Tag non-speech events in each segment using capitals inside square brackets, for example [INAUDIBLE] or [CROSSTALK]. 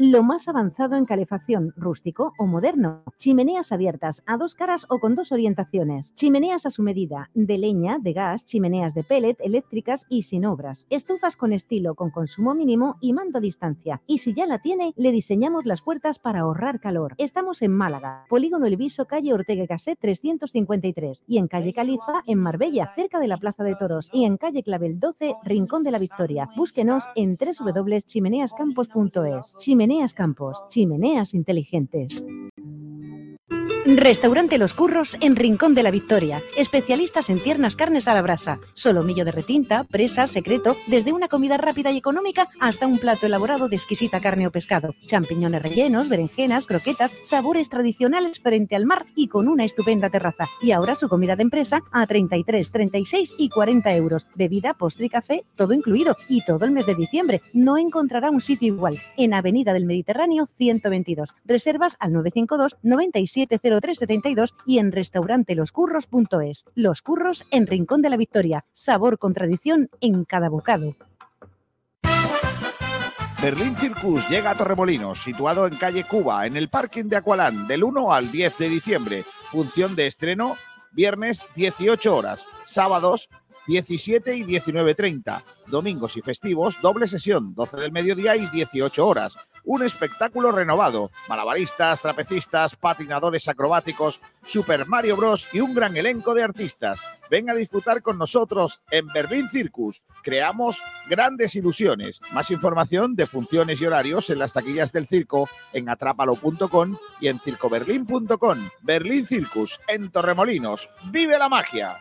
lo más avanzado en calefacción, rústico o moderno. Chimeneas abiertas a dos caras o con dos orientaciones. Chimeneas a su medida, de leña, de gas, chimeneas de pellet, eléctricas y sin obras. Estufas con estilo, con consumo mínimo y mando a distancia. Y si ya la tiene, le diseñamos las puertas para ahorrar calor. Estamos en Málaga, Polígono El Viso, calle Ortega Gasset 353 y en calle Califa, en Marbella, cerca de la Plaza de Toros y en calle Clavel 12, Rincón de la Victoria. Búsquenos en www.chimeneascampos.es. Chimeneas Campos, chimeneas inteligentes. Restaurante Los Curros en Rincón de la Victoria. Especialistas en tiernas carnes a la brasa. Solomillo de retinta, presa, secreto, desde una comida rápida y económica hasta un plato elaborado de exquisita carne o pescado. Champiñones rellenos, berenjenas, croquetas, sabores tradicionales frente al mar y con una estupenda terraza. Y ahora su comida de empresa a 33, 36 y 40 euros. Bebida, postre y café, todo incluido. Y todo el mes de diciembre. No encontrará un sitio igual. En Avenida del Mediterráneo 122. Reservas al 952 97 0372 y en restauranteloscurros.es. Los Curros en Rincón de la Victoria. Sabor con tradición en cada bocado. Berlín Circus llega a Torremolinos, situado en calle Cuba, en el parking de Aqualán, del 1 al 10 de diciembre. Función de estreno, viernes 18 horas, sábados 17 y 19.30. Domingos y festivos, doble sesión, 12 del mediodía y 18 horas. Un espectáculo renovado. Malabaristas, trapecistas, patinadores acrobáticos, Super Mario Bros. y un gran elenco de artistas. Ven a disfrutar con nosotros en Berlín Circus. Creamos grandes ilusiones. Más información de funciones y horarios en las taquillas del circo en atrápalo.com y en circoberlín.com. Berlín Circus, en Torremolinos. ¡Vive la magia!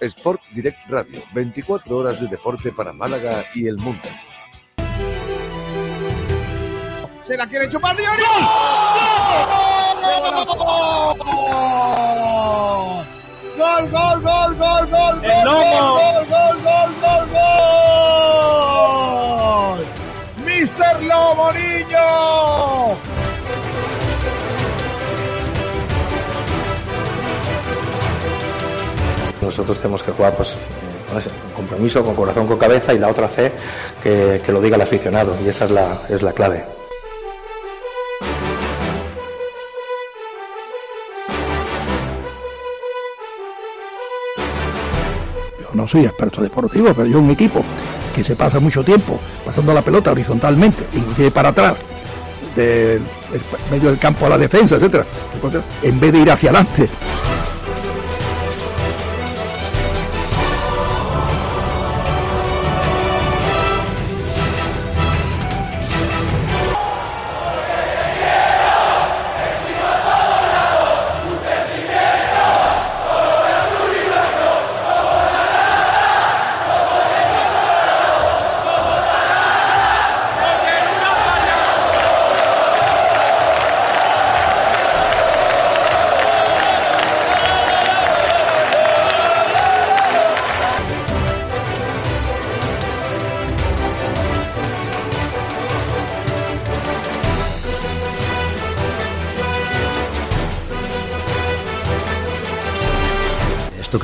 Sport Direct Radio, 24 horas de deporte para Málaga y el mundo. Se la quiere chupar Diori. ¡Gol, gol, gol, gol, gol! ¡El lomo! ¡Gol, gol, gol, gol, gol! ¡Mister Niño! Nosotros tenemos que jugar pues, eh, con compromiso, con corazón, con cabeza y la otra C que, lo diga el aficionado y esa es la, es la clave. No soy experto deportivo, pero yo un equipo que se pasa mucho tiempo pasando la pelota horizontalmente, inclusive para atrás, del medio del campo a la defensa, etcétera, en vez de ir hacia adelante.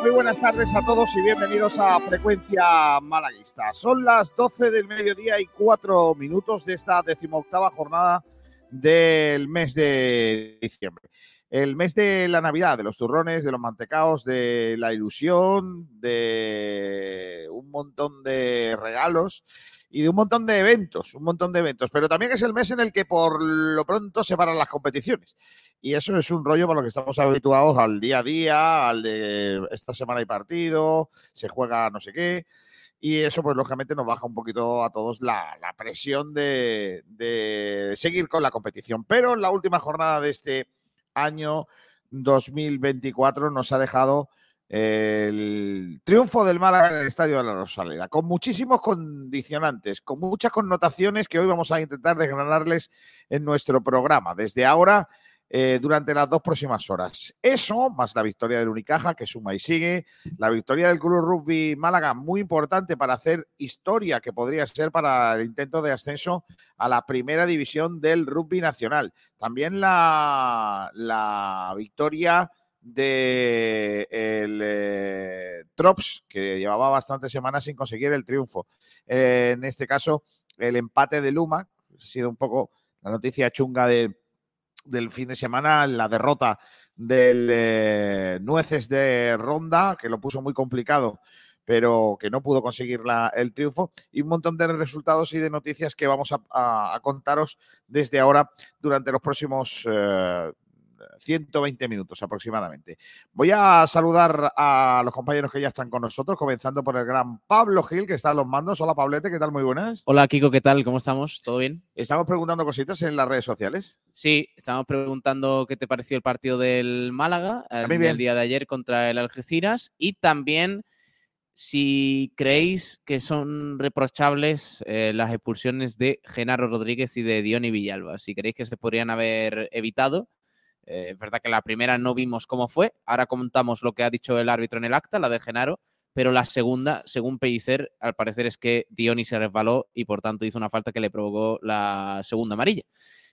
Muy buenas tardes a todos y bienvenidos a Frecuencia Malaguista. Son las 12 del mediodía y 4 minutos de esta decimoctava jornada del mes de diciembre. El mes de la Navidad, de los turrones, de los mantecaos, de la ilusión, de un montón de regalos y de un montón de eventos, un montón de eventos. Pero también es el mes en el que por lo pronto se paran las competiciones. Y eso es un rollo por lo que estamos habituados al día a día, al de esta semana hay partido, se juega no sé qué. Y eso, pues lógicamente, nos baja un poquito a todos la, la presión de, de seguir con la competición. Pero la última jornada de este año 2024 nos ha dejado el triunfo del Málaga en el Estadio de la Rosaleda, con muchísimos condicionantes, con muchas connotaciones que hoy vamos a intentar desgranarles en nuestro programa. Desde ahora eh, durante las dos próximas horas. Eso, más la victoria del Unicaja, que suma y sigue, la victoria del Club Rugby Málaga, muy importante para hacer historia, que podría ser para el intento de ascenso a la primera división del rugby nacional. También la, la victoria de el eh, Trops, que llevaba bastantes semanas sin conseguir el triunfo. Eh, en este caso, el empate de Luma, ha sido un poco la noticia chunga de, del fin de semana, la derrota del eh, Nueces de Ronda, que lo puso muy complicado, pero que no pudo conseguir el triunfo, y un montón de resultados y de noticias que vamos a, contaros desde ahora durante los próximos eh, 120 minutos aproximadamente. Voy a saludar a los compañeros que ya están con nosotros, comenzando por el gran Pablo Gil, que está en los mandos. Hola, Pablete, ¿qué tal? Muy buenas. Hola, Kiko, ¿qué tal? ¿Cómo estamos? ¿Todo bien? Estamos preguntando cositas en las redes sociales. Sí, estamos preguntando qué te pareció el partido del Málaga el, día de ayer contra el Algeciras y también si creéis que son reprochables eh, las expulsiones de Genaro Rodríguez y de Diony Villalba, si creéis que se podrían haber evitado eh, es verdad que la primera no vimos cómo fue, ahora contamos lo que ha dicho el árbitro en el acta, la de Genaro, pero la segunda, según Pellicer, al parecer es que Diony se resbaló y por tanto hizo una falta que le provocó la segunda amarilla.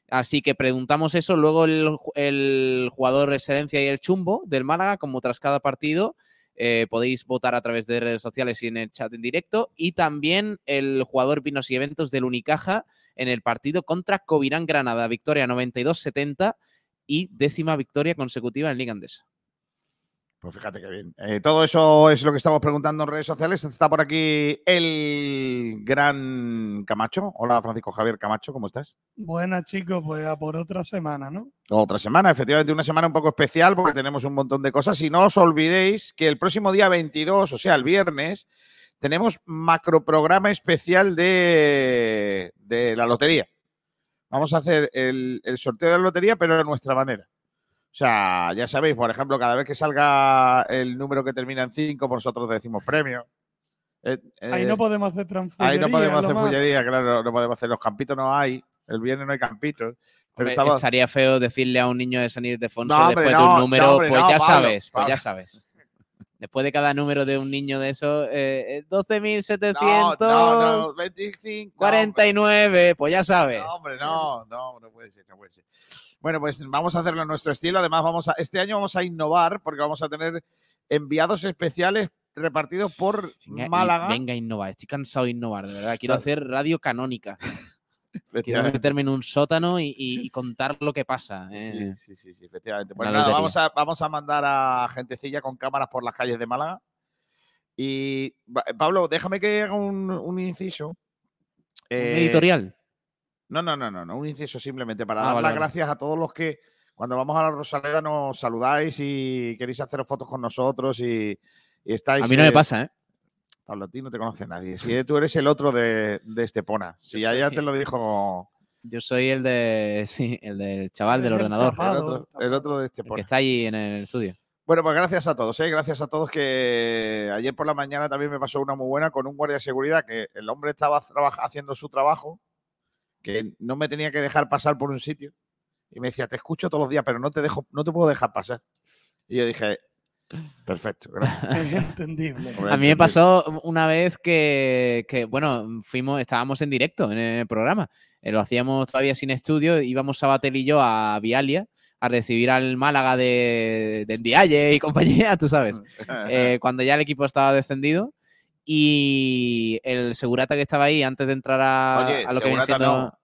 Así que preguntamos eso, luego el, jugador excelencia y el chumbo del Málaga, como tras cada partido, eh, podéis votar a través de redes sociales y en el chat en directo, y también el jugador Vinos y Eventos del Unicaja en el partido contra Covirán Granada, victoria 92-70 y décima victoria consecutiva en Liga Andesa. Pues fíjate qué bien. Eh, todo eso es lo que estamos preguntando en redes sociales. Está por aquí el gran Camacho. Hola, Francisco Javier Camacho, ¿cómo estás? Buenas, chicos, pues a por otra semana, ¿no? Otra semana, efectivamente, una semana un poco especial porque tenemos un montón de cosas. Y no os olvidéis que el próximo día 22, o sea, el viernes, tenemos macro programa especial de, de la lotería. Vamos a hacer el, sorteo de la lotería, pero de nuestra manera. O sea, ya sabéis, por ejemplo, cada vez que salga el número que termina en 5, nosotros decimos premio. Eh, ahí no eh, podemos hacer transferencia. Ahí no podemos hacer fullería, claro, no podemos hacer. Los campitos no hay. El viernes no hay campitos. Pero Estaría feo decirle a un niño de San Ildefonso después de un número, pues ya sabes, pues ya sabes. Después de cada número de un niño de esos, eh, 12.749, eh, pues ya sabes. No, hombre, no, no, no puede ser, no puede ser. Bueno, pues vamos a hacerlo en nuestro estilo. Además, vamos a, este año vamos a innovar porque vamos a tener enviados especiales repartidos por Málaga. venga, innovar. Estoy cansado de innovar, de verdad. Quiero hacer radio canónica. Quiero meterme en un sótano y, contar lo que pasa. Eh. Sí, sí, sí, efectivamente. Bueno, nada, vamos, a, vamos a mandar a gentecilla con cámaras por las calles de Málaga. Y Pablo, déjame que haga un, inciso. ¿Un eh, editorial? No, no, no, no, un inciso simplemente para ah, dar las gracias a todos los que cuando vamos a la Rosaleda nos saludáis y queréis hacer fotos con nosotros y, estáis. A mí no me pasa, ¿eh? Pablo, a ti no te conoce nadie. Si tú eres el otro de, de Estepona. Si ya, ya te lo dijo. Yo soy el de. Sí, el del chaval del ordenador. El otro, de Estepona. que está ahí en el estudio. Bueno, pues gracias a todos, ¿eh? gracias a todos que ayer por la mañana también me pasó una muy buena con un guardia de seguridad que el hombre estaba haciendo su trabajo, que no me tenía que dejar pasar por un sitio y me decía, te escucho todos los días, pero no te dejo, no te puedo dejar pasar. Y yo dije, Perfecto, [LAUGHS] Entendible. A mí me pasó una vez que, bueno, fuimos, estábamos en directo en el programa. Eh, lo hacíamos todavía sin estudio. Íbamos Sabatel y yo a Vialia a recibir al Málaga de, de y compañía, tú sabes. Eh, cuando ya el equipo estaba descendido. Y el segurata que estaba ahí antes de entrar a, lo que viene siendo.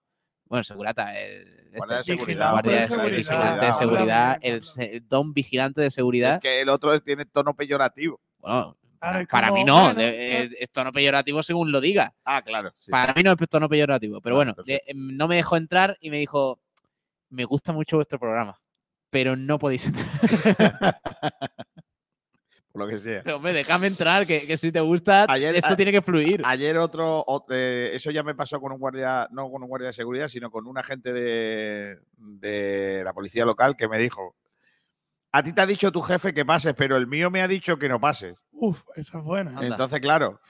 Bueno, segurata, el, Guardia de seguridad. Guardia de seguridad, vigilante de seguridad, el, don vigilante de seguridad. Es que el otro tiene tono peyorativo. Bueno, para mí no, es tono peyorativo según lo diga. Ah, claro. para mí no es tono peyorativo, pero bueno, em, no me dejó entrar y me dijo, me gusta mucho vuestro programa, pero no podéis entrar. [LAUGHS] [LAUGHS] lo que sea. Pero, hombre, déjame entrar, que, si te gusta, esto tiene que fluir. Ayer otro, eh, eso ya me pasó con un guardia, no con un guardia de seguridad, sino con un agente de, la policía local que me dijo, a ti te ha dicho tu jefe que pases, pero el mío me ha dicho que no pases. Uf, esa es buena. Entonces, claro,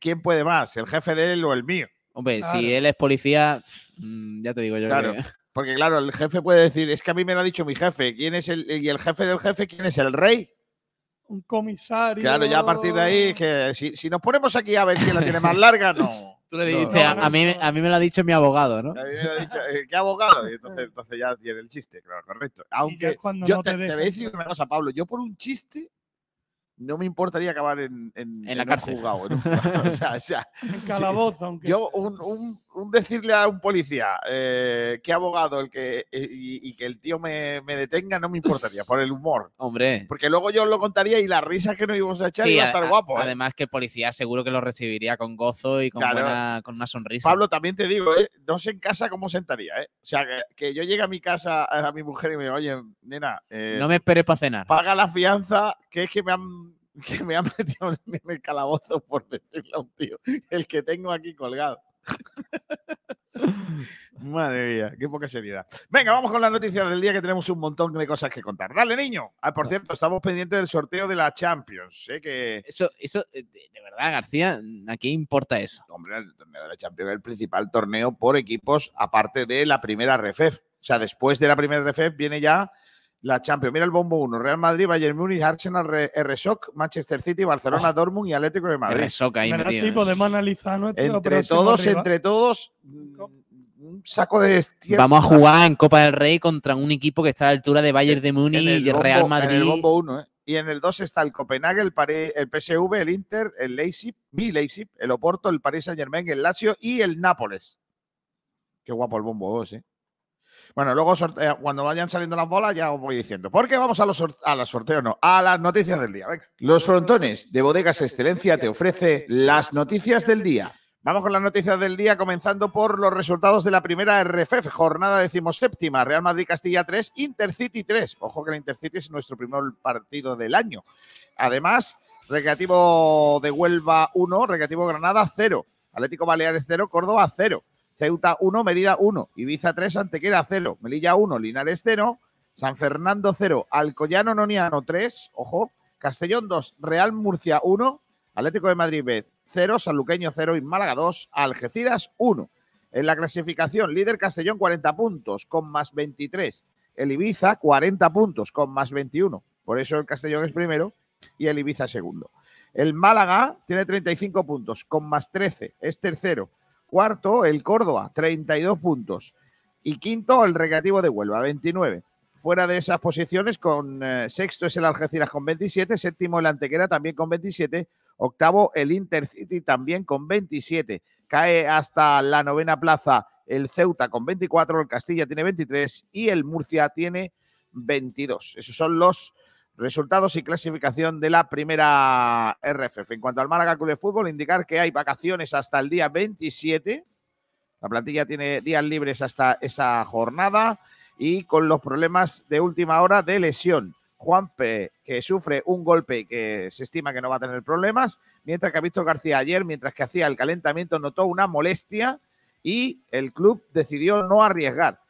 ¿quién puede más? ¿El jefe de él o el mío? Hombre, si él es policía, mm, ya te digo yo. Claro. Porque claro, el jefe puede decir, es que a mí me lo ha dicho mi jefe, ¿quién es el y el jefe del jefe quién es el rey? Un comisario. Claro, ya a partir de ahí que si, si nos ponemos aquí a ver quién la tiene más larga, no. [LAUGHS] Tú le dijiste, a, mí, a mí me lo ha dicho mi abogado, ¿no? A mí me lo ha dicho, eh, ¿qué abogado? Y entonces, entonces ya tiene el chiste, claro, correcto. Aunque yo te, te, voy a decir una cosa, Pablo, yo por un chiste no me importaría acabar en, en, la cárcel. [LAUGHS] Juzgado, o sea, o sea, en calabozo, aunque Yo, un, un, un, decirle a un policía eh, que abogado el que, eh, y, y, que el tío me, me, detenga no me importaría, por el humor. Hombre. Porque luego yo lo contaría y la risa que nos íbamos a echar sí, iba a estar guapo. ¿eh? Además, que el policía seguro que lo recibiría con gozo y con, claro. buena, con una sonrisa. Pablo, también te digo, ¿eh? no sé en casa cómo sentaría. ¿eh? O sea, que, que, yo llegue a mi casa, a mi mujer y me diga, oye, nena. No me esperes para cenar. Paga la fianza, que es que me han [LAUGHS] que me ha metido en el calabozo por decirle a un tío, el que tengo aquí colgado. Madre mía, qué poca seriedad. Venga, vamos con las noticias del día que tenemos un montón de cosas que contar. Dale, niño. Ah, por cierto, estamos pendientes del sorteo de la Champions. ¿eh? Que... Eso, eso, de verdad, García, ¿a qué importa eso? Hombre, el torneo de la Champions es el principal torneo por equipos, aparte de la primera RFEF. O sea, después de la primera RFEF viene ya la Champions. Mira el bombo 1. Real Madrid, Bayern Múnich, Arsenal, RSOC, Manchester City, Barcelona, oh. Dortmund y Atlético de Madrid. RSOC ahí Pero sí, podemos analizar nuestro Entre todos, arriba. entre todos, un saco de. Vamos a jugar en Copa del Rey contra un equipo que está a la altura de Bayern de Múnich y bombo, Real Madrid. En el bombo 1, ¿eh? Y en el 2 está el Copenhague, el, Pare, el PSV, el Inter, el Leipzig, mi Leipzig, el Oporto, el Paris Saint Germain, el Lazio y el Nápoles. Qué guapo el bombo 2, ¿eh? Bueno, luego cuando vayan saliendo las bolas ya os voy diciendo. Porque vamos a los, a los sorteos, no, a las noticias del día. Venga. Los frontones de Bodegas Excelencia te ofrece las noticias del día. Vamos con las noticias del día, comenzando por los resultados de la primera RFF, jornada decimoséptima, Real Madrid-Castilla 3, Intercity 3. Ojo que el Intercity es nuestro primer partido del año. Además, Recreativo de Huelva 1, Recreativo Granada 0, Atlético Baleares 0, Córdoba 0. Ceuta 1, Mérida 1, Ibiza 3, Antequera 0, Melilla 1, Linares 0, San Fernando 0, Alcoyano Noniano 3, ojo, Castellón 2, Real Murcia 1, Atlético de Madrid B 0, Sanluqueño 0 y Málaga 2, Algeciras 1. En la clasificación, líder Castellón 40 puntos con más 23, el Ibiza 40 puntos con más 21, por eso el Castellón es primero y el Ibiza segundo. El Málaga tiene 35 puntos con más 13, es tercero. Cuarto, el Córdoba, 32 puntos. Y quinto, el Recreativo de Huelva, 29. Fuera de esas posiciones, con eh, sexto es el Algeciras con 27, séptimo el Antequera también con 27, octavo el Intercity también con 27. Cae hasta la novena plaza el Ceuta con 24, el Castilla tiene 23 y el Murcia tiene 22. Esos son los Resultados y clasificación de la primera RFF. En cuanto al Málaga Club de Fútbol, indicar que hay vacaciones hasta el día 27. La plantilla tiene días libres hasta esa jornada y con los problemas de última hora de lesión. Juanpe, que sufre un golpe que se estima que no va a tener problemas, mientras que visto García ayer, mientras que hacía el calentamiento, notó una molestia y el club decidió no arriesgar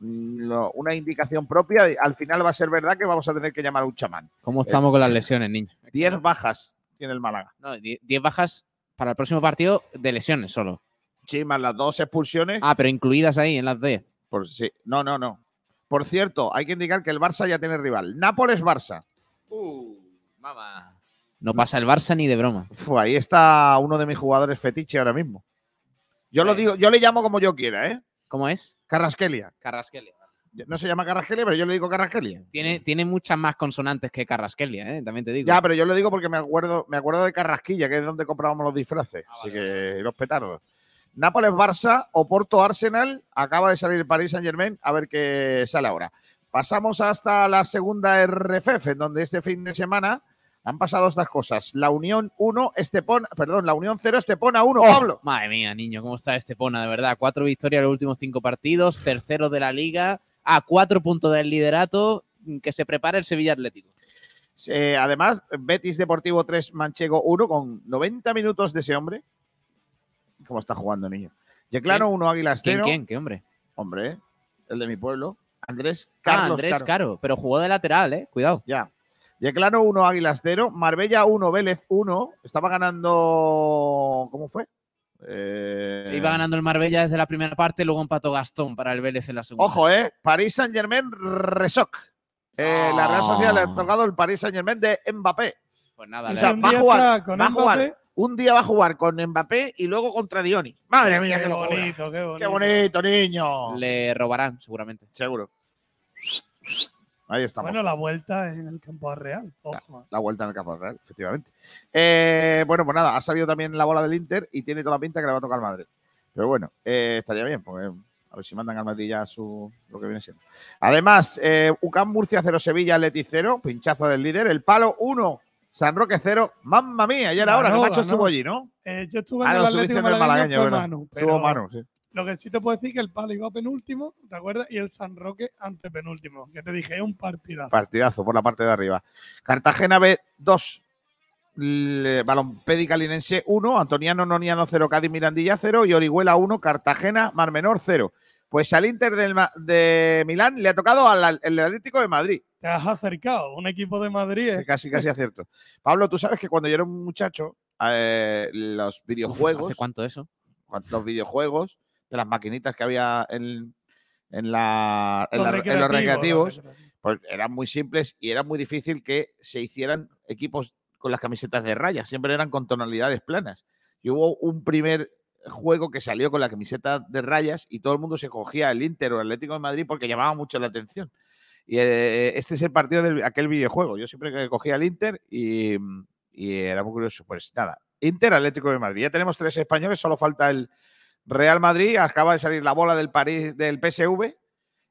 una indicación propia. Al final va a ser verdad que vamos a tener que llamar a un chamán. ¿Cómo estamos eh, con las lesiones, niño? 10 bajas tiene el Málaga. No, 10 bajas para el próximo partido de lesiones solo. Sí, más las dos expulsiones. Ah, pero incluidas ahí en las 10. Por, sí. No, no, no. Por cierto, hay que indicar que el Barça ya tiene rival. Nápoles-Barça. Uh, mamá. No pasa el Barça ni de broma. Uf, ahí está uno de mis jugadores fetiche ahora mismo. Yo lo digo, yo le llamo como yo quiera, ¿eh? ¿Cómo es? Carrasquelia. Carrasquelia. No se llama Carrasquelia, pero yo le digo Carrasquelia. Tiene, tiene muchas más consonantes que Carrasquelia, ¿eh? también te digo. Ya, pero yo lo digo porque me acuerdo, me acuerdo de Carrasquilla, que es donde comprábamos los disfraces. Ah, así vale, que los petardos. Nápoles-Barça, Oporto-Arsenal. Acaba de salir París Saint-Germain. A ver qué sale ahora. Pasamos hasta la segunda RFF, en donde este fin de semana han pasado estas cosas. La Unión 1, Estepona, perdón, la Unión 0, Estepona 1, oh, Pablo. Madre mía, niño, ¿cómo está Estepona? De verdad, cuatro victorias en los últimos cinco partidos, tercero de la liga, a cuatro puntos del liderato, que se prepara el Sevilla Atlético. Eh, además, Betis Deportivo 3, Manchego 1, con 90 minutos de ese hombre. ¿Cómo está jugando, niño? Yeclano 1, Águilas 0. ¿Quién, quién? ¿Qué hombre? Hombre, el de mi pueblo. Andrés Ah, Carlos Andrés Caro. Caro. Pero jugó de lateral, ¿eh? Cuidado. Ya. Yeclano 1, Águilas 0. Marbella 1, Vélez 1. Estaba ganando. ¿Cómo fue? Eh, Iba ganando el Marbella desde la primera parte, luego empató Gastón para el Vélez en la segunda. Ojo, ¿eh? París Saint Germain Resoc. Eh, La Real Sociedad le ha tocado el París Saint Germain de Mbappé. Pues nada, O le- sea, Un va jugar, con va a jugar. Un día va a jugar con Mbappé y luego contra Dioni. Madre mía, qué, bonito, qué bonito. Qué bonito, niño. le robarán, seguramente. Seguro. Ahí estamos. Bueno, la vuelta en el campo real. Ojo. La vuelta en el campo real, efectivamente. Eh, bueno, pues nada, ha salido también la bola del Inter y tiene toda la pinta que le va a tocar Madrid. Pero bueno, eh, estaría bien, porque a ver si mandan al Madrid ya su, lo que viene siendo. Además, eh, UCAM Murcia 0, Sevilla Leti 0, pinchazo del líder. El palo 1, San Roque 0. Mamma mía, ya era hora, que ganó. estuvo allí, ¿no? Eh, yo estuve Ah, en no, el estuviste Atlético en el sí. Lo que sí te puedo decir que el Palo iba penúltimo, ¿te acuerdas? Y el San Roque antepenúltimo. Que te dije, es un partidazo. Partidazo por la parte de arriba. Cartagena B 2. Balompédica Linense 1, Antoniano Noniano 0, Cádiz Mirandilla 0 y Orihuela 1, Cartagena Mar Menor 0. Pues al Inter del de Milán le ha tocado al, el Atlético de Madrid. Te has acercado. Un equipo de Madrid. es- Casi, casi acierto. Pablo, tú sabes que cuando yo era un muchacho, eh, los videojuegos, ¿Hace cuánto eso? los videojuegos de las maquinitas que había en, en, la- en los la- en los recreativos, pues eran muy simples y era muy difícil que se hicieran equipos con las camisetas de rayas. Siempre eran con tonalidades planas. Y hubo un primer juego que salió con la camiseta de rayas y todo el mundo se cogía el Inter o el Atlético de Madrid porque llamaba mucho la atención. Y eh, este es el partido de aquel videojuego. Yo siempre cogía el Inter y, y era muy curioso. Pues nada, Inter Atlético de Madrid. Ya tenemos tres españoles, solo falta el Real Madrid. Acaba de salir la bola del París del PSV.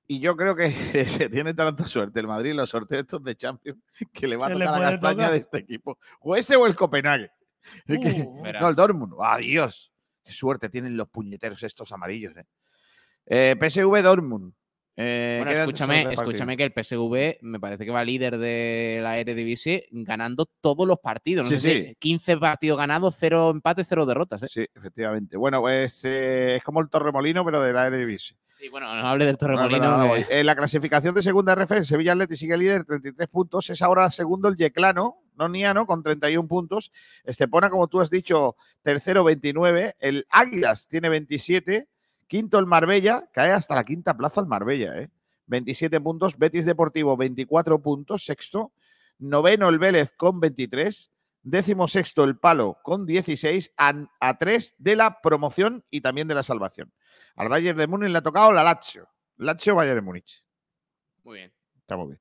Y yo creo que [LAUGHS] se tiene tanta suerte el Madrid en los sorteos estos de Champions que le va a tocar la castaña tocar. de este equipo. O ese o el Copenhague. Que- Uh, no, el Dortmund. Adiós. Qué suerte tienen los puñeteros estos amarillos. Eh. Eh, PSV Dortmund. Eh, Bueno, escúchame, escúchame que el PSV me parece que va líder de la Eredivisie ganando todos los partidos. No Sí, sé sí. si 15 partidos ganados, 0 empates, 0 derrotas. ¿eh? Sí, efectivamente. Bueno, pues eh, es como el Torremolino, pero de la Eredivisie. Y bueno, no hable del Torremolino. que-. En la clasificación de segunda RF, Sevilla Atleti sigue líder, 33 puntos. Es ahora segundo el Yeclano, Noniano, con 31 puntos. Estepona, como tú has dicho, tercero, 29. El Águilas tiene 27. Quinto el Marbella, cae hasta la quinta plaza el Marbella, ¿eh? 27 puntos. Betis Deportivo, 24 puntos, sexto. Noveno el Vélez con 23. Décimo sexto el Palo con 16 a, a 3 de la promoción y también de la salvación. Al Bayern de Múnich le ha tocado la Lazio. Lazio Bayern de Múnich. Muy bien. Está muy bien.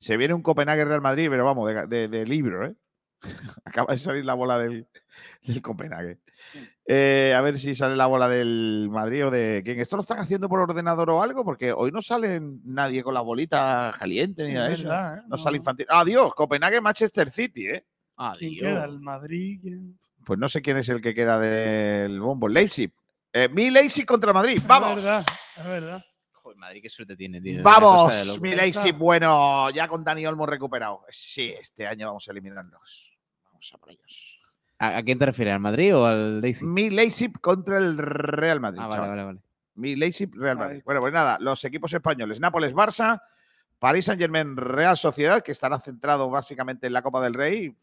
Se viene un Copenhague Real Madrid, pero vamos, de, de- de libro, ¿eh? [LAUGHS] Acaba de salir la bola del, del Copenhague. Eh, a ver si sale la bola del Madrid o de quién. ¿Esto lo están haciendo por ordenador o algo? Porque hoy no sale nadie con la bolita caliente ni nada de eso. verdad, ¿eh? No sale infantil. Adiós, Copenhague Manchester City, ¿eh? ¿Quién Adiós. queda? ¿El Madrid? ¿Quién? Pues no sé quién es el que queda del bombo. Leipzig. Eh, mi Leipzig contra Madrid. ¡Vamos! Es verdad, es verdad. Joder, Madrid, qué suerte tiene, tío. Vamos, mi Leipzig. Bueno, ya con Dani Olmo recuperado. Sí, este año vamos a eliminarlos. Vamos a por ellos. ¿A, a quién te refieres? ¿Al Madrid o al Leipzig? Mi Leipzig contra el Real Madrid. Ah, vale, chaval. vale, vale. Mi Leipzig, Real Madrid. Bueno, pues nada, los equipos españoles. Nápoles, Barça, París Saint Germain, Real Sociedad, que estará centrado básicamente en la Copa del Rey.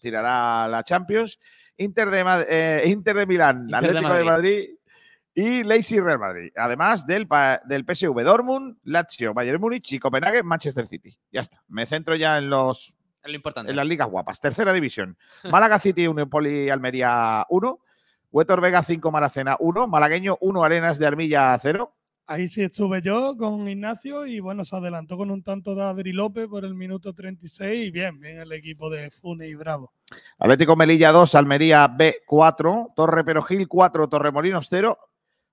Tirará la Champions. Inter de, eh, Inter de Milán, Inter de Atlético de Madrid. y Leipzig, Real Madrid. Además del, del PSV Dortmund, Lazio, Bayern Múnich y Copenhague, Manchester City. Ya está. Me centro ya en los Es lo importante. en las ligas guapas. Tercera división. [LAUGHS] Málaga City 1, Poli Almería 1. Huetor Vega 5, Maracena 1. Malagueño 1, Arenas de Armilla 0. Ahí sí estuve yo con Ignacio y bueno, se adelantó con un tanto de Adri López por el minuto 36 y bien, bien el equipo de Fune y Bravo. Atlético Melilla 2, Almería B 4. Torre Perogil 4, Torremolinos 0.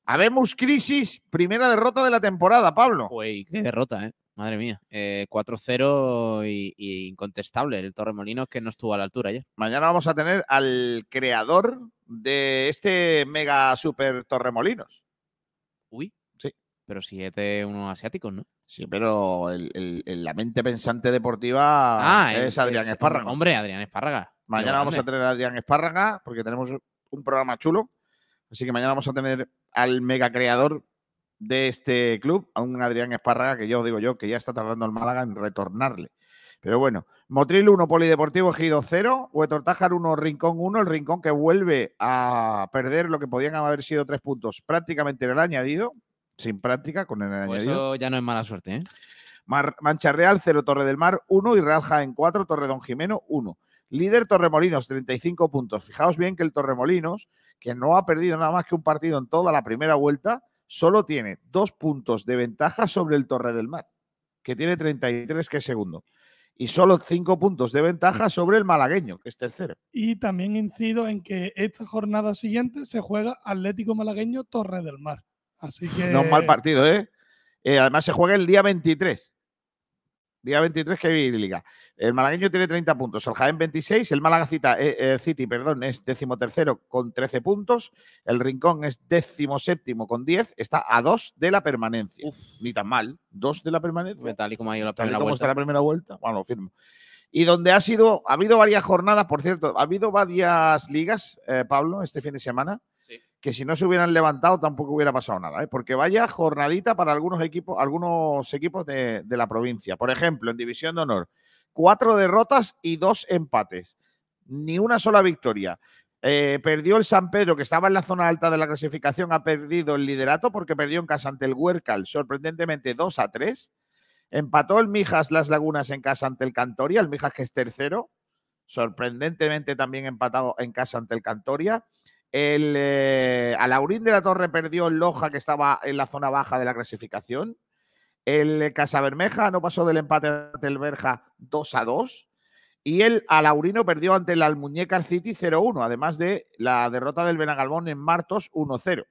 Habemos crisis, primera derrota de la temporada, Pablo. Uy, qué derrota, ¿eh? Madre mía. Eh, 4-0 y, y incontestable. El Torremolinos que no estuvo a la altura ayer. Mañana vamos a tener al creador de este mega super Torremolinos. Uy. Sí. Pero si es de unos asiáticos, ¿no? Sí, pero el- el- el- la mente pensante deportiva es Adrián Ah, es- Espárraga. Hombre, Adrián Espárraga. Mañana vamos a tener a Adrián Espárraga porque tenemos un programa chulo. Así que mañana vamos a tener al mega creador de este club, a un Adrián Espárraga que yo digo yo que ya está tardando el Málaga en retornarle. Pero bueno, Motril 1, Polideportivo Ejido 0, Huetortájar 1, Rincón 1, el Rincón que vuelve a perder lo que podían haber sido tres puntos prácticamente en el añadido, sin práctica con el pues añadido. Eso ya no es mala suerte, ¿eh? Mancha Real 0, Torre del Mar 1 y Real Jaén 4, Torre Don Jimeno 1. Líder Torremolinos, 35 puntos. Fijaos bien que el Torremolinos, que no ha perdido nada más que un partido en toda la primera vuelta, solo tiene dos puntos de ventaja sobre el Torre del Mar, que tiene 33, que es segundo. Y solo cinco puntos de ventaja sobre el malagueño, que es tercero. Y también incido en que esta jornada siguiente se juega Atlético Malagueño Torre del Mar. Así que. No es mal partido, ¿eh? ¿eh? Además, se juega el día 23. Día 23 que hay liga. El malagueño tiene 30 puntos, el Jaén 26, el Málaga eh, eh, City perdón, es decimotercero con 13 puntos, el Rincón es séptimo con 10, está a 2 de la permanencia. Ni tan mal, 2 de la permanencia. Tal y como ha ido la primera vuelta. Está la primera vuelta, bueno, lo firmo. Y donde ha sido, ha habido varias jornadas, por cierto, ha habido varias ligas, eh, Pablo, este fin de semana, que si no se hubieran levantado tampoco hubiera pasado nada, ¿eh? porque vaya jornadita para algunos equipos, algunos equipos de, la provincia. Por ejemplo, en División de Honor, cuatro derrotas y dos empates, ni una sola victoria. Eh, perdió el San Pedro, que estaba en la zona alta de la clasificación, ha perdido el liderato porque perdió en casa ante el Huércal, sorprendentemente 2 a 3. Empató el Mijas Las Lagunas en casa ante el Cantoria, el Mijas que es tercero, sorprendentemente también empatado en casa ante el Cantoria. El eh, Alaurín de la Torre perdió el Loja, que estaba en la zona baja de la clasificación. El Casabermeja no pasó del empate ante el Berja 2 a 2. Y el Alaurino perdió ante el Almuñécar City 0-1, además de la derrota del Benagalbón en Martos 1-0.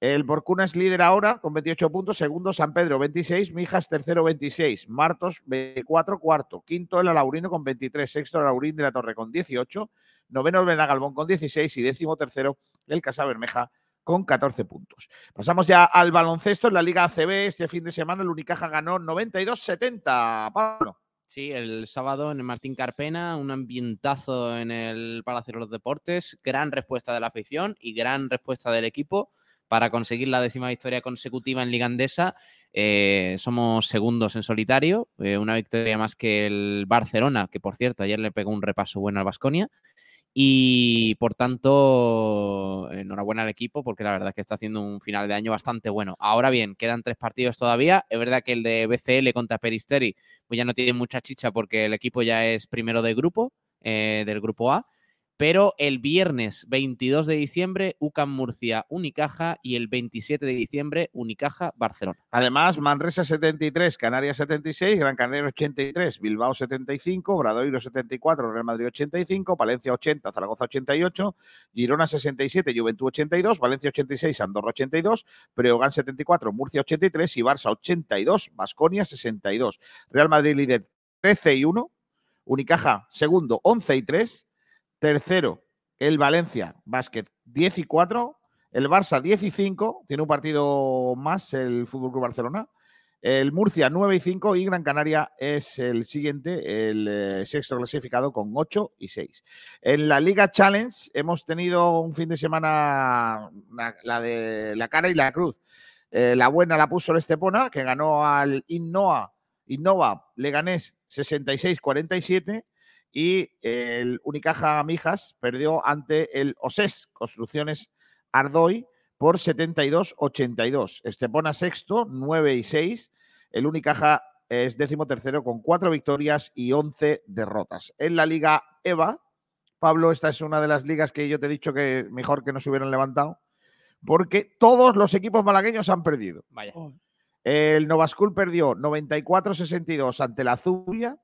El Borcuna es líder ahora con 28 puntos, segundo San Pedro 26, Mijas tercero 26, Martos 24, cuarto, quinto el Alaurino con 23, sexto el Alaurín de la Torre con 18, noveno el Benagalbón con 16 y décimo tercero el Casa Bermeja con 14 puntos. Pasamos ya al baloncesto en la Liga ACB. Este fin de semana el Unicaja ganó 92-70. Pablo. Sí, el sábado en el Martín Carpena, un ambientazo en el Palacio de los Deportes, gran respuesta de la afición y gran respuesta del equipo para conseguir la décima victoria consecutiva en Liga Andesa. Eh, somos segundos en solitario, eh, una victoria más que el Barcelona, que por cierto ayer le pegó un repaso bueno al Basconia. Y por tanto, enhorabuena al equipo porque la verdad es que está haciendo un final de año bastante bueno. Ahora bien, quedan tres partidos todavía. Es verdad que el de BCL contra Peristeri pues ya no tiene mucha chicha porque el equipo ya es primero de grupo, eh, del grupo A pero el viernes 22 de diciembre, UCAM Murcia, Unicaja y el 27 de diciembre, Unicaja Barcelona. Además, Manresa 73, Canarias 76, Gran Canaria 83, Bilbao 75, Bradoiro 74, Real Madrid 85, Valencia 80, Zaragoza 88, Girona 67, Juventud 82, Valencia 86, Andorra 82, Preogán 74, Murcia 83 y Barça 82, Basconia 62. Real Madrid líder 13 y 1, Unicaja segundo 11 y 3. Tercero, el Valencia Básquet 10 y 4. El Barça 10 y 5. Tiene un partido más el Fútbol Club Barcelona. El Murcia 9 y 5 y Gran Canaria es el siguiente, el eh, sexto clasificado con 8 y 6. En la Liga Challenge hemos tenido un fin de semana la, de la cara y la cruz. Eh, la buena la puso el Estepona, que ganó al Innova, Innova Leganés 66-47 y el Unicaja Mijas perdió ante el OSES Construcciones Ardoy por 72-82. Estepona sexto, 9 y 6. El Unicaja es décimo tercero con cuatro victorias y 11 derrotas. En la Liga EVA, Pablo, esta es una de las ligas que yo te he dicho que mejor que no se hubieran levantado, porque todos los equipos malagueños han perdido. Vaya. El Novascul perdió 94-62 ante la Zubia,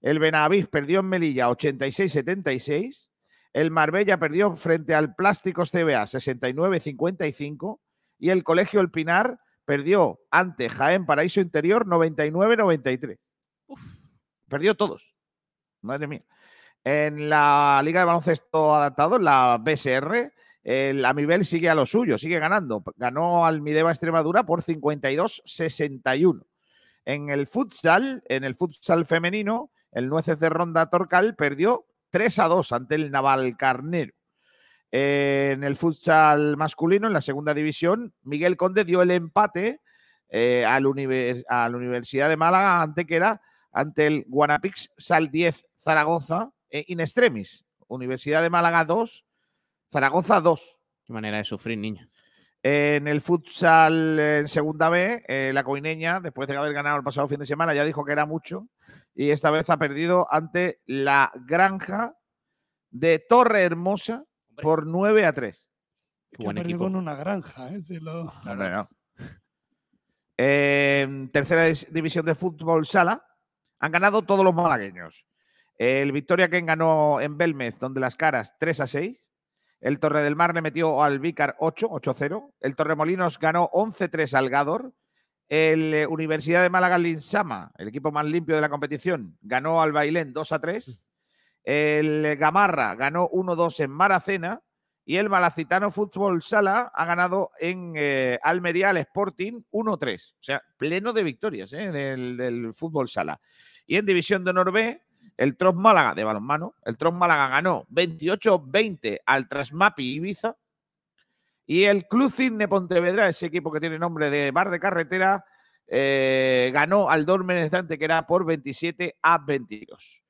el Benavís perdió en Melilla 86-76. El Marbella perdió frente al Plásticos CBA 69-55. Y el Colegio El Pinar perdió ante Jaén Paraíso Interior 99-93. Perdió todos. Madre mía. En la Liga de Baloncesto Adaptado, en la BSR, el Amibel sigue a lo suyo, sigue ganando. Ganó al Mideva Extremadura por 52-61. En el futsal, en el futsal femenino, el Nueces de Ronda Torcal perdió 3 a 2 ante el Naval Carnero. en el futsal masculino, en la segunda división, Miguel Conde dio el empate eh, a, la Universidad de Málaga ante que era ante el Guanapix Sal 10 Zaragoza eh, in extremis. Universidad de Málaga 2, Zaragoza 2. Qué manera de sufrir, niño. En el futsal en segunda B, eh, la coineña, después de haber ganado el pasado fin de semana, ya dijo que era mucho y esta vez ha perdido ante la Granja de Torre Hermosa por 9 a 3. Que buen equipo. con una granja, ¿eh? En tercera división de fútbol sala han ganado todos los malagueños. El Victoria que ganó en Belmez, donde las caras 3 a 6. El Torre del Mar le metió al Vícar 8, 8-0. El Torremolinos ganó 11-3 al Gador. El eh, Universidad de Málaga Linsama, el equipo más limpio de la competición, ganó al Bailén 2 a 3. El Gamarra ganó 1-2 en Maracena. Y el Malacitano Fútbol Sala ha ganado en eh, Almería al Sporting 1-3. O sea, pleno de victorias ¿eh? del, del, Fútbol Sala. Y en División de Honor B, el Tros Málaga de balonmano. El Tros Málaga ganó 28-20 al Trasmapi Ibiza. Y el Club Cisne Pontevedra, ese equipo que tiene nombre de bar de carretera, eh, ganó al Dormen que era por 27 a 22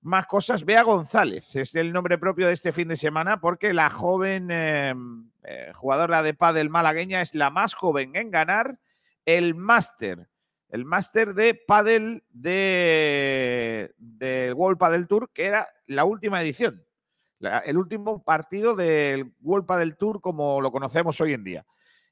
más cosas. Bea González es el nombre propio de este fin de semana porque la joven em, eh, jugadora de pádel malagueña es la más joven en ganar el máster, el máster de pádel de, World Padel Tour, que era la última edición, el último partido del World Padel Tour como lo conocemos hoy en día.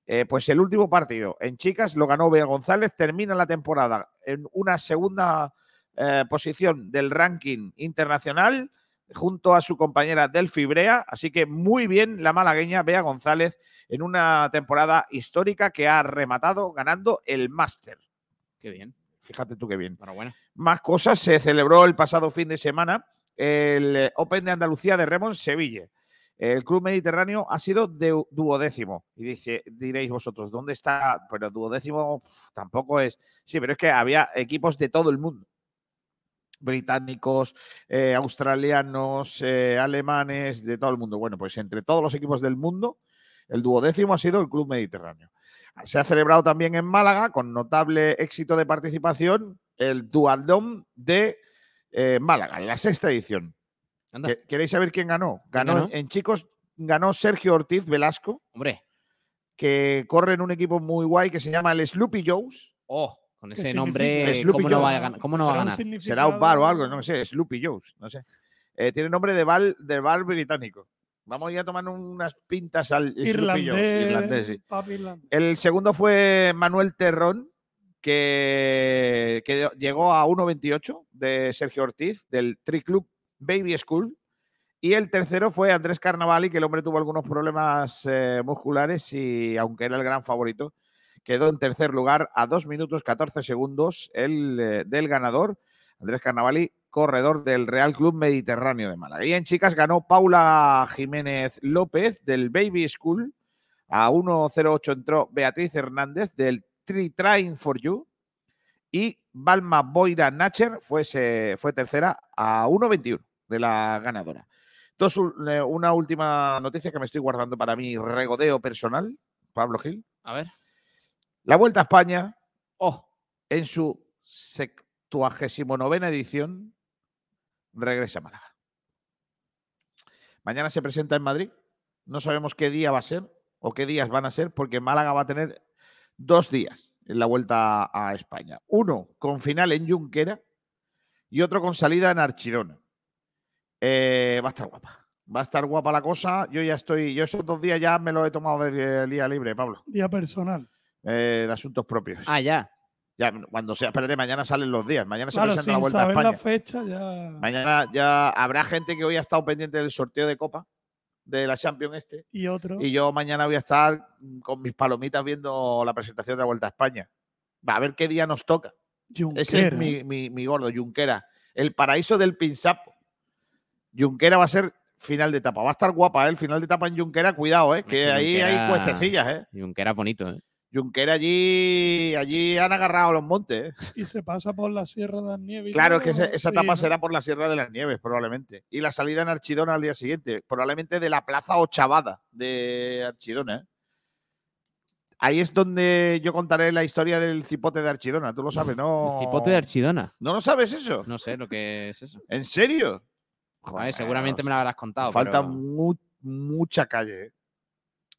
Eh, pues el último partido en chicas lo ganó Bea González, termina la temporada en una segunda eh, posición del ranking internacional junto a su compañera Delphi Brea. Así que muy bien la malagueña Bea González en una temporada histórica que ha rematado ganando el máster. Qué bien. Fíjate tú qué bien. Enhorabuena. Más cosas. Se celebró el pasado fin de semana el eh, Open de Andalucía de Remo Sevilla. El Club Mediterráneo ha sido de duodécimo. Y dice, diréis vosotros, ¿dónde está? Pero duodécimo tampoco es. Sí, pero es que había equipos de todo el mundo británicos, eh, australianos, eh, alemanes, de todo el mundo. Bueno, pues entre todos los equipos del mundo, el duodécimo ha sido el Club Mediterráneo. Se ha celebrado también en Málaga, con notable éxito de participación, el Dualdom de eh, Málaga, la sexta edición. ¿Queréis saber quién ganó? Ganó, en chicos, ganó Sergio Ortiz Velasco. Hombre. Que corre en un equipo muy guay que se llama el Sloopy Joes. Oh. Con ese nombre, ¿cómo no, va a ganar? ¿cómo no va a ganar? Será un bar o algo, no sé, Sloopy Joe's, no sé. Eh, tiene nombre de bar, de bar británico. Vamos a ir a tomar unas pintas al irlandés. sí. El segundo fue Manuel Terrón, que, llegó a 1.28 de Sergio Ortiz, del Tri Club Baby School. Y el tercero fue Andrés Carnavali, que el hombre tuvo algunos problemas eh, musculares y aunque era el gran favorito, quedó en tercer lugar a 2 minutos 14 segundos el eh, del ganador, Andrés Carnavali, corredor del Real Club Mediterráneo de Málaga. Y en chicas ganó Paula Jiménez López del Baby School. A 1.08 entró Beatriz Hernández del Train for You. Y Balma Boira Nacher fue, fue tercera a 1.21 de la ganadora. Entonces, eh, una última noticia que me estoy guardando para mi regodeo personal, Pablo Gil. A ver. La Vuelta a España, oh, en su 79 edición, regresa a Málaga. Mañana se presenta en Madrid. No sabemos qué día va a ser o qué días van a ser, porque Málaga va a tener dos días en la Vuelta a España. Uno con final en Junquera y otro con salida en Archirona. Eh, va a estar guapa. Va a estar guapa la cosa. Yo ya estoy, yo esos dos días ya me lo he tomado de día libre, Pablo. Día personal. Eh, de asuntos propios. Ah, ya. Ya, cuando sea, espérate, mañana salen los días. Mañana se presenta la vuelta a España. la fecha ya. Mañana ya habrá gente que hoy ha estado pendiente del sorteo de Copa de la Champions este. Y otro. Y yo mañana voy a estar con mis palomitas viendo la presentación de la Vuelta a España. Va a ver qué día nos toca. Ese es mi, mi, gordo, Junquera. El paraíso del Pinsapo. Junquera va a ser final de etapa. Va a estar guapa, ¿eh? El final de etapa en Junquera, cuidado, ¿eh? Que ahí hay cuestecillas, ¿eh? Junquera bonito, ¿eh? Junquera allí, allí han agarrado los montes. ¿eh? Y se pasa por la Sierra de las Nieves. Claro, es que esa etapa será por la Sierra de las Nieves, probablemente. Y la salida en Archidona al día siguiente, probablemente de la Plaza Ochavada de Archidona. ¿eh? Ahí es donde yo contaré la historia del cipote de Archidona. Tú lo sabes, ¿no? ¿El cipote de Archidona? ¿No lo sabes eso? No sé lo que es eso. ¿En serio? Joder, seguramente me lo habrás contado. Falta mucha calle.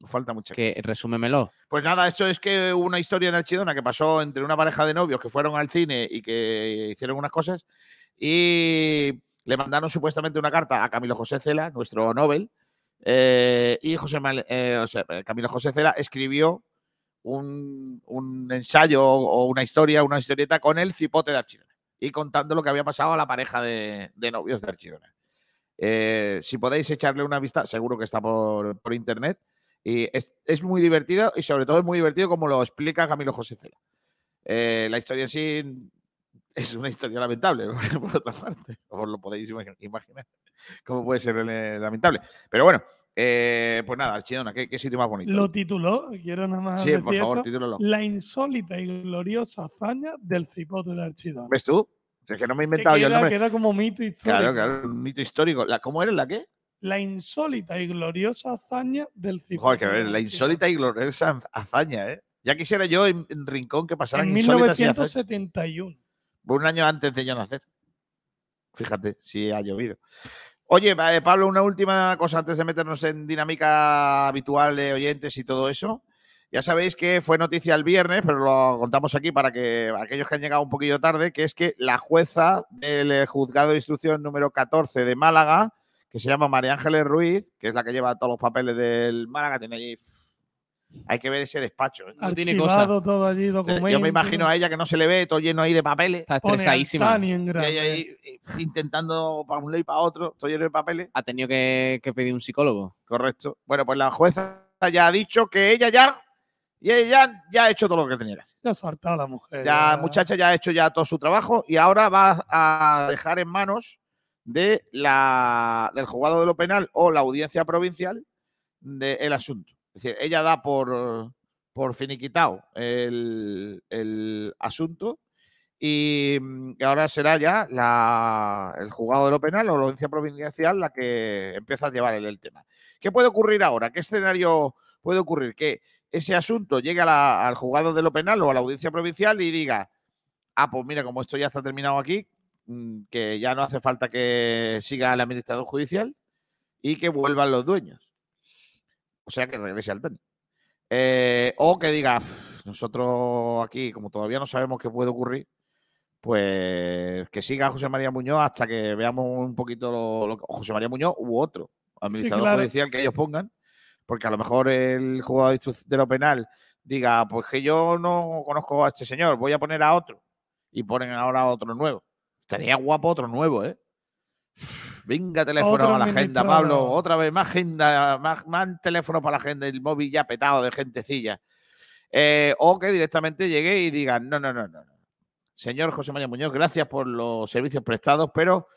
Falta mucha. Que resúmemelo. Pues nada, eso es que hubo una historia en Archidona que pasó entre una pareja de novios que fueron al cine y que hicieron unas cosas y le mandaron supuestamente una carta a Camilo José Cela, nuestro Nobel, eh, y José eh, Camilo José Cela escribió un, ensayo o una historia, una historieta con el cipote de Archidona y contando lo que había pasado a la pareja de, novios de Archidona. Eh, si podéis echarle una vista, seguro que está por, internet. Y es, muy divertido y sobre todo es muy divertido como lo explica Camilo José Cela. Eh, la historia en sí es una historia lamentable, [LAUGHS] por otra parte. Os lo podéis imaginar cómo puede ser eh, lamentable. Pero bueno, eh, pues nada, Archidona, ¿qué, sitio más bonito. Lo tituló, quiero nada más. Sí, por favor, titúlalo. La insólita y gloriosa hazaña del cipote de Archidona. ¿Ves tú? es que no me he inventado queda, yo. No queda como mito histórico. Claro, claro, un mito histórico. ¿La, ¿Cómo eres la qué? La insólita y gloriosa hazaña del. Joder, que ver, la insólita y gloriosa hazaña, ¿eh? Ya quisiera yo en, Rincón que pasaran En 1971. Un año antes de yo nacer. Fíjate, si ha llovido. Oye, eh, Pablo, una última cosa antes de meternos en dinámica habitual de oyentes y todo eso. Ya sabéis que fue noticia el viernes, pero lo contamos aquí para que aquellos que han llegado un poquillo tarde, que es que la jueza del eh, juzgado de instrucción número 14 de Málaga, que se llama María Ángeles Ruiz, que es la que lleva todos los papeles del Málaga, tiene allí hay que ver ese despacho. ¿eh? No tiene cosas. Todo allí, Yo me imagino a ella que no se le ve, todo lleno ahí de papeles. Está estresadísima. Y ella ahí eh, intentando para un lado y para otro, todo lleno de papeles. Ha tenido que, pedir un psicólogo. Correcto. Bueno, pues la jueza ya ha dicho que ella ya y ella ya ha hecho todo lo que tenía que hacer. Ya ha saltado la mujer. Ya, muchacha ya ha hecho ya todo su trabajo y ahora va a dejar en manos de la, del juzgado de lo penal o la audiencia provincial del asunto. Es decir, ella da por, por finiquitado el, asunto y, ahora será ya el juzgado de lo penal o la audiencia provincial la que empieza a llevar el, tema. ¿Qué puede ocurrir ahora? ¿Qué escenario puede ocurrir? Que ese asunto llegue al juzgado de lo penal o a la audiencia provincial y diga, ah, pues mira, como esto ya está terminado aquí, que ya no hace falta que siga el administrador judicial y que vuelvan los dueños. O sea, que regrese al tenis. Eh, o que diga, nosotros aquí, como todavía no sabemos qué puede ocurrir, pues que siga José María Muñoz hasta que veamos un poquito lo, José María Muñoz u otro administrador judicial que ellos pongan, porque a lo mejor el jugador de lo penal diga, pues que yo no conozco a este señor, voy a poner a otro y ponen ahora a otro nuevo. Estaría guapo otro nuevo, ¿eh? Venga, teléfono a la agenda, Pablo. Otra vez, más agenda, más, teléfono para la agenda, el móvil ya petado de gentecilla. Eh, o que directamente llegue y diga, no, no, no, no. Señor José María Muñoz, gracias por los servicios prestados, pero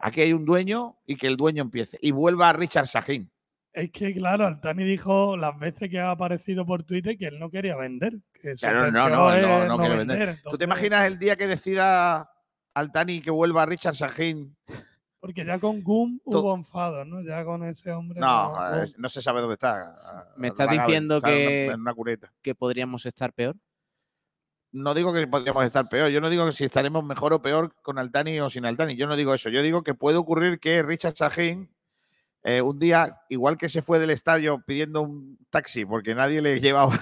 aquí hay un dueño y que el dueño empiece. Y vuelva a Richard Sajín. Es que, claro, Altani dijo las veces que ha aparecido por Twitter que él no quería vender. claro, no, no, no, no, quiere vender. ¿Tú te imaginas el día que decida Altani que vuelva a Richard Sajín porque ya con Goom hubo enfado, ¿no? Ya con ese hombre. No, no, se sabe dónde está. ¿Me estás diciendo que, que podríamos estar peor? No digo que podríamos estar peor. Yo no digo que si estaremos mejor o peor con Altani o sin Altani. Yo no digo eso. Yo digo que puede ocurrir que Richard Sahin eh, un día, igual que se fue del estadio pidiendo un taxi porque nadie le [LAUGHS] llevaba,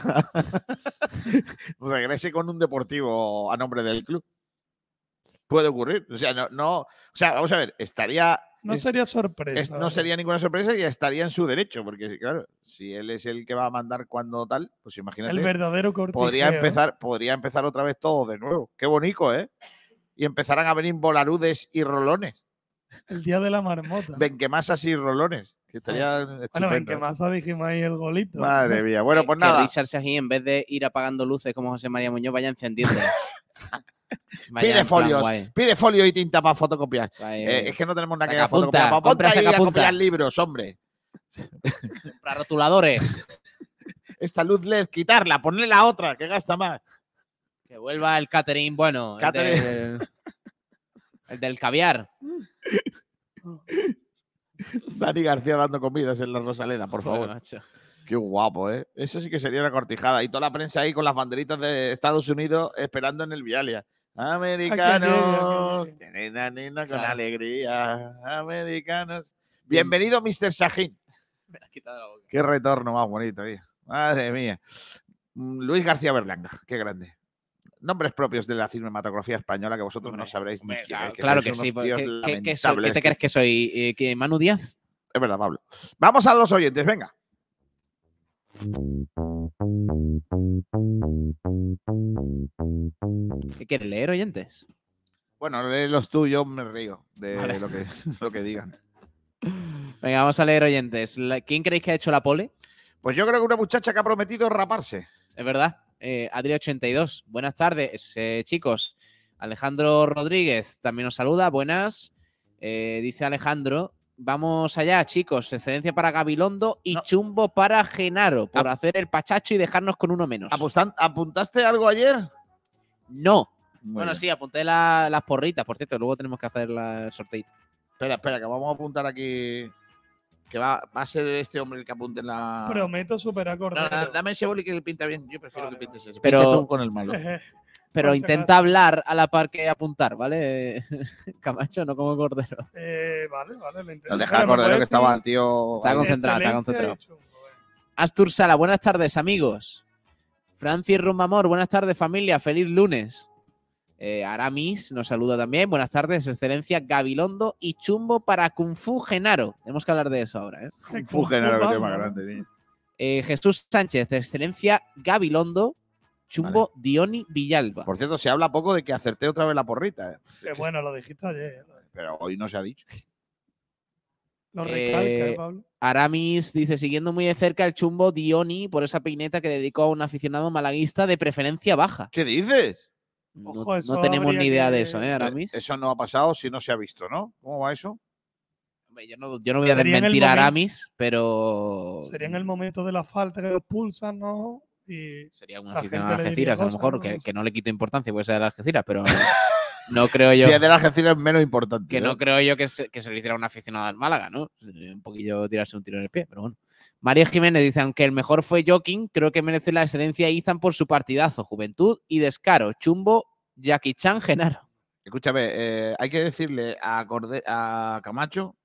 regrese con un deportivo a nombre del club puede ocurrir. O sea, no, no, o sea, vamos a ver, estaría. No sería sorpresa. no sería ninguna sorpresa y estaría en su derecho, porque claro, si él es el que va a mandar cuando tal, pues imagínate. El verdadero Podría empezar, podría empezar otra vez todo de nuevo. Qué bonito, ¿eh? Y empezarán a venir volarudes y rolones. El día de la marmota. Benquemasas y rolones. Que estaría bueno, Benquemasa dijimos ahí el golito. Madre mía. [LAUGHS] Bueno, pues nada. Que Richard en vez de ir apagando luces como José María Muñoz, vaya encendiendo. [LAUGHS] pide folios, pide folio y tinta para fotocopiar. Eh, es que no tenemos nada que fotocopiar. Ponte ahí a copiar libros, hombre. [LAUGHS] para rotuladores. [LAUGHS] esta luz LED, quitarla, ponerle la otra, que gasta más. Que vuelva el catering, bueno, el del, el del caviar. [LAUGHS] Dani García dando comidas en la Rosaleda, por Joder, favor. macho. Qué guapo, ¿eh? Eso sí que sería una cortijada. Y toda la prensa ahí con las banderitas de Estados Unidos esperando en el Vialia. Americanos, nena, nena, con Claro. alegría. Americanos. Bienvenido, Mr. Shahin. [LAUGHS] Me has quitado la boca. Qué retorno más bonito, tío. Madre mía. Mm, Luis García Berlanga, qué grande. Nombres propios de la cinematografía española que vosotros no sabréis hombre, ni claro, es, claro que sí. tíos ¿Qué, qué- qué soy? ¿Qué lamentables. te crees que soy? Eh, ¿que ¿Manu Díaz? Es verdad, Pablo. Vamos a los oyentes, venga. ¿Qué quieres leer, oyentes? Bueno, lee los tuyos, me río de Vale. lo, que, [LAUGHS] lo que digan. Venga, vamos a leer oyentes. ¿Quién creéis que ha hecho la pole? Pues yo creo que una muchacha que ha prometido raparse. Es verdad. Eh, Adri82. Buenas tardes, eh, chicos. Alejandro Rodríguez también nos saluda. Buenas. Eh, dice Alejandro. Vamos allá, chicos. Excelencia para Gabilondo y No. chumbo para Genaro por hacer el pachacho y dejarnos con uno menos. ¿Apuntaste algo ayer? No. Muy bueno, bien. sí, apunté la- las porritas, por cierto. Luego tenemos que hacer la- el sorteito. Espera, espera, que vamos a apuntar aquí. Que va, va a ser este hombre el que apunte en la. Prometo superar No, no, Cordero. dame ese boli que le pinta bien. Yo prefiero Vale, que pintes ese. Pero- Pinta tú con el malo. [LAUGHS] Pero intenta hablar a la par que apuntar, ¿vale? [LAUGHS] Camacho, no como cordero. Eh, vale, vale, me entiendo. No deja Cordero que estaba el tío. Está concentrado, está concentrado. Astur Sala, buenas tardes, amigos. Francis Rumbamor, buenas tardes, familia. Feliz lunes. Eh, Aramis nos saluda también. Buenas tardes, excelencia Gabilondo y chumbo para Kung Fu Genaro. Tenemos que hablar de eso ahora. ¿eh? Un fu genero que más grande, niño. Eh, Jesús Sánchez, excelencia Gabilondo, chumbo Dioni Villalba. Por cierto, se habla poco de que acerté otra vez la porrita. eh. Que bueno, lo dijiste ayer. Pero hoy no se ha dicho. Lo recalca, Eh, ¿eh, Pablo? Aramis dice, siguiendo muy de cerca el chumbo Dioni por esa peineta que dedicó a un aficionado malaguista de preferencia baja. ¿Qué dices? No, Ojo, no tenemos ni idea de eso, ¿eh, Eh, Aramis? Eso no ha pasado si no se ha visto, ¿no? ¿Cómo va eso? Hombre, Yo no, yo no voy a desmentir a momento- Aramis, pero Sería en el momento de la falta que los pulsan, ¿no? Y sería un aficionado a Algeciras, a lo mejor, ¿no? que, No sé. que no le quito importancia, puede ser de Algeciras, pero [LAUGHS] no creo yo, Si es de Algeciras es menos importante. que ¿eh? no creo yo que se, que se lo hiciera un aficionado al Málaga, ¿no? Un poquillo tirarse un tiro en el pie, pero bueno. María Jiménez dice, aunque el mejor fue Joking, creo que merece la excelencia Izan por su partidazo, juventud y descaro. Chumbo, Jackie Chan, [LAUGHS] Genaro. Escúchame, eh, hay que decirle a, Corde- a Camacho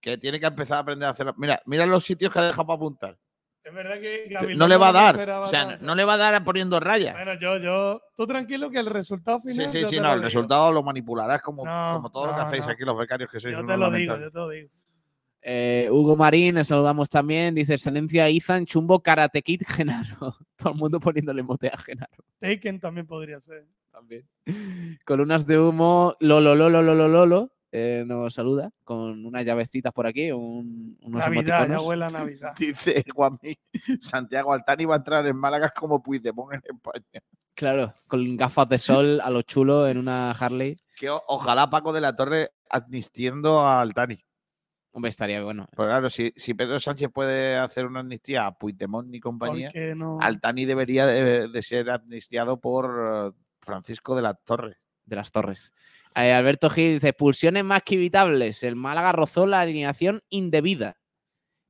que tiene que empezar a aprender a hacer. Mira, mira los sitios que ha dejado para apuntar. Es verdad que Gabilondo no le va a dar. esperaba O sea, no, tanto. no le va a dar poniendo rayas. Bueno, yo, yo, tú tranquilo que el resultado Sí, final. sí, sí, te no, el digo. resultado lo manipularás como, No, como todo lo que hacéis no. aquí los becarios que sois Yo te lo digo, yo te lo digo. Eh, Hugo Marín, le saludamos también. Dice, excelencia Izan, Chumbo, Karate Kid, Genaro. [LAUGHS] Todo el mundo poniéndole mote a Genaro. Taken también podría ser. También. Columnas de humo, Lolo, Lolo, Lolo, Lolo. Eh, nos saluda con unas llavecitas por aquí, un- unos Navidad, ya huele a [LAUGHS] Navidad. Dice Juanmi, Santiago Altani va a entrar en Málaga como Puigdemont en España. Claro, con gafas de sol a lo chulo en una Harley. Que o- ojalá Paco de la Torre amnistiendo a Altani. Hombre, estaría bueno. Pues claro, si, si Pedro Sánchez puede hacer una amnistía a Puigdemont y compañía, no. Altani debería de, de ser amnistiado por eh, Francisco de la Torre. de las Torres. Eh, Alberto Gil dice, expulsiones más que evitables. El Málaga rozó la alineación indebida.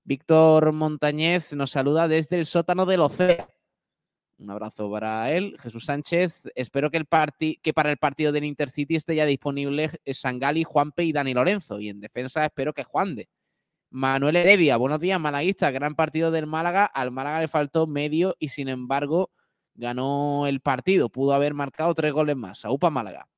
Víctor Montañez nos saluda desde el sótano del Ocea. Un abrazo para él. Jesús Sánchez, espero que, el que para el partido del Intercity esté ya disponible Sangali, Juanpe y Dani Lorenzo. Y en defensa espero que Juan de. Manuel Heredia, buenos días, malaguista. Gran partido del Málaga. Al Málaga le faltó medio y sin embargo ganó el partido. Pudo haber marcado tres goles más. Aupa Málaga.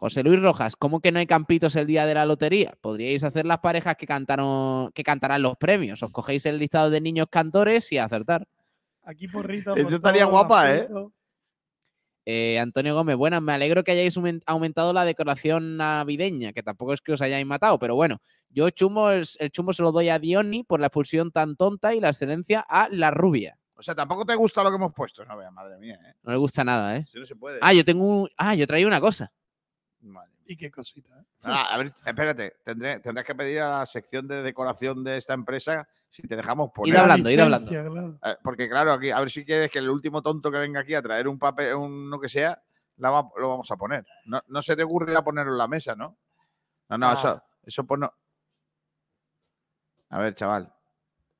José Luis Rojas, ¿cómo que no hay campitos el día de la lotería? Podríais hacer las parejas que cantaron, que cantarán los premios. Os cogéis el listado de niños cantores y acertar. Aquí porrito. Eso estaría guapa, ¿eh? Eh, Antonio Gómez, buenas, me alegro que hayáis aumen- aumentado la decoración navideña, que tampoco es que os hayáis matado, pero bueno, yo chumbo, el, el chumbo se lo doy a Dioni por la expulsión tan tonta y la excelencia a la rubia. O sea, tampoco te gusta lo que hemos puesto. No veas, madre mía, ¿eh? No le gusta nada, ¿eh? Si no se puede. Ah, yo tengo un... Ah, yo traía una cosa. Y qué cosita. ¿eh? Ah, a ver, espérate, tendré, tendrás que pedir a la sección de decoración de esta empresa si te dejamos poner. Ir hablando, ir hablando. Eh, porque claro, aquí, a ver si quieres que el último tonto que venga aquí a traer un papel, un lo que sea, lo vamos a poner. No, no se te ocurre a ponerlo en la mesa, ¿no? No, no, eso, ah. eso pues no. A ver, chaval.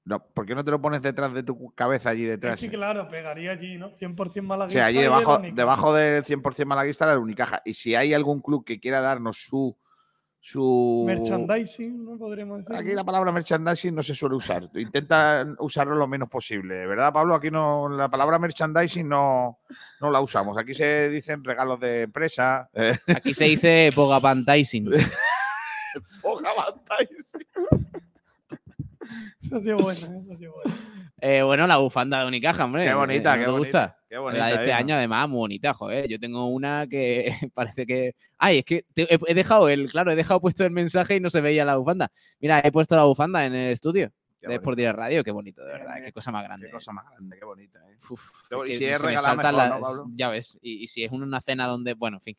No, ¿Por qué no te lo pones detrás de tu cabeza allí detrás? Sí, claro, pegaría allí, ¿no? 100% malaguista. Sí, allí debajo, debajo del 100% malaguista la Unicaja. Y si hay algún club que quiera darnos su, su. Merchandising, ¿no? Podríamos decir. Aquí la palabra merchandising no se suele usar. Intenta usarlo lo menos posible, ¿verdad, Pablo? Aquí no, la palabra merchandising no, no la usamos. Aquí se dicen regalos de empresa. Aquí se dice [LAUGHS] pogapantising. pogapantising. Eso ha sido bueno, eso ha sido bueno. Eh, bueno, la bufanda de Unicaja, hombre. Qué bonita, qué bonita. gusta? Qué bonita. La de este año, además, muy bonita, joder. Yo tengo una que [LAUGHS] parece que. Ay, es que he, dejado el, claro, he dejado puesto el mensaje y no se veía la bufanda. Mira, he puesto la bufanda en el estudio. de Sport Radio, qué bonito, de verdad, qué cosa más grande. Qué cosa más grande, qué bonita. Eh. y si es regalado Ya ves, y, si es una cena donde, bueno, en fin.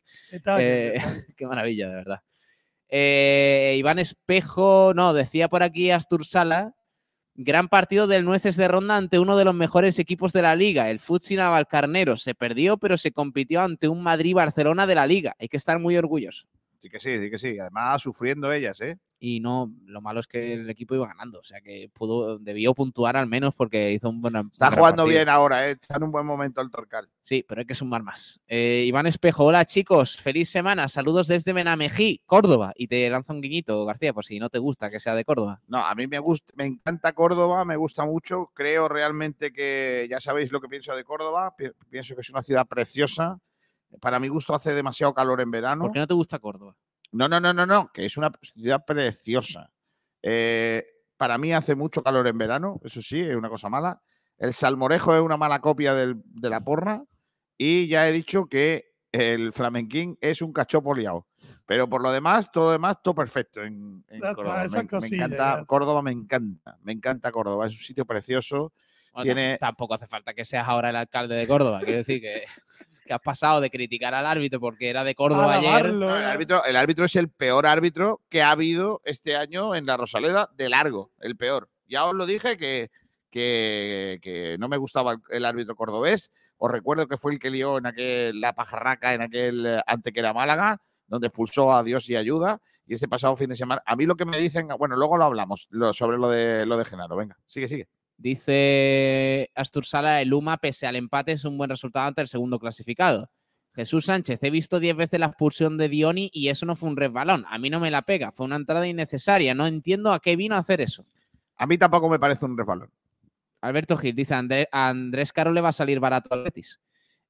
Eh, [LAUGHS] qué maravilla, de verdad. Eh, Iván Espejo, no, decía por aquí Astur Sala Gran partido del Nueces de Ronda ante uno de los mejores equipos de la liga, el Futsi Navalcarnero. Se perdió, pero se compitió ante un Madrid-Barcelona de la liga. Hay que estar muy orgulloso. Sí que sí, sí que sí. Además, sufriendo ellas, ¿eh? y no, lo malo es que el equipo iba ganando, o sea que pudo, debió puntuar al menos porque hizo un buen. Está jugando bien ahora, ¿eh? está en un buen momento el Torcal. Sí, pero hay que sumar más. Eh, Iván Espejo, hola chicos, feliz semana, saludos desde Benamejí, Córdoba, y te lanzo un guiñito, García, por si no te gusta que sea de Córdoba. No, a mí me gusta, me encanta Córdoba, me gusta mucho, creo realmente que ya sabéis lo que pienso de Córdoba, pienso que es una ciudad preciosa. Para mi gusto hace demasiado calor en verano. ¿Por qué no te gusta Córdoba? No, no, no, no, no, que es una ciudad preciosa. Eh, para mí hace mucho calor en verano, eso sí, es una cosa mala. El salmorejo es una mala copia de la porra. Y ya he dicho que el flamenquín es un cachopo liado. Pero por lo demás, todo lo demás, todo perfecto en, Córdoba. Me, encanta, Córdoba me encanta, me encanta Córdoba, es un sitio precioso. tiene... Tampoco hace falta que seas ahora el alcalde de Córdoba, quiero decir que que has pasado de criticar al árbitro porque era de Córdoba ayer. el, árbitro, el árbitro es el peor árbitro que ha habido este año en la Rosaleda, de largo, el peor. Ya os lo dije que, que, no me gustaba el árbitro cordobés. Os recuerdo que fue el que lió en aquel, la pajarraca en aquel eh, ante que era Málaga, donde expulsó a Dios y ayuda. Y ese pasado fin de semana, a mí lo que me dicen, bueno, luego lo hablamos sobre lo de lo de Genaro. Venga, sigue, sigue. Dice Astur Sala, el UMA, pese al empate, es un buen resultado ante el segundo clasificado. Jesús Sánchez, he visto 10 veces la expulsión de Dioni y eso no fue un resbalón. A mí no me la pega, fue una entrada innecesaria. No entiendo a qué vino a hacer eso. A mí tampoco me parece un resbalón. Alberto Gil dice: a Andrés Caro le va a salir barato al Betis.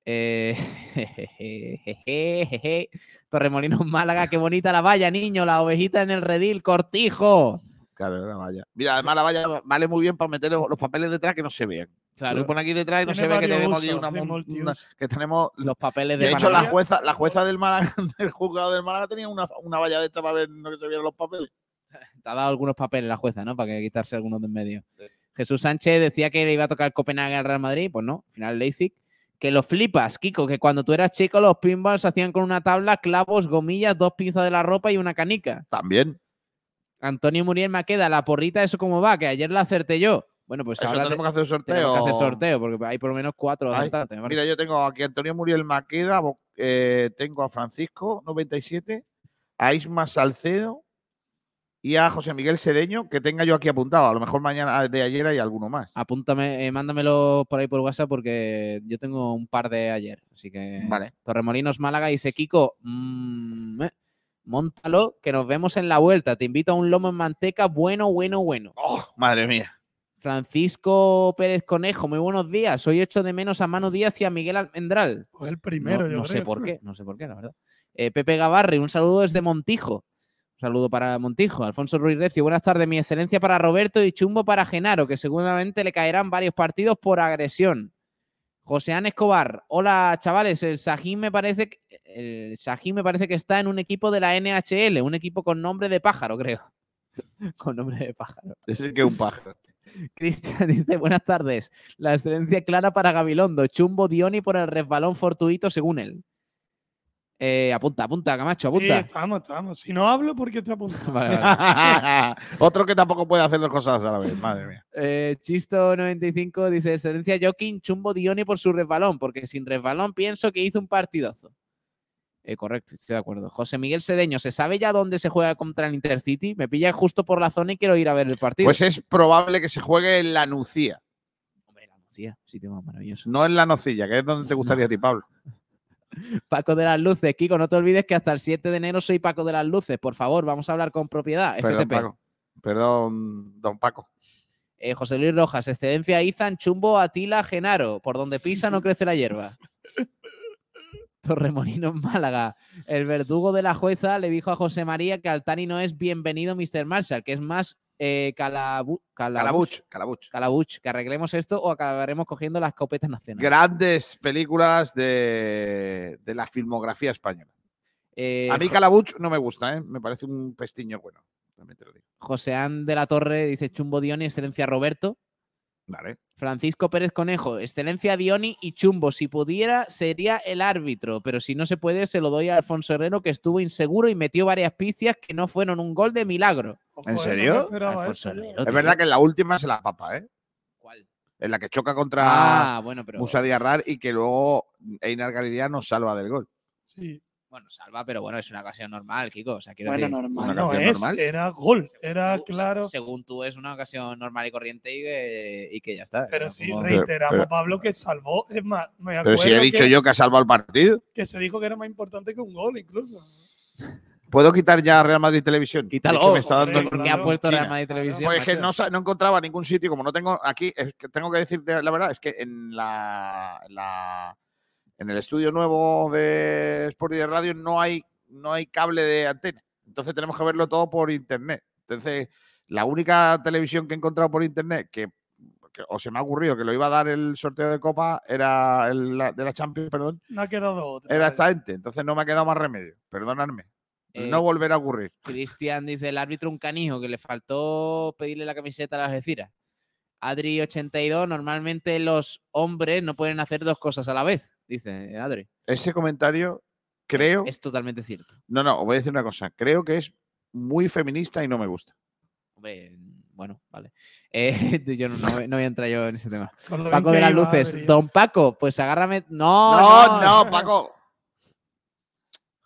Eh, [LAUGHS] Torremolinos Málaga, qué bonita la valla, niño, la ovejita en el redil, cortijo. Claro, la valla. Mira, además la valla vale muy bien para meter los, papeles detrás que no se vean. Claro. Lo pone aquí detrás y no se ve que tenemos aquí una, que tenemos los papeles de De hecho, la jueza, la jueza del Málaga, [LAUGHS] del juzgado del Málaga tenía una, una valla de esta para ver no que se vieran los papeles. Te ha dado algunos papeles la jueza, ¿no? Para que quitarse algunos de en medio. Jesús Sánchez decía que le iba a tocar Copenhague al Real Madrid, pues no, al final Leipzig. Que lo flipas, Kiko, que cuando tú eras chico los pinballs se hacían con una tabla, clavos, gomillas, dos pinzas de la ropa y una canica. También. Antonio Muriel queda la porrita, ¿eso cómo va? Que ayer la acerté yo. Bueno, pues ahora tenemos que hacer sorteo. Tenemos que hacer sorteo, porque hay por lo menos cuatro Mira, yo tengo aquí a Antonio Muriel Maqueda, eh, tengo a Francisco, 97, a Isma Salcedo y a José Miguel Sedeño, que tenga yo aquí apuntado. A lo mejor mañana de ayer hay alguno más. Apúntame, eh, mándamelo por ahí por WhatsApp porque yo tengo un par de ayer. Así que. Vale. Torremolinos Málaga dice Kiko. Mmm, Móntalo, que nos vemos en la vuelta. Te invito a un lomo en manteca bueno, bueno, bueno. ¡Oh, madre mía! Francisco Pérez Conejo, muy buenos días. Hoy echo de menos a Manu Díaz y a Miguel Almendral. Pues el primero, no, sé por qué, no sé por qué, la verdad. Eh, Pepe Gavarri, un saludo desde Montijo. Un saludo para Montijo. Alfonso Ruiz Recio, buenas tardes. Mi excelencia para Roberto y Chumbo para Genaro, que seguramente le caerán varios partidos por agresión. José An Escobar, hola chavales, el Sajín me parece que, el me parece que está en un equipo de la NHL, un equipo con nombre de pájaro, creo. [LAUGHS] con nombre de pájaro. Es que un pájaro. [LAUGHS] Cristian dice, buenas tardes. La excelencia clara para Gabilondo. Chumbo Dioni por el resbalón fortuito, según él. Eh, apunta, apunta, Camacho, Sí, apunta. estamos, estamos. Si no hablo, porque está apuntando. [LAUGHS] Vale, vale. [LAUGHS] Otro que tampoco puede hacer dos cosas a la vez, madre mía. Eh, Chisto95 dice: Excelencia Joaquín, chumbo Dioni por su resbalón, porque sin resbalón pienso que hizo un partidazo. Eh, correcto, estoy de acuerdo. José Miguel Sedeño, ¿se sabe ya dónde se juega contra el Intercity? Me pilla justo por la zona y quiero ir a ver el partido. Pues es probable que se juegue en la Nucía, Hombre, la Lucía, sitio más maravilloso. no en la Nocilla, que es donde te gustaría a ti, Pablo. [LAUGHS] Paco de las Luces, Kiko, no te olvides que hasta el 7 de enero soy Paco de las Luces. Por favor, vamos a hablar con propiedad. Perdón, FTP. Paco. Perdón, don Paco. Eh, José Luis Rojas, Excelencia Izan, Chumbo, Atila, Genaro. Por donde pisa no crece la hierba. [LAUGHS] Torremolinos, Málaga. El verdugo de la jueza le dijo a José María que Altani no es bienvenido Mr. Marshall, que es más eh, calabu- Calabuch, Calabuch. Calabuch, que arreglemos esto o acabaremos cogiendo las copetas nacionales. Grandes películas de, de la filmografía española. Eh, A mí Calabuch no me gusta, ¿eh? me parece un pestiño bueno. Digo. Joseán de la Torre dice Chumbo Dioni, Excelencia Roberto. Vale. Francisco Pérez Conejo, excelencia Dioni y Chumbo. Si pudiera, sería el árbitro, pero si no se puede, se lo doy a Alfonso Herrero, que estuvo inseguro y metió varias picias que no fueron un gol de milagro. ¿En eh, serio? Alfonso. Herrero, Es verdad que en la última se la papa, ¿eh? ¿Cuál? En la que choca contra Ah, bueno, pero. Musa Diarrar y que luego Einar Galilea nos salva del gol. Sí. Bueno, salva, pero bueno, es una ocasión normal, Kiko. O sea, quiero Bueno, decir, normal una no es. normal. Era gol. según Era tú- claro. Según tú, es una ocasión normal y corriente y que, y que ya está. Pero No sí, Pero- reiteramos, pero- Pablo, que salvó. Es más, me Pero acuerdo si he dicho que, yo que ha salvado el partido, que se dijo que era más importante que un gol, incluso. ¿puedo quitar ya Real Madrid Televisión? [LAUGHS] Quítalo, Es que me está dando ¿por qué claro. ha puesto Real. Madrid Televisión? Pues es que no, encontraba ningún sitio, como no tengo aquí, es que tengo que decirte la verdad, es que en la, en la- en el estudio nuevo de Sport y de Radio no hay, no hay cable de antena. Entonces tenemos que verlo todo por internet. Entonces, la única televisión que he encontrado por internet que, que- o se me ha ocurrido que lo iba a dar el sorteo de Copa era el la- de la Champions, perdón, No ha quedado otra. era esta gente. Entonces no me ha quedado más remedio. Perdonadme. Eh, no volverá a ocurrir. Cristian dice el árbitro un canijo que le faltó pedirle la camiseta a las Algeciras. Adri82, normalmente los hombres no pueden hacer dos cosas a la vez, dice Adri. Ese comentario creo. Es totalmente cierto. No, no, os voy a decir una cosa. Creo que es muy feminista y no me gusta. Hombre, bueno, vale. Eh, [LAUGHS] yo no, no voy- no voy a entrar yo en ese tema. Paco de las luces. Don Paco, pues agárrame. No, No, no, no, Paco.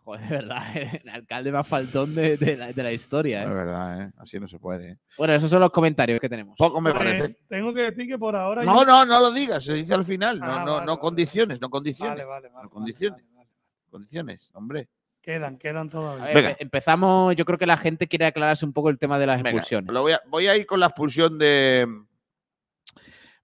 Joder, [LAUGHS] de verdad, el alcalde más faltón de, de la, de la historia. Es ¿eh? verdad, ¿eh? Así no se puede. ¿eh? Bueno, esos son los comentarios que tenemos. Poco me Pues, parece. tengo que decir que por ahora. No, yo- no, no lo digas. Se dice al final. No, Ah, no, vale, no vale, condiciones, no condiciones. Vale, vale, vale. No condiciones. vale, vale, vale. Condiciones, hombre. Quedan, quedan A todavía. ver, Venga. empe- empezamos. Yo creo que la gente quiere aclararse un poco el tema de las Venga, expulsiones. lo voy, a, voy a ir con la expulsión de.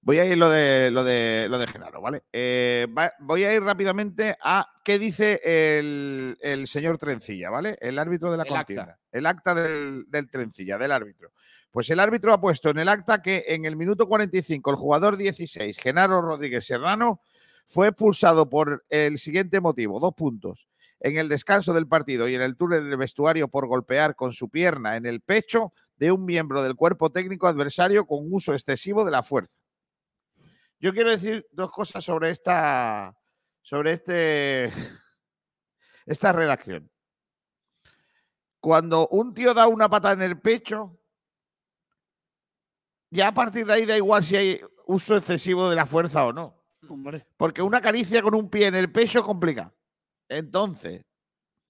Voy a ir lo de lo de lo de Genaro, ¿vale? Eh, va- voy a ir rápidamente a qué dice el, el señor Trencilla, ¿vale? El árbitro de la El acta. contienda. El acta del, del Trencilla, del árbitro. Pues el árbitro ha puesto en el acta que en el minuto 45 el jugador 16, Genaro Rodríguez Serrano, fue expulsado por el siguiente motivo, dos puntos. En el descanso del partido y en el túnel del vestuario por golpear con su pierna en el pecho de un miembro del cuerpo técnico adversario con uso excesivo de la fuerza. Yo quiero decir dos cosas sobre esta, sobre este, [LAUGHS] esta redacción. Cuando un tío da una pata en el pecho, ya a partir de ahí da igual si hay uso excesivo de la fuerza o no. Hombre, Porque una caricia con un pie en el pecho complica. Entonces,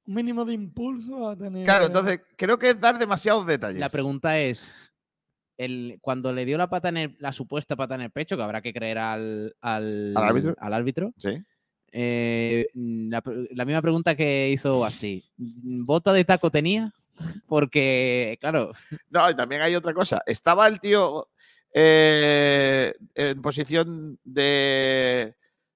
un mínimo de impulso a tener. claro, entonces creo que es dar demasiados detalles. La pregunta es, el, cuando le dio la pata en el- la supuesta pata en el pecho, que habrá que creer al, al, ¿Al árbitro? al árbitro, Sí. eh, la, pre- la misma pregunta que hizo Basti. ¿Bota de taco tenía? [LAUGHS] Porque, claro, No, y también hay otra cosa. Estaba el tío eh, en posición de,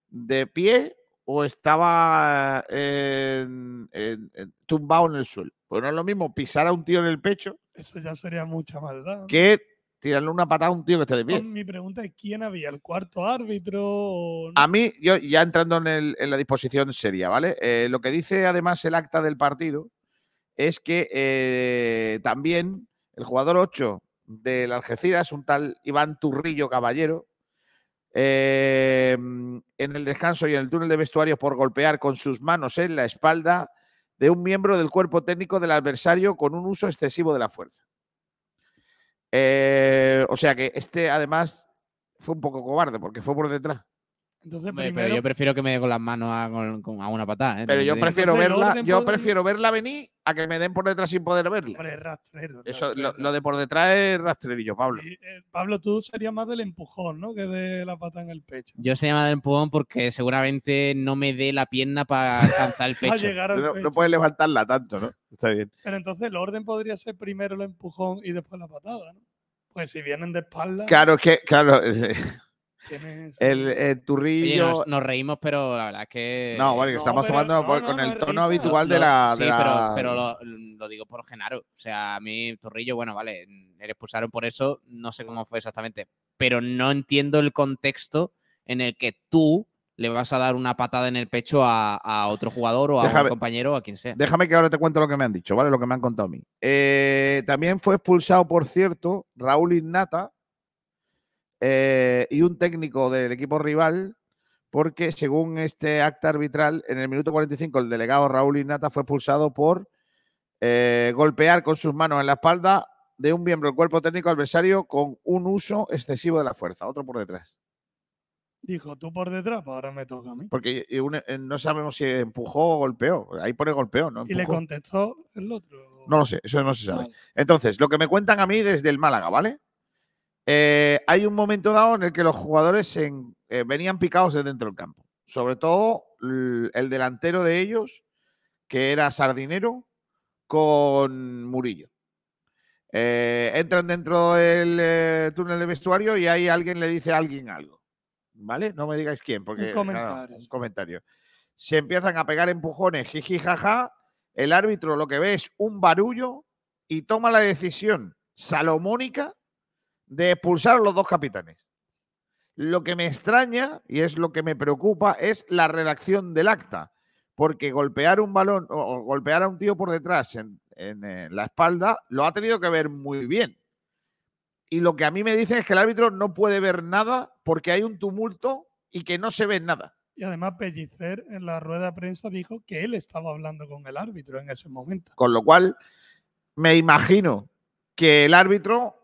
de pie o estaba en- en- en- tumbado en el suelo. Pues no es lo mismo pisar a un tío en el pecho Eso ya sería mucha maldad. que tirarle una patada a un tío que esté de pie. Mi pregunta es: ¿quién había? ¿El cuarto árbitro? A mí, yo ya entrando en, el- en la disposición seria, ¿vale? Eh, lo que dice además el acta del partido es que eh, también el jugador 8 del Algeciras, un tal Iván Turrillo Caballero, eh, en el descanso y en el túnel de vestuario por golpear con sus manos en la espalda de un miembro del cuerpo técnico del adversario con un uso excesivo de la fuerza. Eh, o sea que este además fue un poco cobarde porque fue por detrás. Entonces, Hombre, primero, Pero yo prefiero que me dé con las manos a, con- con- a una patada. ¿eh? Pero yo prefiero verla, yo prefiero verla venir a que me den por detrás sin poder verla. hombre, rastrero. Eso, lo, rastrero. lo de por detrás es rastrerillo, Pablo. Eh, Pablo, tú serías más del empujón, ¿no? Que de la pata en el pecho. Yo se llama del empujón porque seguramente no me dé la pierna para [LAUGHS] alcanzar el pecho. llegar al No, pecho. no puedes levantarla tanto, ¿no? Está bien. Pero entonces el orden podría ser primero el empujón y después la patada, ¿no? Pues si vienen de espalda, Claro, es que, claro, [LAUGHS] el, el Oye, turrillo. nos, nos reímos, pero la verdad es que. no, bueno, que No, estamos tomando no, con no el tono risa. habitual de la. Sí, de la- pero, pero lo, lo digo por Genaro. O sea, a mí, Torrillo, bueno, vale, le expulsaron por eso, no sé cómo fue exactamente, pero no entiendo el contexto en el que tú le vas a dar una patada en el pecho a, a otro jugador o a Déjame- un compañero o a quien sea. Déjame que ahora te cuento lo que me han dicho, ¿vale? Lo que me han contado a mí. Eh, también fue expulsado, por cierto, Raúl Innata eh, y un técnico del equipo rival, porque según este acta arbitral, en el minuto 45 el delegado Raúl Innata fue expulsado por eh, golpear con sus manos en la espalda de un miembro del cuerpo técnico adversario con un uso excesivo de la fuerza, otro por detrás. Dijo, tú por detrás, pues ahora me toca a mí. Porque un- eh, no sabemos si empujó o golpeó. Ahí pone golpeó, ¿no? Y le contestó el otro. No lo sé, eso no se sabe. Vale. Entonces, lo que me cuentan a mí desde el Málaga, ¿vale? Eh, hay un momento dado en el que los jugadores se eh, venían picados de dentro del campo. Sobre todo el delantero de ellos, que era Sardinero, con Murillo. Eh, entran dentro del túnel de vestuario y ahí alguien le dice a alguien algo. ¿Vale? No me digáis quién, porque comentario, un sí. comentario. Se empiezan a pegar empujones, jiji, jaja. El árbitro lo que ve es un barullo y toma la decisión salomónica de expulsar a los dos capitanes. Lo que me extraña y es lo que me preocupa es la redacción del acta, porque golpear un balón o, golpear a un tío por detrás en, en, eh, la espalda lo ha tenido que ver muy bien. Y lo que a mí me dicen es que el árbitro no puede ver nada porque hay un tumulto y que no se ve nada. Y además Pellicer en la rueda de prensa dijo que él estaba hablando con el árbitro en ese momento. Con lo cual, me imagino que el árbitro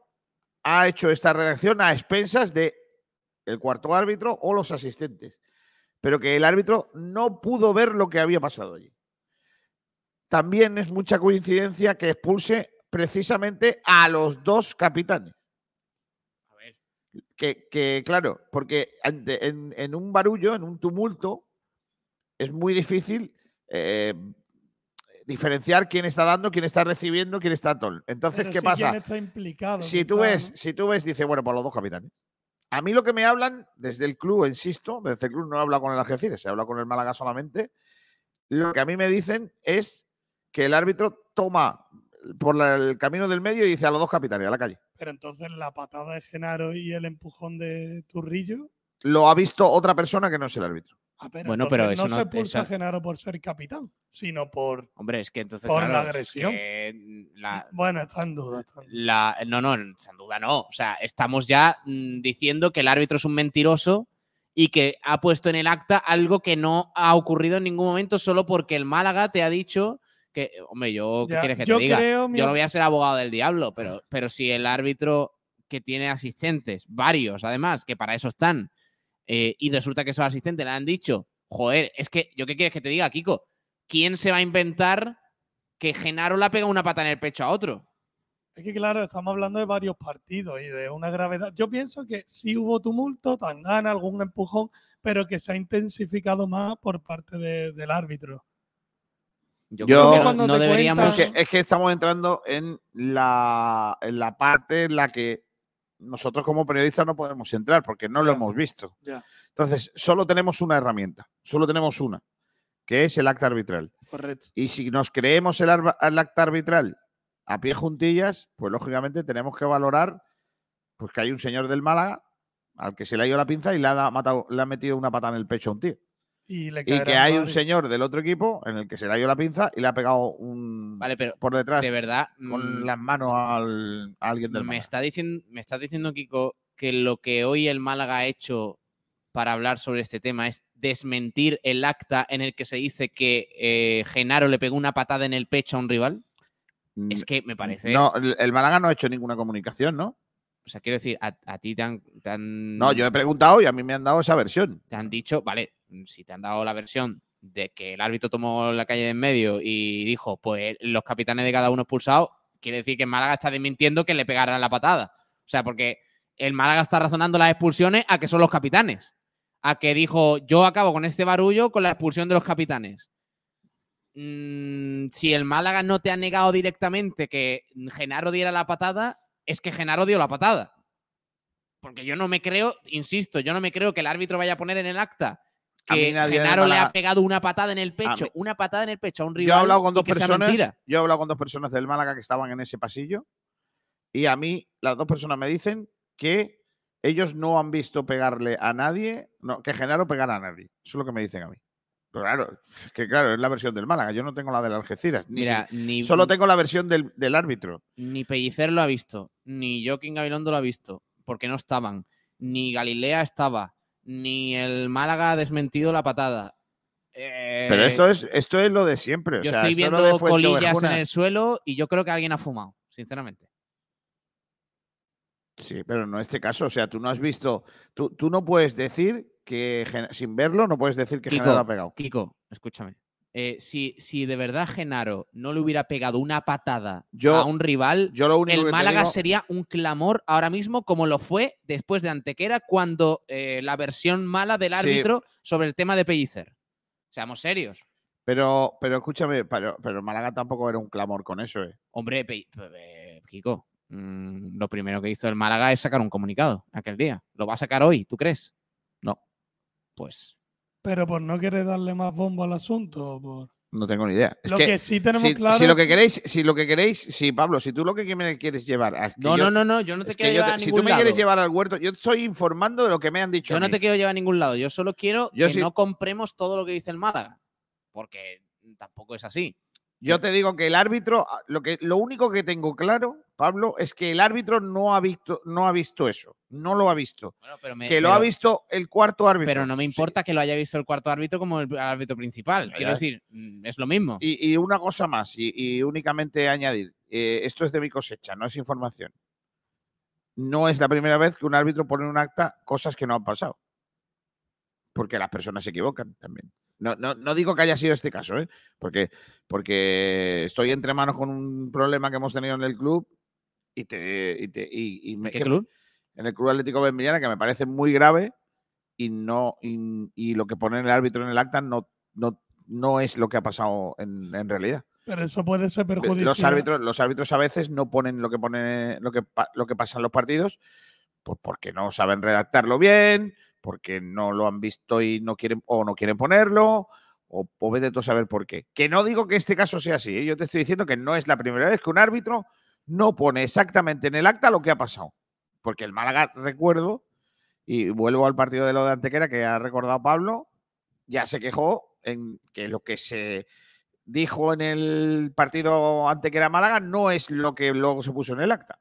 ha hecho esta redacción a expensas de el cuarto árbitro o los asistentes, pero que el árbitro no pudo ver lo que había pasado allí. También es mucha coincidencia que expulse precisamente a los dos capitanes. A ver, Que, que, claro, porque en, en un barullo, en un tumulto, es muy difícil eh, diferenciar quién está dando, quién está recibiendo, quién está todo. Entonces, Pero ¿qué pasa? quién está implicado. Si tú ves, ¿no? si tú ves, dice, bueno, por los dos capitanes. A mí lo que me hablan desde el club, insisto, desde el club no he hablado con el Algeciras, he hablado con el Málaga solamente. Lo que a mí me dicen es que el árbitro toma por la- el camino del medio y dice a los dos capitanes, a la calle. Pero entonces la patada de Genaro y el empujón de Turrillo. Lo ha visto otra persona que no es el árbitro. Ah, pero Bueno, pero eso no, se expulsa a Genaro por ser capitán, sino por. hombre, es que entonces. Por la es agresión. que la, Bueno, está en duda. está en duda. la- no, no, sin duda no. O sea, estamos ya mm, diciendo que el árbitro es un mentiroso y que ha puesto en el acta algo que no ha ocurrido en ningún momento solo porque el Málaga te ha dicho que, hombre, yo, ¿qué Ya, quieres que yo te diga? creo, Yo no voy a ser abogado del diablo, pero, [LAUGHS] pero si el árbitro que tiene asistentes, varios además, que para eso están, eh, y resulta que esos asistentes le han dicho, joder, es que, ¿yo qué quieres que te diga, Kiko? ¿Quién se va a inventar que Genaro le pega una pata en el pecho a otro? Es que claro, estamos hablando de varios partidos y de una gravedad. Yo pienso que sí hubo tumulto, tangana, algún empujón, pero que se ha intensificado más por parte de- del árbitro. Yo, Yo- creo que no, deberíamos. cuentan- Es que, es que estamos entrando en la, en la parte en la que nosotros como periodistas no podemos entrar porque no lo Ya. hemos visto. Ya. Entonces, solo tenemos una herramienta, solo tenemos una, que es el acta arbitral. Correcto. Y si nos creemos el, el acta arbitral a pie juntillas, pues lógicamente tenemos que valorar pues, que hay un señor del Málaga al que se le ha ido la pinza y le ha, matado, le ha metido una pata en el pecho a un tío. Y, le Y que hay un señor del otro equipo en el que se le ha ido la pinza y le ha pegado un Vale, pero por detrás de verdad. con mm, las manos al, a alguien del me, Málaga. está diciendo, me estás diciendo, Kiko, que lo que hoy el Málaga ha hecho para hablar sobre este tema es desmentir el acta en el que se dice que eh, Genaro le pegó una patada en el pecho a un rival? Es que me parece. No, el Málaga no ha hecho ninguna comunicación, ¿no? O sea, quiero decir, a, ti te han, No, yo he preguntado y a mí me han dado esa versión. Te han dicho, vale, si te han dado la versión de que el árbitro tomó la calle de en medio y dijo, pues los capitanes de cada uno expulsados, quiere decir que Málaga está desmintiendo que le pegaran la patada. O sea, porque el Málaga está razonando las expulsiones a que son los capitanes. A que dijo, yo acabo con este barullo con la expulsión de los capitanes. Mm, si el Málaga no te ha negado directamente que Genaro diera la patada, es que Genaro dio la patada. Porque yo no me creo, insisto, yo no me creo que el árbitro vaya a poner en el acta que Genaro le ha pegado una patada en el pecho, una patada en el pecho a un rival. Yo he hablado con dos personas, yo he hablado con dos personas del Málaga que estaban en ese pasillo y a mí las dos personas me dicen que ellos no han visto pegarle a nadie, no, que Genaro pegara a nadie. Eso es lo que me dicen a mí. Pero claro, que claro, es la versión del Málaga. Yo no tengo la del Algeciras. Ni, solo tengo la versión del, árbitro. Ni Pellicer lo ha visto, ni Joaquín Gabilondo lo ha visto, porque no estaban. Ni Galilea estaba, ni el Málaga ha desmentido la patada. Pero esto es, esto es lo de siempre. Yo estoy viendo colillas en el suelo y yo creo que alguien ha fumado, sinceramente. Sí, pero no en este caso. O sea, tú no has visto. Tú, tú no puedes decir que sin verlo, no puedes decir que Genaro ha pegado. Kiko, escúchame. Eh, si, si, de verdad Genaro no le hubiera pegado una patada a un rival, el Málaga sería un clamor ahora mismo como lo fue después de Antequera cuando eh, la versión mala del árbitro sobre el tema de Pellicer. Seamos serios. Pero, pero escúchame, pero, pero Málaga tampoco era un clamor con eso, ¿eh? Hombre, Kiko, Mm, lo primero que hizo el Málaga es sacar un comunicado aquel día. ¿Lo va a sacar hoy, tú crees? No. Pues. Pero por no querer darle más bombo al asunto. Por... No tengo ni idea. lo que, sí tenemos si, claro. Si lo que queréis, si lo que queréis, si Pablo, si tú lo que me quieres llevar. no, no, no, no, yo no te quiero llevar a ningún Si tú me quieres llevar al huerto, yo estoy informando de lo que me han dicho. Yo no te quiero llevar a ningún lado. Yo solo quiero que no compremos todo lo que dice el Málaga. Porque tampoco es así. Yo te digo que el árbitro, ah, lo, que, lo único que tengo claro, Pablo, es que el árbitro no ha visto, no ha visto eso. No lo ha visto. que lo ha visto el cuarto árbitro. Pero no me importa que lo haya visto el cuarto árbitro como el árbitro principal. Quiero decir, mm, es lo mismo. Y, una cosa más, y, únicamente añadir, eh, esto es de mi cosecha, no es información. No es la primera vez que un árbitro pone en un acta cosas que no han pasado. Porque las personas se equivocan también. No, no, digo que haya sido este caso, ¿eh? porque, porque estoy entre manos con un problema que hemos tenido en el club y te, y te y, ¿Qué club? En el Club Atlético Benvillana, que me parece muy grave y no y, lo que pone el árbitro en el acta no, no, no es lo que ha pasado en, realidad. Pero eso puede ser perjudicial. Los árbitros, los árbitros a veces no ponen lo que pone lo que, lo que pasa en los partidos, pues porque no saben redactarlo bien, porque no lo han visto y no quieren o no quieren ponerlo o, o vete tú a saber por qué. Que no digo que este caso sea así, ¿eh? yo te estoy diciendo que no es la primera vez que un árbitro no pone exactamente en el acta lo que ha pasado. Porque el Málaga, recuerdo, y vuelvo al partido de lo de Antequera que ha recordado Pablo, ya se quejó en que lo que se dijo en el partido Antequera Málaga no es lo que luego se puso en el acta.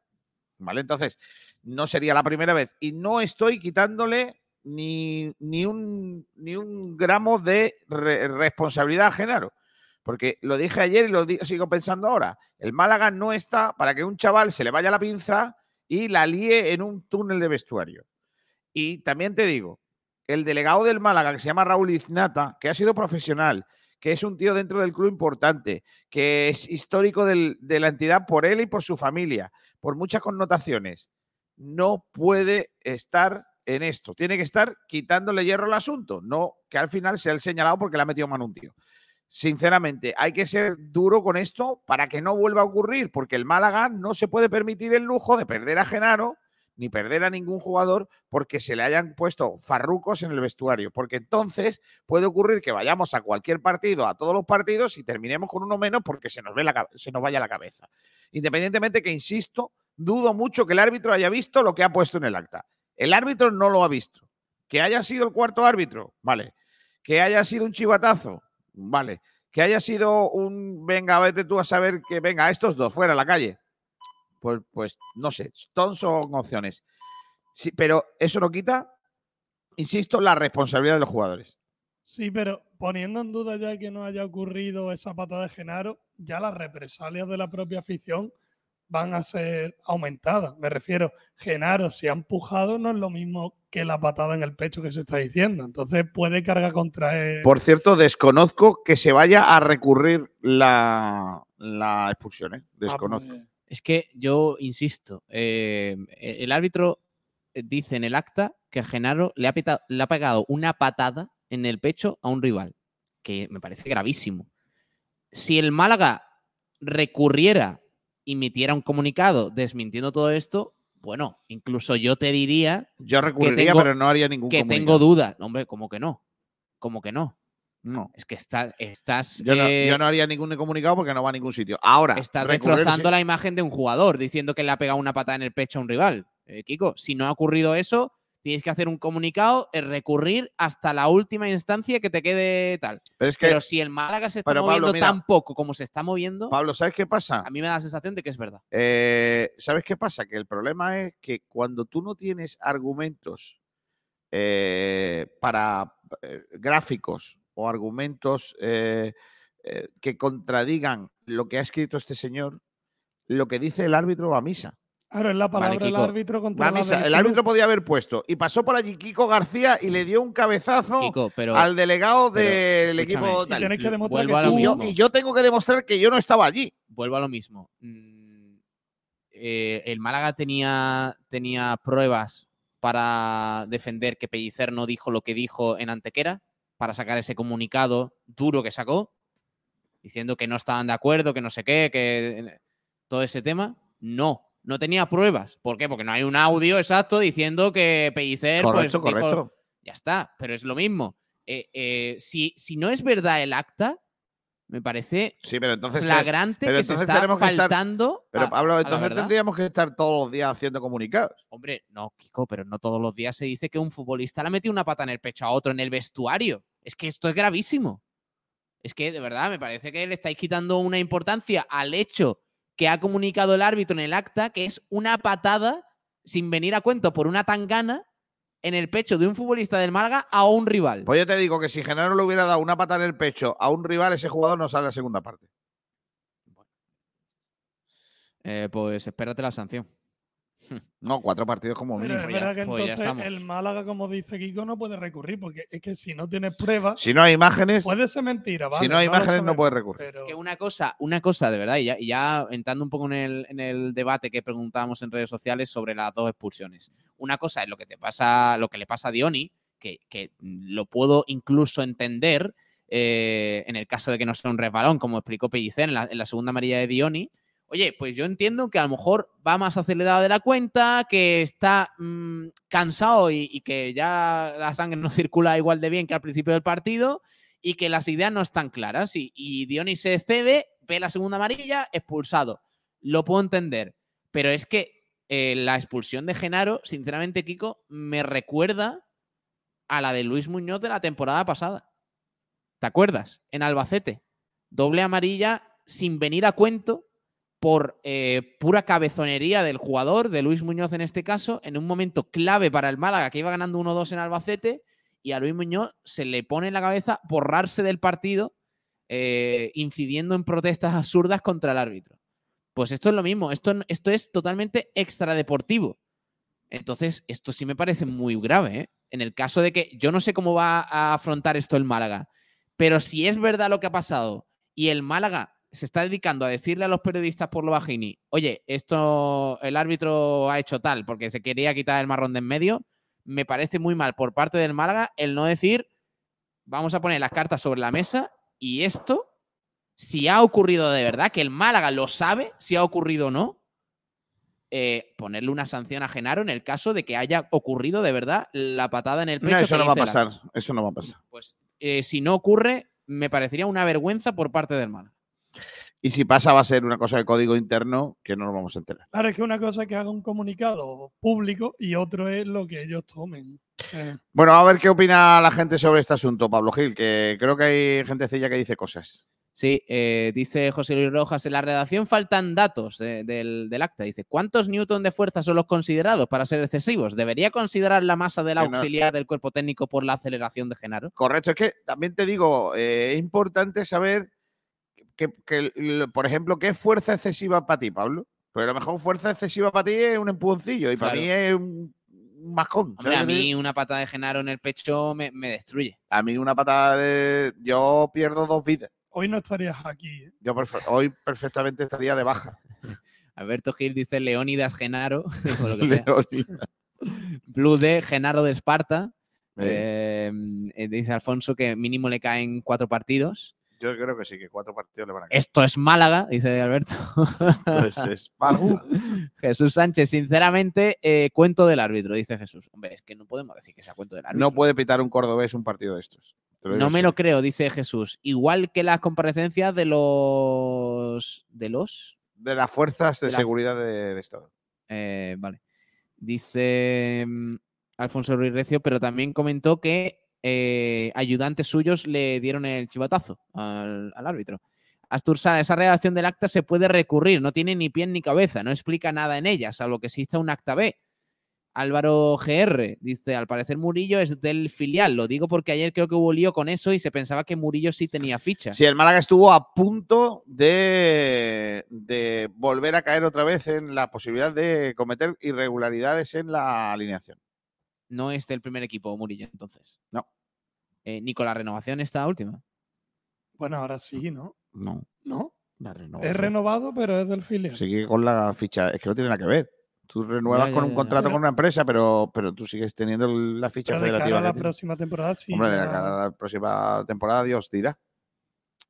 ¿Vale? Entonces, no sería la primera vez. Y no estoy quitándole ni, ni, un, ni un gramo de responsabilidad Genaro. Porque lo dije ayer y lo sigo pensando ahora. El Málaga no está para que un chaval se le vaya la pinza y la líe en un túnel de vestuario. Y también te digo, el delegado del Málaga, que se llama Raúl Iznata, que ha sido profesional, que es un tío dentro del club importante, que es histórico de la entidad por él y por su familia, por muchas connotaciones, no puede estar en esto. Tiene que estar quitándole hierro al asunto, no que al final sea el señalado porque le ha metido mano un tío. Sinceramente, hay que ser duro con esto para que no vuelva a ocurrir, porque el Málaga no se puede permitir el lujo de perder a Genaro ni perder a ningún jugador porque se le hayan puesto farrucos en el vestuario, porque entonces puede ocurrir que vayamos a cualquier partido, a todos los partidos y terminemos con uno menos porque se nos, ve la, se nos vaya la cabeza. Independientemente que, insisto, dudo mucho que el árbitro haya visto lo que ha puesto en el acta. El árbitro no lo ha visto. Que haya sido el cuarto árbitro, vale. Que haya sido un chivatazo, vale. Que haya sido un, venga, vete tú a saber que, venga, estos dos fuera a la calle. Pues, pues no sé, son opciones. Sí, pero eso no quita insisto, la responsabilidad de los jugadores. Sí, pero poniendo en duda ya que no haya ocurrido esa patada de Genaro, ya las represalias de la propia afición van a ser aumentadas. Me refiero, Genaro, si ha empujado, no es lo mismo que la patada en el pecho que se está diciendo. Entonces puede cargar contra él. Por cierto, desconozco que se vaya a recurrir la, expulsión. ¿eh? Desconozco. pues, es que yo insisto, eh, el árbitro dice en el acta que Genaro le ha, le ha pegado una patada en el pecho a un rival, que me parece gravísimo. Si el Málaga recurriera emitiera un comunicado desmintiendo todo esto, bueno, incluso yo te diría. Yo recurriría, pero no haría ningún Que tengo dudas. Hombre, ¿cómo que no? ¿Cómo que no? No. Es que estás. estás yo, no, yo, no, haría ningún comunicado porque no va a ningún sitio. Ahora. Estás destrozando la imagen de un jugador diciendo que le ha pegado una patada en el pecho a un rival. Eh, Kiko, si no ha ocurrido eso, tienes que hacer un comunicado, es recurrir hasta la última instancia que te quede tal. Pero, si el Málaga se está moviendo tan poco como se está moviendo. Pablo, ¿sabes qué pasa? A mí me da la sensación de que es verdad. Eh, ¿Sabes qué pasa? Que el problema es que cuando tú no tienes argumentos eh, para eh, gráficos o argumentos que contradigan lo que ha escrito este señor, lo que dice el árbitro va a misa. Claro, es la palabra del árbitro contra la El árbitro podía haber puesto y pasó por allí Kiko García y le dio un cabezazo al delegado del equipo. Y, yo, tengo que demostrar que yo no estaba allí. Vuelvo a lo mismo. Mm, eh, el Málaga tenía, tenía pruebas para defender que Pellicer no dijo lo que dijo en Antequera, para sacar ese comunicado duro que sacó, diciendo que no estaban de acuerdo, que no sé qué, que todo ese tema. No, no tenía pruebas. ¿Por qué? Porque no hay un audio exacto diciendo que Pellicer. Pues, correcto, correcto. ya está, pero es lo mismo. Eh, eh, si, si no es verdad el acta, me parece sí, pero entonces, flagrante que se está faltando. pero Pablo, entonces tendríamos que estar todos los días haciendo comunicados. Hombre, no, Kiko, pero no todos los días se dice que un futbolista le ha metido una pata en el pecho a otro en el vestuario. Es que esto es gravísimo. Es que de verdad me parece que le estáis quitando una importancia al hecho que ha comunicado el árbitro en el acta, que es una patada sin venir a cuento por una tangana en el pecho de un futbolista del Málaga a un rival. Pues yo te digo que si Genaro le hubiera dado una patada en el pecho a un rival, ese jugador no sale a la segunda parte. Eh, pues espérate la sanción. [LAUGHS] No, cuatro partidos como mínimo. que pues el Málaga, como dice Kiko, no puede recurrir, porque es que si no tienes pruebas. Si no hay imágenes. Puede ser mentira, Si no hay imágenes, no puede recurrir. Es que una cosa, una cosa de verdad, y ya, entrando un poco en el, en el, debate que preguntábamos en redes sociales sobre las dos expulsiones. Una cosa es lo que te pasa, lo que le pasa a Dioni, que, lo puedo incluso entender. Eh, en el caso de que no sea un resbalón, como explicó Pellicer en la, en la segunda amarilla de Dioni, Oye, pues yo entiendo que a lo mejor va más acelerado de la cuenta, que está mm, cansado y, que ya la sangre no [LAUGHS] circula igual de bien que al principio del partido y que las ideas no están claras. Y, Dionis se cede, ve la segunda amarilla, expulsado. Lo puedo entender. Pero es que eh, la expulsión de Genaro, sinceramente, Kiko, me recuerda a la de Luis Muñoz de la temporada pasada. ¿Te acuerdas? En Albacete. Doble amarilla sin venir a cuento por eh, pura cabezonería del jugador, de Luis Muñoz en este caso, en un momento clave para el Málaga, que iba ganando 1-2 en Albacete, y a Luis Muñoz se le pone en la cabeza borrarse del partido, eh, incidiendo en protestas absurdas contra el árbitro. Pues esto es lo mismo, esto, esto es totalmente extradeportivo. Entonces, esto sí me parece muy grave. ¿eh? En el caso de que yo no sé cómo va a afrontar esto el Málaga, pero si es verdad lo que ha pasado y el Málaga se está dedicando a decirle a los periodistas por lo bajini, oye, esto el árbitro ha hecho tal porque se quería quitar el marrón de en medio, me parece muy mal por parte del Málaga el no decir, vamos a poner las cartas sobre la mesa y esto, si ha ocurrido de verdad, que el Málaga lo sabe, si ha ocurrido o no, eh, ponerle una sanción a Genaro en el caso de que haya ocurrido de verdad la patada en el pecho. eso no va a pasar, eso no va a pasar. Pues eh, si no ocurre, me parecería una vergüenza por parte del Málaga. Y si pasa, va a ser una cosa de código interno que no nos vamos a enterar. Claro, es que una cosa es que haga un comunicado público y otro es lo que ellos tomen. Eh. Bueno, a ver qué opina la gente sobre este asunto, Pablo Gil, que creo que hay gentecilla que dice cosas. Sí, eh, dice José Luis Rojas, en la redacción faltan datos del, acta. Dice, ¿cuántos newton de fuerza son los considerados para ser excesivos? ¿Debería considerar la masa del auxiliar del cuerpo técnico por la aceleración de Genaro? Correcto, es que también te digo, eh, es importante saber que, por ejemplo, ¿qué es fuerza excesiva para ti, Pablo? Pues a lo mejor fuerza excesiva para ti es un empujoncillo y para mí es un, mascón. a mí una patada de Genaro en el pecho me, me destruye. A mí una patada de... Yo pierdo dos vidas. Hoy no estarías aquí. ¿eh? Yo hoy perfectamente estaría de baja. [LAUGHS] Alberto Gil dice Leónidas Genaro. [LAUGHS] [LAUGHS] Blue de Genaro de Esparta. Em, eh, dice Alfonso que mínimo le caen cuatro partidos. Yo creo que sí, que cuatro partidos le van a. Esto es Málaga, dice Alberto. Esto es Esparta. [LAUGHS] Jesús Sánchez, sinceramente, eh, cuento del árbitro, dice Jesús. Hombre, es que no podemos decir que sea cuento del árbitro. No puede pitar un cordobés un partido de estos. No me lo creo, dice Jesús. Igual que las comparecencias de los. de los. De las fuerzas de, seguridad del Estado. Eh, vale. Dice mm, Alfonso Ruiz Recio, pero también comentó que eh, ayudantes suyos le dieron el chivatazo al, árbitro. Astursana, esa redacción del acta se puede recurrir, no tiene ni pie ni cabeza, no explica nada en ella, salvo que exista un acta B. Álvaro GR dice, al parecer Murillo es del filial. Lo digo porque ayer creo que hubo lío con eso y se pensaba que Murillo sí tenía ficha. Sí, el Málaga estuvo a punto de volver a caer otra vez en la posibilidad de cometer irregularidades en la alineación. No es del primer equipo Murillo, entonces. No. Eh, ni con la renovación esta última. Bueno, ahora sí, ¿no? No. ¿No? Es renovado, pero es del filial. Sigue con la ficha. Es que no tiene nada que ver. Tú renuevas con un contrato con una empresa, pero, pero tú sigues teniendo la ficha pero federativa. De cara a la próxima temporada, sí. Hombre, de cara a la próxima temporada, Dios dirá.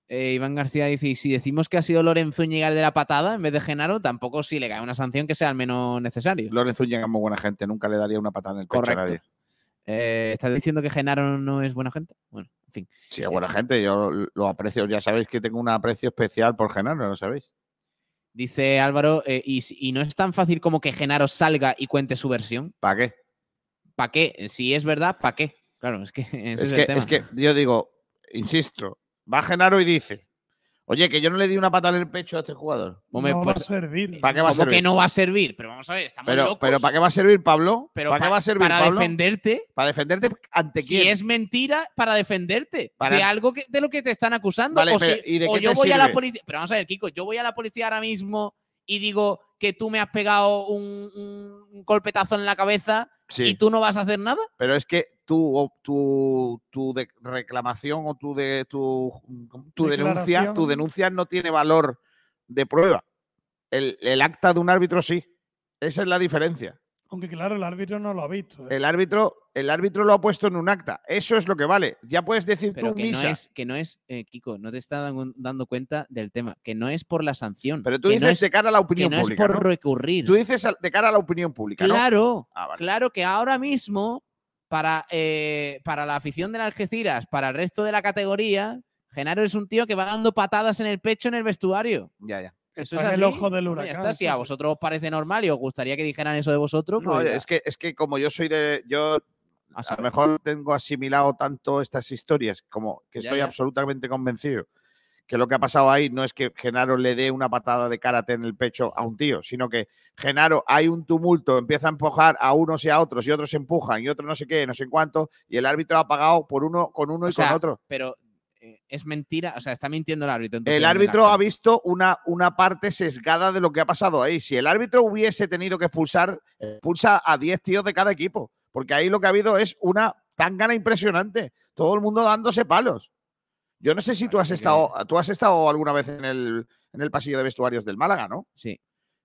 Eh, Iván García dice: y si decimos que ha sido Lorenzo Úñiga de la patada en vez de Genaro, tampoco si le cae una sanción que sea al menos necesario. Lorenzo Úñiga es muy buena gente, nunca le daría una patada en el pecho a nadie. Eh, ¿Estás diciendo que Genaro no es buena gente? Bueno, en fin. Sí, es buena gente, yo lo aprecio. Ya sabéis que tengo un aprecio especial por Genaro, ¿lo sabéis? Dice Álvaro, eh, y, no es tan fácil como que Genaro salga y cuente su versión? ¿Para qué? ¿Para qué? Si es verdad, ¿para qué? Claro, es que, [LAUGHS] es, que es que yo digo, insisto, va Genaro y dice, Oye, que yo no le di una pata en el pecho a este jugador. no va a pues, servir. ¿Para qué va a servir? que no va a servir? Pero vamos a ver, estamos pero, locos. Pero ¿para qué va a servir, Pablo? ¿Para qué va a servir, Para defenderte. ¿Para defenderte ante quién? Si es mentira, para defenderte. De algo que, de lo que te están acusando. o, yo voy a la policía. Pero vamos a ver, Kiko, yo voy a la policía ahora mismo y digo que tú me has pegado un, golpetazo en la cabeza y tú no vas a hacer nada. Pero es que tu, tu, tu reclamación o tu, de, tu, tu denuncia, tu denuncia no tiene valor de prueba. el acta de un árbitro sí. Esa es la diferencia. Aunque claro, el árbitro no lo ha visto. ¿eh? El árbitro, el árbitro lo ha puesto en un acta. Eso es lo que vale. Ya puedes decir Pero tú que misa. No es, que no es, eh, Kiko, no te estás dando cuenta del tema. Que no es por la sanción. Pero tú dices de cara a la opinión que no pública. es por recurrir. Tú dices de cara a la opinión pública. Claro, ah, claro que ahora mismo, para, eh, para la afición de Algeciras, para el resto de la categoría, Genaro es un tío que va dando patadas en el pecho en el vestuario. Ya, ya. Eso es el ojo del huracán. está, si a vosotros os parece normal y os gustaría que dijeran eso de vosotros. No, pues es que, es que como yo soy de. Yo a, lo mejor tengo asimilado tanto estas historias como que estoy absolutamente convencido que lo que ha pasado ahí no es que Genaro le dé una patada de karate en el pecho a un tío, sino que Genaro hay un tumulto, empieza a empujar a unos y a otros, y otros se empujan, y otros no sé qué, no sé cuánto, y el árbitro ha pagado por uno con uno y con otro. Pero eh, es mentira, o sea, está mintiendo el árbitro. el árbitro ha visto una, una parte sesgada de lo que ha pasado ahí. Si el árbitro hubiese tenido que expulsar, expulsa a 10 tíos de cada equipo, porque ahí lo que ha habido es una tangana impresionante. Todo el mundo dándose palos. Yo no sé si tú has estado, tú has estado alguna vez en el, en el pasillo de vestuarios del Málaga, ¿no? Sí.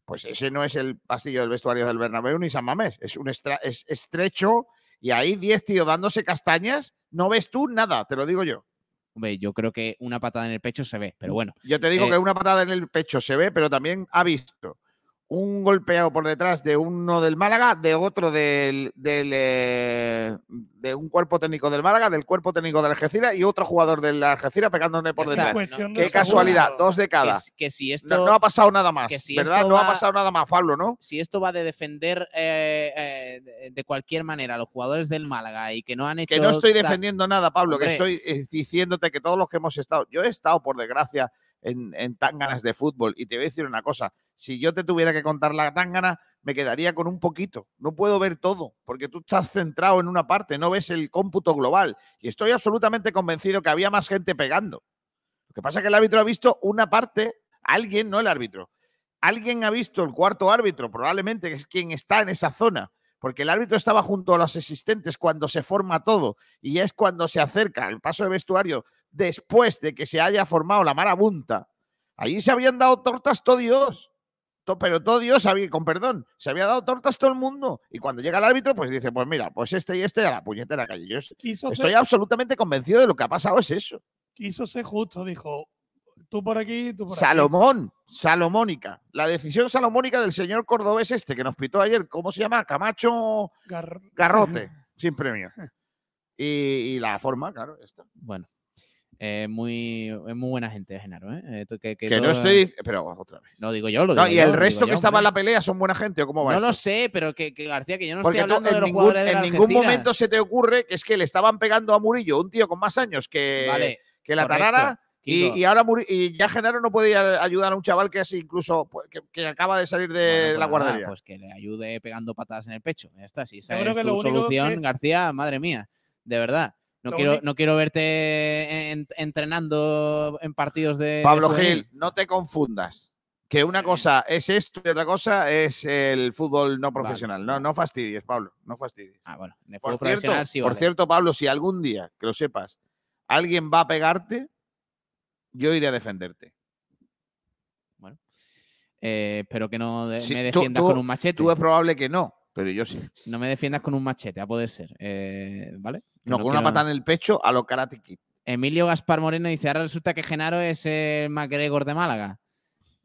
Pues ese no es el pasillo del vestuario del Bernabéu ni San Mamés. Es un es estrecho y ahí 10 tíos dándose castañas. No ves tú nada, te lo digo yo. Hombre, yo creo que una patada en el pecho se ve, pero bueno. Yo te digo que eh una patada en el pecho se ve, pero también ha visto un golpeado por detrás de uno del Málaga, de otro del, eh, de un cuerpo técnico del Málaga, del cuerpo técnico de Algeciras y otro jugador de la Algeciras pegándole por detrás. Qué casualidad, dos de cada. Que, si esto, no, ha pasado nada más, ¿verdad? no ha pasado nada más, Pablo, ¿no? Si esto va de defender eh, eh, de cualquier manera a los jugadores del Málaga y que no han hecho... Que no estoy defendiendo nada, Pablo, que estoy diciéndote que todos los que hemos estado, yo he estado, por desgracia, en, tan ganas de fútbol. Y te voy a decir una cosa, si yo te tuviera que contar la tangana, me quedaría con un poquito. No puedo ver todo, porque tú estás centrado en una parte, no ves el cómputo global. Y estoy absolutamente convencido que había más gente pegando. Lo que pasa es que el árbitro ha visto una parte, alguien, no el árbitro. Alguien ha visto el cuarto árbitro, probablemente que es quien está en esa zona, porque el árbitro estaba junto a los asistentes cuando se forma todo y es cuando se acerca el paso de vestuario después de que se haya formado la marabunta. Allí se habían dado tortas todo Dios, pero todo Dios, había, con perdón, se había dado tortas todo el mundo. Y cuando llega el árbitro, pues dice, pues mira, pues este y este a la puñetera calle. Yo estoy absolutamente convencido de lo que ha pasado es eso. Quiso ser justo, dijo, tú por aquí, tú por Salomón, Salomónica. La decisión salomónica del señor cordobés este que nos pitó ayer, ¿cómo se llama? Camacho Garrote, [LAUGHS] sin premio. Y, la forma, claro, está. Bueno. Eh, muy, muy buena gente, Genaro. ¿eh? eh que, no estoy. Pero otra vez. No digo yo, lo digo ¿Y el resto que estaba en la pelea son buena gente o cómo va? No lo sé, pero que, García, que yo no estoy hablando de los jugadores de En ningún momento se te ocurre que es que le estaban pegando a Murillo, un tío con más años que, que la Tarara y, ahora y ya Genaro no puede ayudar a un chaval que es incluso pues, que, acaba de salir de pues la guardería. pues que le ayude pegando patadas en el pecho. Ya está, si esa es tu solución, García, madre mía, de verdad. No quiero, no quiero verte entrenando en partidos de. Pablo Gil, no te confundas. Que una cosa es esto y otra cosa es el fútbol no profesional. No, no fastidies, Pablo. No fastidies. Ah, bueno. por cierto, Por cierto, Pablo, si algún día, que lo sepas, alguien va a pegarte, yo iré a defenderte. Bueno, eh, pero que no me defiendas con un machete. Tú es probable que no, pero yo sí. No me defiendas con un machete, a poder ser, eh, ¿vale? No, con una patada en el pecho a lo Karate Kid. Emilio Gaspar Moreno dice, ahora resulta que Genaro es el MacGregor de Málaga.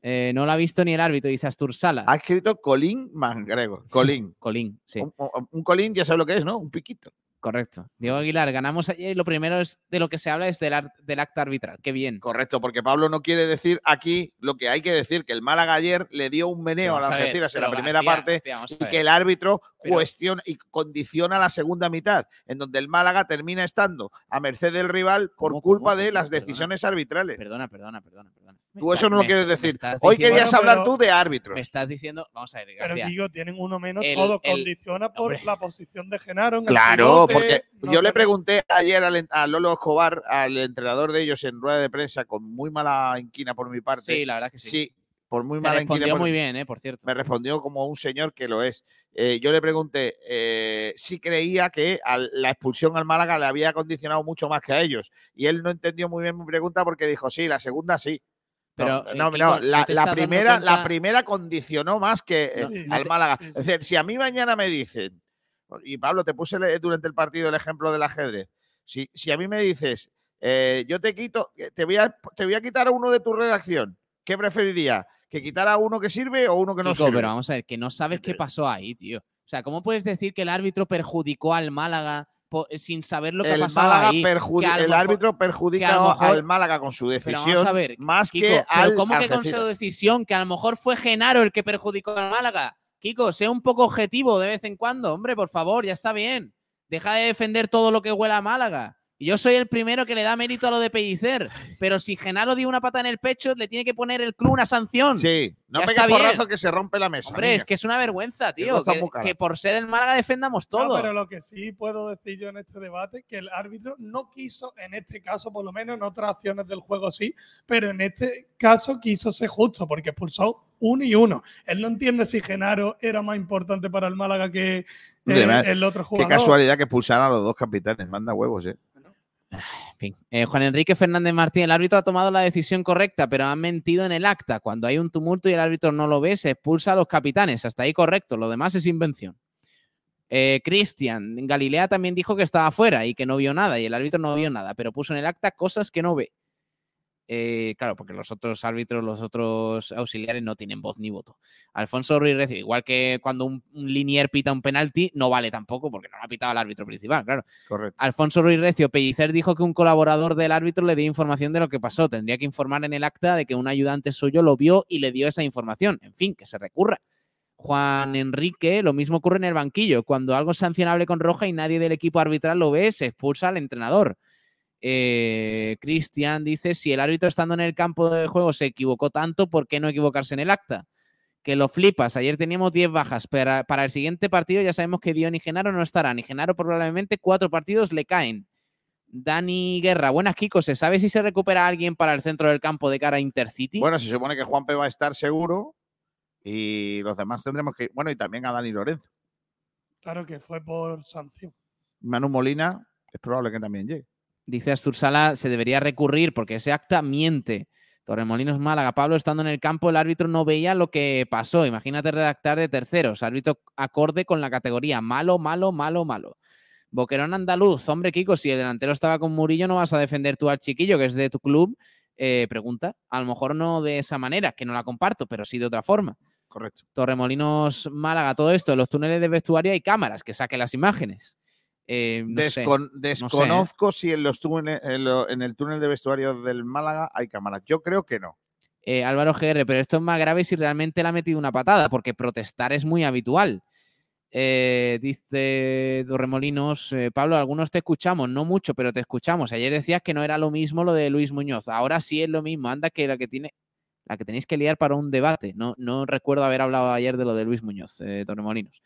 Eh, no lo ha visto ni el árbitro, dice Astur Sala. Ha escrito Colín MacGregor. Colín. [LAUGHS] Colín, sí. Un, un, Colín ya sabe lo que es, ¿no? Un piquito. Correcto. Diego Aguilar, ganamos ayer y lo primero es de lo que se habla es del, del, acta arbitral. Qué bien. Correcto, porque Pablo no quiere decir aquí lo que hay que decir, que el Málaga ayer le dio un meneo a las Algeciras en la primera parte y que el árbitro cuestiona y condiciona la segunda mitad, en donde el Málaga termina estando a merced del rival por culpa de las decisiones arbitrales. Perdona, perdona, perdona, perdona. Tú eso no lo quieres decir. Hoy querías hablar tú de árbitros. Me estás diciendo, vamos a ver, García. Pero digo, tienen uno menos, todo condiciona por la posición de Genaro. claro, porque yo le pregunté ayer a Lolo Escobar, al entrenador de ellos en rueda de prensa, con muy mala inquina por mi parte. Sí, la verdad que sí. Sí, por muy mala inquina. respondió muy bien, eh, por cierto. Me respondió como un señor que lo es. Eh, yo le pregunté eh, si creía que la expulsión al Málaga le había condicionado mucho más que a ellos. Y él no entendió muy bien mi pregunta porque dijo, sí, la segunda sí. Pero no, no, la, primera, la primera condicionó más que al Málaga. Es decir, si a mí mañana me dicen, y Pablo, te puse durante el partido el ejemplo del ajedrez, si, si a mí me dices, eh, yo te quito, te voy, a, te voy a quitar a uno de tu redacción, ¿qué preferiría? ¿Que quitara a uno que sirve o uno que no sirve? Pero vamos a ver, que no sabes qué pasó ahí, tío. O sea, ¿cómo puedes decir que el árbitro perjudicó al Málaga sin saber lo que el Málaga ahí, el árbitro perjudica al Málaga con su decisión más que al ¿Cómo que con su decisión? Que a lo mejor fue Genaro el que perjudicó al Málaga. Kiko, sea un poco objetivo de vez en cuando, hombre, por favor, ya está bien. Deja de defender todo lo que huela a Málaga. Y yo soy el primero que le da mérito a lo de Pellicer. Pero si Genaro dio una pata en el pecho, le tiene que poner el club una sanción. Sí, no me porrazo que se rompe la mesa. Hombre, es que es una vergüenza, tío. Que, por ser el Málaga defendamos todo. pero lo que sí puedo decir yo en este debate es que el árbitro no quiso, en este caso, por lo menos en otras acciones del juego sí, pero en este caso quiso ser justo porque expulsó uno y uno. Él no entiende si Genaro era más importante para el Málaga que el otro jugador. Qué casualidad que expulsaran a los dos capitanes. Manda huevos, eh. Eh, Juan Enrique Fernández Martín, el árbitro ha tomado la decisión correcta, pero ha mentido en el acta. Cuando hay un tumulto y el árbitro no lo ve, se expulsa a los capitanes. Hasta ahí correcto, lo demás es invención. Eh, Cristian, Galilea también dijo que estaba fuera y que no vio nada, y el árbitro no vio nada, pero puso en el acta cosas que no ve. Eh, claro, porque los otros árbitros, los otros auxiliares no tienen voz ni voto. Alfonso Ruiz Recio, igual que cuando un, linier pita un penalti, no vale tampoco porque no lo ha pitado el árbitro principal, claro. Correcto. Alfonso Ruiz Recio, Pellicer dijo que un colaborador del árbitro le dio información de lo que pasó. Tendría que informar en el acta de que un ayudante suyo lo vio y le dio esa información. En fin, que se recurra. Juan Enrique, lo mismo ocurre en el banquillo. Cuando algo es sancionable con roja y nadie del equipo arbitral lo ve, se expulsa al entrenador. Eh, Cristian dice, si el árbitro estando en el campo de juego se equivocó tanto, ¿por qué no equivocarse en el acta? Que lo flipas. Ayer teníamos 10 bajas. Para, para el siguiente partido ya sabemos que Dion y Genaro no estarán. Y Genaro probablemente cuatro partidos le caen. Dani Guerra, buenas Kiko, ¿se sabe si se recupera alguien para el centro del campo de cara a Intercity? Bueno, se supone que Juanpe va a estar seguro y los demás tendremos que... Bueno, y también a Dani Lorenzo. Claro que fue por sanción. Manu Molina es probable que también llegue. Dice Astursala, se debería recurrir porque ese acta miente. Torremolinos Málaga. Pablo, estando en el campo, el árbitro no veía lo que pasó. Imagínate redactar de terceros. Árbitro acorde con la categoría. Malo, malo, malo, malo. Boquerón Andaluz. Hombre, Kiko, si el delantero estaba con Murillo, no vas a defender tú al chiquillo, que es de tu club. Eh, pregunta. A lo mejor no de esa manera, que no la comparto, pero sí de otra forma. Correcto. Torremolinos Málaga, todo esto. En los túneles de vestuario hay cámaras que saquen las imágenes. Eh, desconozco si en, los túneles, en, el túnel de vestuario del Málaga hay cámaras. Yo creo que no. Eh, Álvaro GR, pero esto es más grave si realmente le ha metido una patada, porque protestar es muy habitual. Eh, dice Torremolinos, Pablo, algunos te escuchamos, no mucho, pero te escuchamos. Ayer decías que no era lo mismo lo de Luis Muñoz. Ahora sí es lo mismo. Anda que la que tiene, la que tenéis que liar para un debate. No, no recuerdo haber hablado ayer de lo de Luis Muñoz, Torremolinos.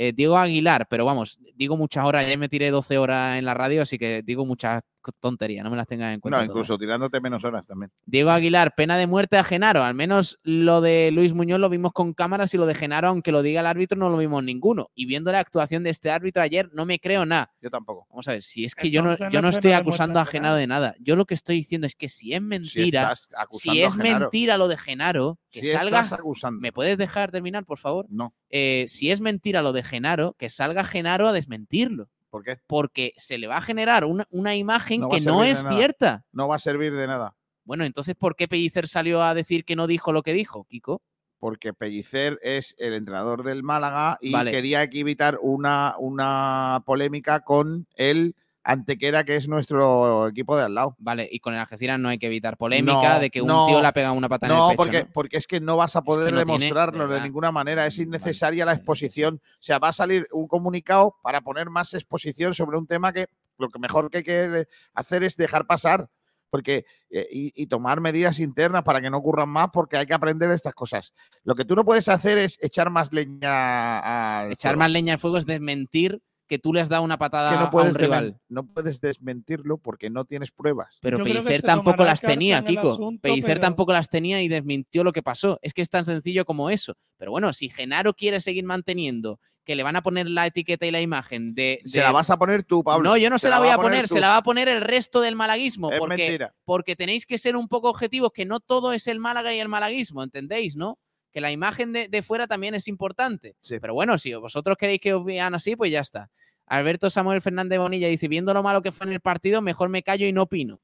Eh, digo Aguilar, pero vamos, digo muchas horas, ya me tiré 12 horas en la radio, así que digo muchas tonterías, no me las tengas en cuenta. No, incluso tirándote menos horas también. Diego Aguilar, pena de muerte a Genaro, al menos lo de Luis Muñoz lo vimos con cámaras y lo de Genaro, aunque lo diga el árbitro, no lo vimos ninguno. Y viendo la actuación de este árbitro ayer, no me creo nada. Yo tampoco. Vamos a ver, si es que yo no, yo no estoy acusando a Genaro de nada. Yo lo que estoy diciendo es que si es mentira, si, es mentira lo de Genaro, que salga. ¿Me puedes dejar terminar, por favor? No. Eh, si es mentira lo de Genaro, que salga Genaro a desmentirlo. ¿Por qué? Porque se le va a generar una, imagen que no es cierta. No va a servir de nada. Bueno, entonces, ¿por qué Pellicer salió a decir que no dijo lo que dijo, Kiko? Porque Pellicer es el entrenador del Málaga y quería evitar una, una polémica con el Antequera, que es nuestro equipo de al lado. Vale, y con el Algeciras no hay que evitar polémica de que un tío le ha pegado una patada en el pecho. Porque, ¿no? porque es que no vas a poder demostrarlo de ninguna manera. Es innecesaria la exposición. O sea, va a salir un comunicado para poner más exposición sobre un tema que lo que mejor que hay que hacer es dejar pasar porque eh, y, tomar medidas internas para que no ocurran más, porque hay que aprender de estas cosas. Lo que tú no puedes hacer es echar más leña al Echar más leña al fuego es desmentir que tú le has dado una patada no a un rival. No puedes desmentirlo porque no tienes pruebas. Pero Pellicer tampoco las tenía, Kiko. Pellicer tampoco las tenía y desmintió lo que pasó. Es que es tan sencillo como eso. Pero bueno, si Genaro quiere seguir manteniendo que le van a poner la etiqueta y la imagen de, Se la vas a poner tú, Pablo. No, yo no se, la, voy a poner, se la va a poner el resto del malaguismo. porque, porque tenéis que ser un poco objetivos, que no todo es el Málaga y el malaguismo, ¿entendéis? ¿No? Que la imagen de, fuera también es importante. Pero bueno, si vosotros queréis que os vean así, pues ya está. Alberto Samuel Fernández Bonilla dice, viendo lo malo que fue en el partido, mejor me callo y no opino.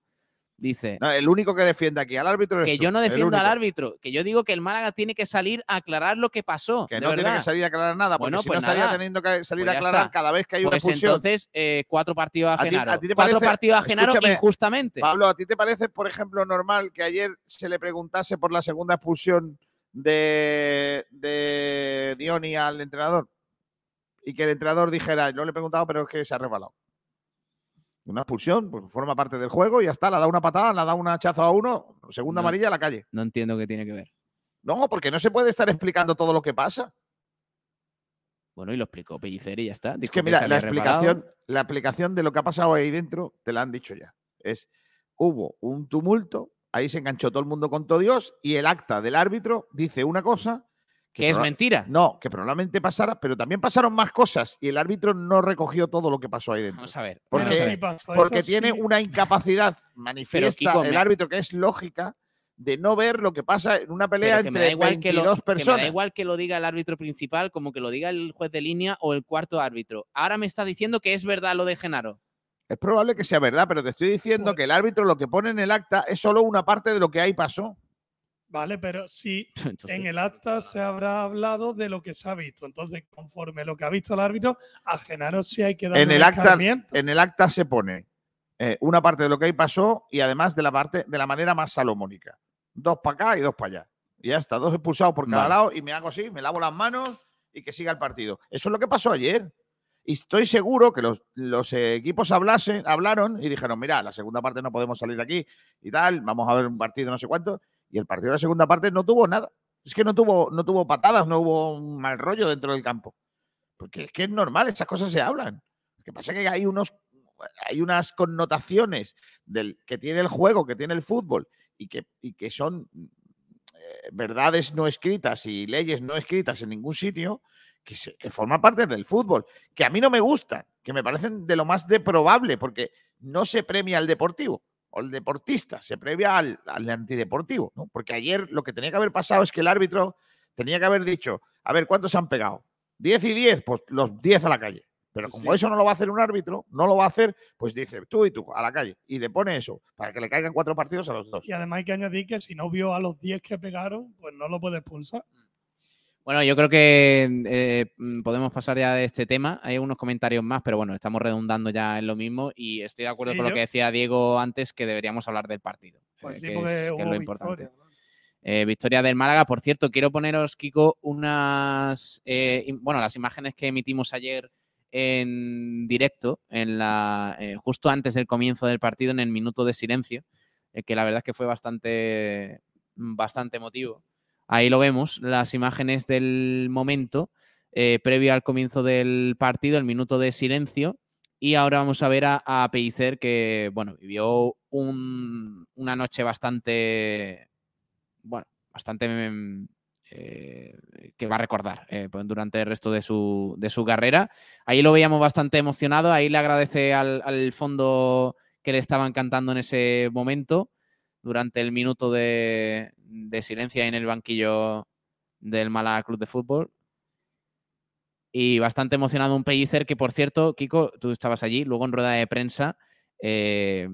Dice. el único que defiende aquí al árbitro Que yo no defiendo al árbitro, que yo digo que el Málaga tiene que salir a aclarar lo que pasó. Que no tiene que salir a aclarar nada, porque bueno, si pues no estaría teniendo que salir pues a aclarar cada vez que hay una pues expulsión. entonces, eh, cuatro partidos a Genaro. cuatro partidos a Genaro injustamente. Pablo, ¿a ti te parece, por ejemplo, normal que ayer se le preguntase por la segunda expulsión de, de Dioni al entrenador? Y que el entrenador dijera, no le he preguntado, pero es que se ha resbalado. Una expulsión, pues forma parte del juego y ya está. Le dado una patada, le dado un hachazo a uno, segunda amarilla a la calle. No entiendo qué tiene que ver. No, porque no se puede estar explicando todo lo que pasa. Bueno, y lo explicó Pellicer y ya está. es que mira, la explicación, la explicación de lo que ha pasado ahí dentro te la han dicho ya. Es, hubo un tumulto, ahí se enganchó todo el mundo con todo Dios y el acta del árbitro dice una cosa que, es mentira. No, que probablemente pasara, pero también pasaron más cosas y el árbitro no recogió todo lo que pasó ahí dentro. Vamos a ver. Porque, porque tiene una incapacidad [LAUGHS] manifiesta el árbitro que es lógica de no ver lo que pasa en una pelea entre igual 22 personas. me da igual que lo diga el árbitro principal como que lo diga el juez de línea o el cuarto árbitro. Ahora me está diciendo que es verdad lo de Genaro. Es probable que sea verdad, pero te estoy diciendo que el árbitro lo que pone en el acta es solo una parte de lo que ahí pasó. Vale, pero si [LAUGHS] Entonces, en el acta se habrá hablado de lo que se ha visto. Entonces, conforme lo que ha visto el árbitro, a Genaro sí hay que dar En el acta, en el acta se pone eh, una parte de lo que ahí pasó y además de la parte de la manera más salomónica. Dos para acá y dos para allá. Y ya está, dos expulsados por cada Vale. lado y me hago así, me lavo las manos y que siga el partido. Eso es lo que pasó ayer. Y estoy seguro que los, los equipos hablaron y dijeron, mira, la segunda parte no podemos salir aquí y tal, vamos a ver un partido no sé cuánto. Y el partido de la segunda parte no tuvo nada. Es que no tuvo, no tuvo patadas, no hubo un mal rollo dentro del campo. Porque es que es normal, esas cosas se hablan. Lo que pasa es que hay unos hay unas connotaciones del que tiene el juego, que tiene el fútbol y que, y que son eh, verdades no escritas y leyes no escritas en ningún sitio que, se- que forman parte del fútbol, que a mí no me gustan, que me parecen de lo más deprobable, porque no se premia al deportivo o el deportista, se premia al, al antideportivo, ¿no? Porque ayer lo que tenía que haber pasado es que el árbitro tenía que haber dicho, a ver, ¿cuántos se han pegado? ¿10 y 10? Pues los 10 a la calle. Pero como Sí. eso no lo va a hacer un árbitro, no lo va a hacer, pues dice tú y tú a la calle. Y le pone eso, para que le caigan cuatro partidos a los dos. Y además hay que añadir que si no vio a los 10 que pegaron, pues no lo puede expulsar. Bueno, yo creo que eh, mm, podemos pasar ya de este tema. Hay unos comentarios más, pero bueno, estamos redundando ya en lo mismo y estoy de acuerdo Sí, con lo que decía Diego antes, que deberíamos hablar del partido, Pues eh, sí, que, es, que es hubo lo importante. Eh, victoria del Málaga. Por cierto, quiero poneros, Kiko, unas. bueno, las imágenes que emitimos ayer en directo, en la, justo antes del comienzo del partido, en el minuto de silencio, que la verdad es que fue bastante, bastante emotivo. Ahí lo vemos, las imágenes del momento eh, previo al comienzo del partido, el minuto de silencio. Y ahora vamos a ver a, a Pellicer que, bueno, vivió un- una noche bastante, bueno, bastante mm, eh, que va a recordar eh, durante el resto de su, de su carrera. Ahí lo veíamos bastante emocionado, ahí le agradece al, al fondo que le estaban cantando en ese momento, durante el minuto de, de silencio en el banquillo del Málaga Club de Fútbol. Y bastante emocionado un Pellicer que, por cierto, Kiko, tú estabas allí, luego en rueda de prensa, eh,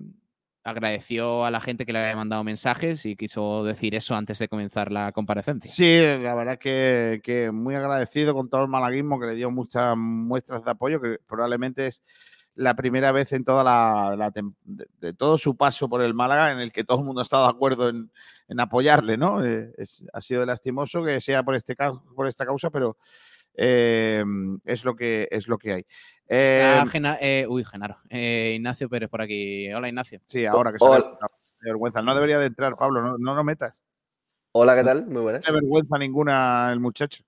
agradeció a la gente que le había mandado mensajes y quiso decir eso antes de comenzar la comparecencia. Sí, la verdad que, que muy agradecido con todo el malaguismo que le dio muchas muestras de apoyo, que probablemente es la primera vez en toda la, la de, de todo su paso por el Málaga en el que todo el mundo ha estado de acuerdo en, en apoyarle, ¿no? Eh, es- ha sido lastimoso que sea por este por esta causa, pero eh, es lo que es lo que hay. Está Eh, Gena- eh, uy, Genaro. eh, Ignacio Pérez por aquí. Hola, Ignacio. sí, ahora que se vergüenza. No debería de entrar, Pablo, no, no lo metas. Hola, ¿qué tal? Muy No buenas. tiene vergüenza ninguna el muchacho.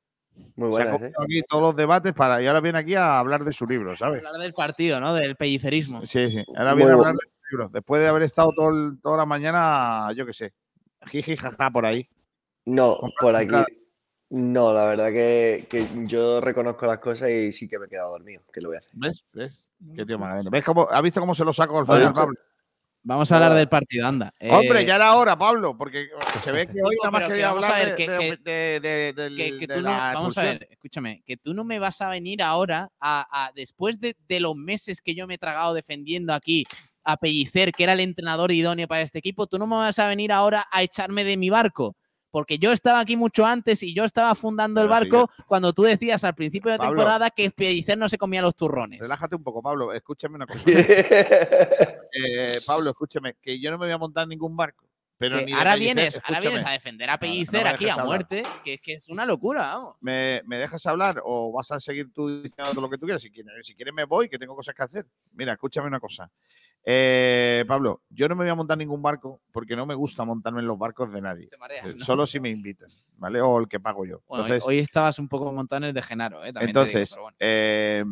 Muy Se ha ¿eh? cogido aquí todos los debates para y ahora viene aquí a hablar de su libro, ¿sabes? Hablar del partido, ¿no? Del pellicerismo. Sí, sí. Ahora Muy viene a bueno. hablar de su libro. Después de haber estado todo el- toda la mañana, yo qué sé, jiji, jaja, por ahí. No, por aquí. No, la verdad que, que yo reconozco las cosas y sí que me he quedado dormido, que lo voy a hacer. ¿Ves? ¿Ves? Qué tío más grande. ¿Ves cómo, ¿Has visto cómo se lo saco al final, Pablo? Vamos a hablar del partido, anda. Hombre, Eh, ya era hora, Pablo, porque se ve que [LAUGHS] hoy nada más que quería a hablar de, que- que- que, que la vamos a ver, escúchame, que tú no me vas a venir ahora a, a- después de, de los meses que yo me he tragado defendiendo aquí a Pellicer, que era el entrenador idóneo para este equipo, tú no me vas a venir ahora a echarme de mi barco. Porque yo estaba aquí mucho antes y yo estaba fundando el Pero barco cuando tú decías al principio de Pablo. temporada que Pellicer no se comía los turrones. Relájate un poco, Pablo. Escúchame una cosa. [LAUGHS] Eh, Pablo, escúchame, que yo no me voy a montar en ningún barco. Pero ni ahora Pellicer, vienes, ahora vienes a defender a no Pellicer aquí a hablar. muerte, que es que es una locura, vamos. ¿Me, me dejas hablar o vas a seguir tú diciendo todo lo que tú quieras? Si quieres, si quieres me voy, que tengo cosas que hacer. Mira, escúchame una cosa. Eh, Pablo, yo no me voy a montar ningún barco porque no me gusta montarme en los barcos de nadie. Te mareas, Eh, ¿no? Solo si me invitan, ¿vale? O el que pago yo. Bueno, hoy- Entonces, hoy estabas un poco montado en el de Genaro, ¿eh? También te digo, entonces bueno. eh,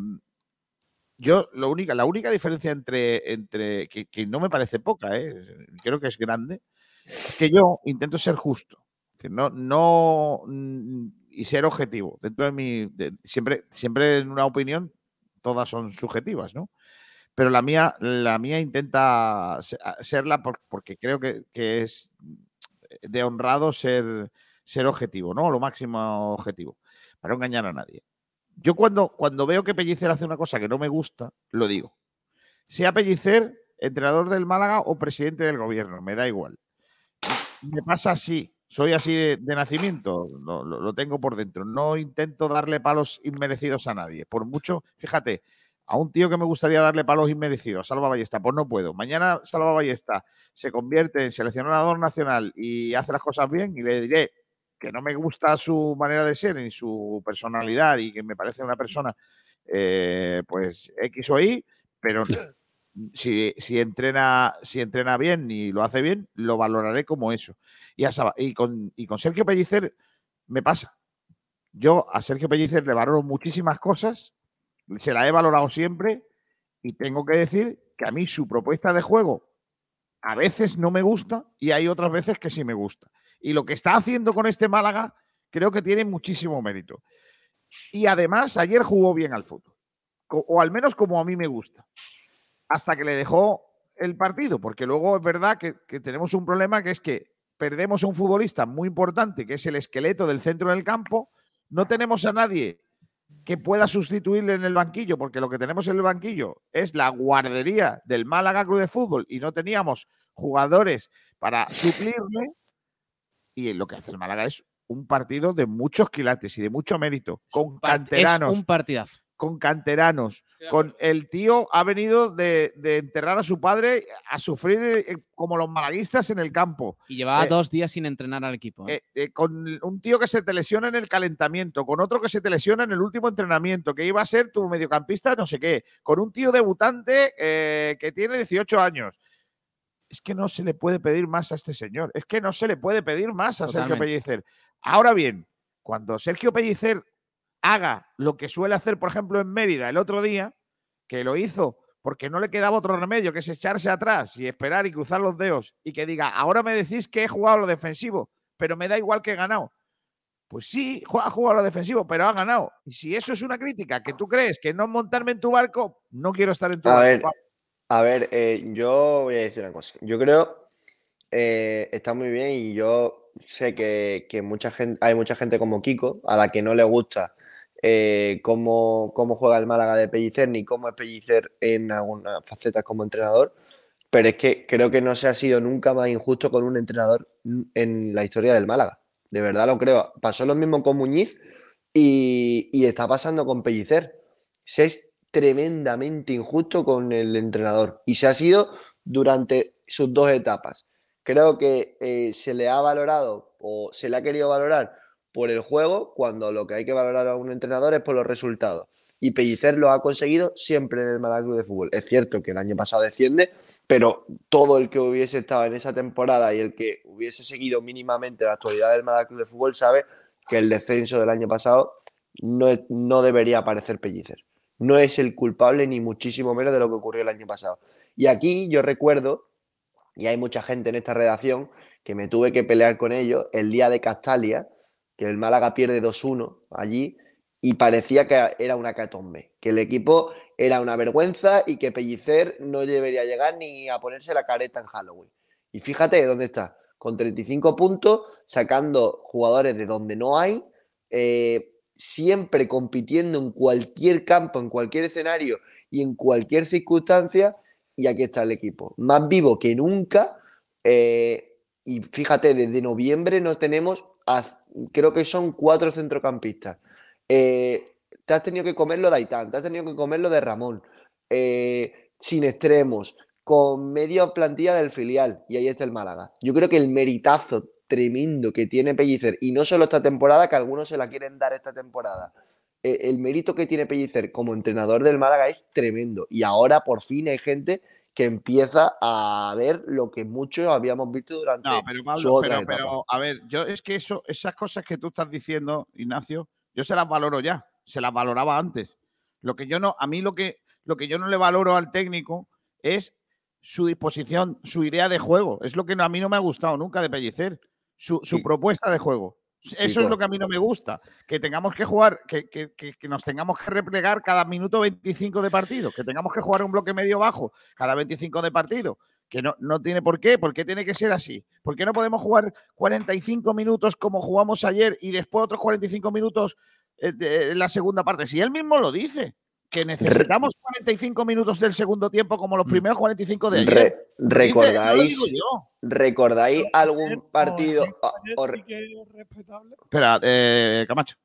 yo lo única, la única diferencia entre, entre que, que no me parece poca, ¿eh? creo que es grande, es que yo intento ser justo. Es decir, no, no mm, y ser objetivo. Dentro de mi. de- siempre, siempre en una opinión, todas son subjetivas, ¿no? Pero la mía, la mía intenta se- a- serla por- porque creo que, que es de honrado ser, ser objetivo, ¿no? Lo máximo objetivo, para no engañar a nadie. Yo cuando, cuando veo que Pellicer hace una cosa que no me gusta, lo digo. sea Pellicer, entrenador del Málaga o presidente del gobierno, me da igual. Me pasa así, soy así de, nacimiento, lo, tengo por dentro. No intento darle palos inmerecidos a nadie. Por mucho, fíjate, a un tío que me gustaría darle palos inmerecidos, Salva Ballesta, pues no puedo. Mañana Salva Ballesta se convierte en seleccionador nacional y hace las cosas bien y le diré que no me gusta su manera de ser ni su personalidad y que me parece una persona eh, pues X o Y, pero si, entrena, si entrena bien y lo hace bien, lo valoraré como eso. Y, y, con, y con Sergio Pellicer me pasa. Yo a Sergio Pellicer le valoro muchísimas cosas, se la he valorado siempre y tengo que decir que a mí su propuesta de juego a veces no me gusta y hay otras veces que sí me gusta. Y lo que está haciendo con este Málaga creo que tiene muchísimo mérito. Y además ayer jugó bien al fútbol, o al menos como a mí me gusta hasta que le dejó el partido, porque luego es verdad que, tenemos un problema que es que perdemos a un futbolista muy importante, que es el esqueleto del centro del campo, no tenemos a nadie que pueda sustituirle en el banquillo, porque lo que tenemos en el banquillo es la guardería del Málaga Club de Fútbol y no teníamos jugadores para suplirle. Y lo que hace el Málaga es un partido de muchos quilates y de mucho mérito, con canteranos. Es un partidazo con canteranos, con el tío ha venido de, enterrar a su padre a sufrir eh, como los malaguistas en el campo. Y llevaba eh, dos días sin entrenar al equipo. ¿eh? con un tío que se te lesiona en el calentamiento, con otro que se te lesiona en el último entrenamiento, que iba a ser tu mediocampista, no sé qué, con un tío debutante que tiene 18 años. Es que no se le puede pedir más a este señor. Es que no se le puede pedir más a Sergio Pellicer. Ahora bien, cuando Sergio Pellicer haga lo que suele hacer, por ejemplo, en Mérida el otro día, que lo hizo porque no le quedaba otro remedio que es echarse atrás y esperar y cruzar los dedos y que diga, ahora me decís que he jugado lo defensivo, pero me da igual que he ganado. Pues sí, ha jugado lo defensivo, pero ha ganado. Y si eso es una crítica, que tú crees que no montarme en tu barco, no quiero estar en tu a barco. Ver, a ver, eh, yo voy a decir una cosa. Yo creo eh, está muy bien y yo sé que, que, mucha gente, hay mucha gente como Kiko a la que no le gusta eh, cómo, juega el Málaga de Pellicer ni cómo es Pellicer en algunas facetas como entrenador, pero es que creo que no se ha sido nunca más injusto con un entrenador en la historia del Málaga. De verdad lo creo. Pasó lo mismo con Muñiz y, está pasando con Pellicer. Se es tremendamente injusto con el entrenador y se ha sido durante sus dos etapas. Creo que eh, se le ha valorado o se le ha querido valorar por el juego cuando lo que hay que valorar a un entrenador es por los resultados. Y Pellicer lo ha conseguido siempre en el Málaga de Fútbol. Es cierto que el año pasado desciende, pero todo el que hubiese estado en esa temporada y el que hubiese seguido mínimamente la actualidad del Málaga de Fútbol sabe que el descenso del año pasado no, no debería aparecer Pellicer. No es el culpable ni muchísimo menos de lo que ocurrió el año pasado. Y aquí yo recuerdo, y hay mucha gente en esta redacción, que me tuve que pelear con ellos el día de Castalia, que el Málaga pierde 2-1 allí y parecía que era una catombe, que el equipo era una vergüenza y que Pellicer no debería llegar ni a ponerse la careta en Halloween. Y fíjate dónde está, con 35 puntos, sacando jugadores de donde no hay, eh, siempre compitiendo en cualquier campo, en cualquier escenario y en cualquier circunstancia, y aquí está el equipo, más vivo que nunca. Eh, y fíjate, desde noviembre no tenemos creo que son cuatro centrocampistas. Eh, te has tenido que comerlo de Aitán, te has tenido que comerlo de Ramón, eh, sin extremos, con media plantilla del filial, y ahí está el Málaga. Yo creo que el meritazo tremendo que tiene Pellicer, y no solo esta temporada, que algunos se la quieren dar esta temporada, eh, el mérito que tiene Pellicer como entrenador del Málaga es tremendo, y ahora por fin hay gente que empieza a ver lo que muchos habíamos visto durante no, pero, Pablo, pero, a ver, yo es que eso, esas cosas que tú estás diciendo, Ignacio, yo se las valoro ya, se las valoraba antes. Lo que yo no, a mí lo que, lo que yo no le valoro al técnico es su disposición, su idea de juego. Es lo que a mí no me ha gustado nunca de Pellicer, su, su propuesta de juego. Eso es lo que a mí no me gusta, que tengamos que jugar, que, nos tengamos que replegar cada minuto 25 de partido, que tengamos que jugar un bloque medio bajo cada 25 de partido, que no, no tiene por qué, ¿por qué tiene que ser así? ¿Por qué no podemos jugar 45 minutos como jugamos ayer y después otros 45 minutos eh, en la segunda parte? Si él mismo lo dice, que necesitamos 45 minutos del segundo tiempo como los mm. primeros 45 de ayer. ¿Recordáis, ¿recordáis algún partido? Espera, eh, Camacho.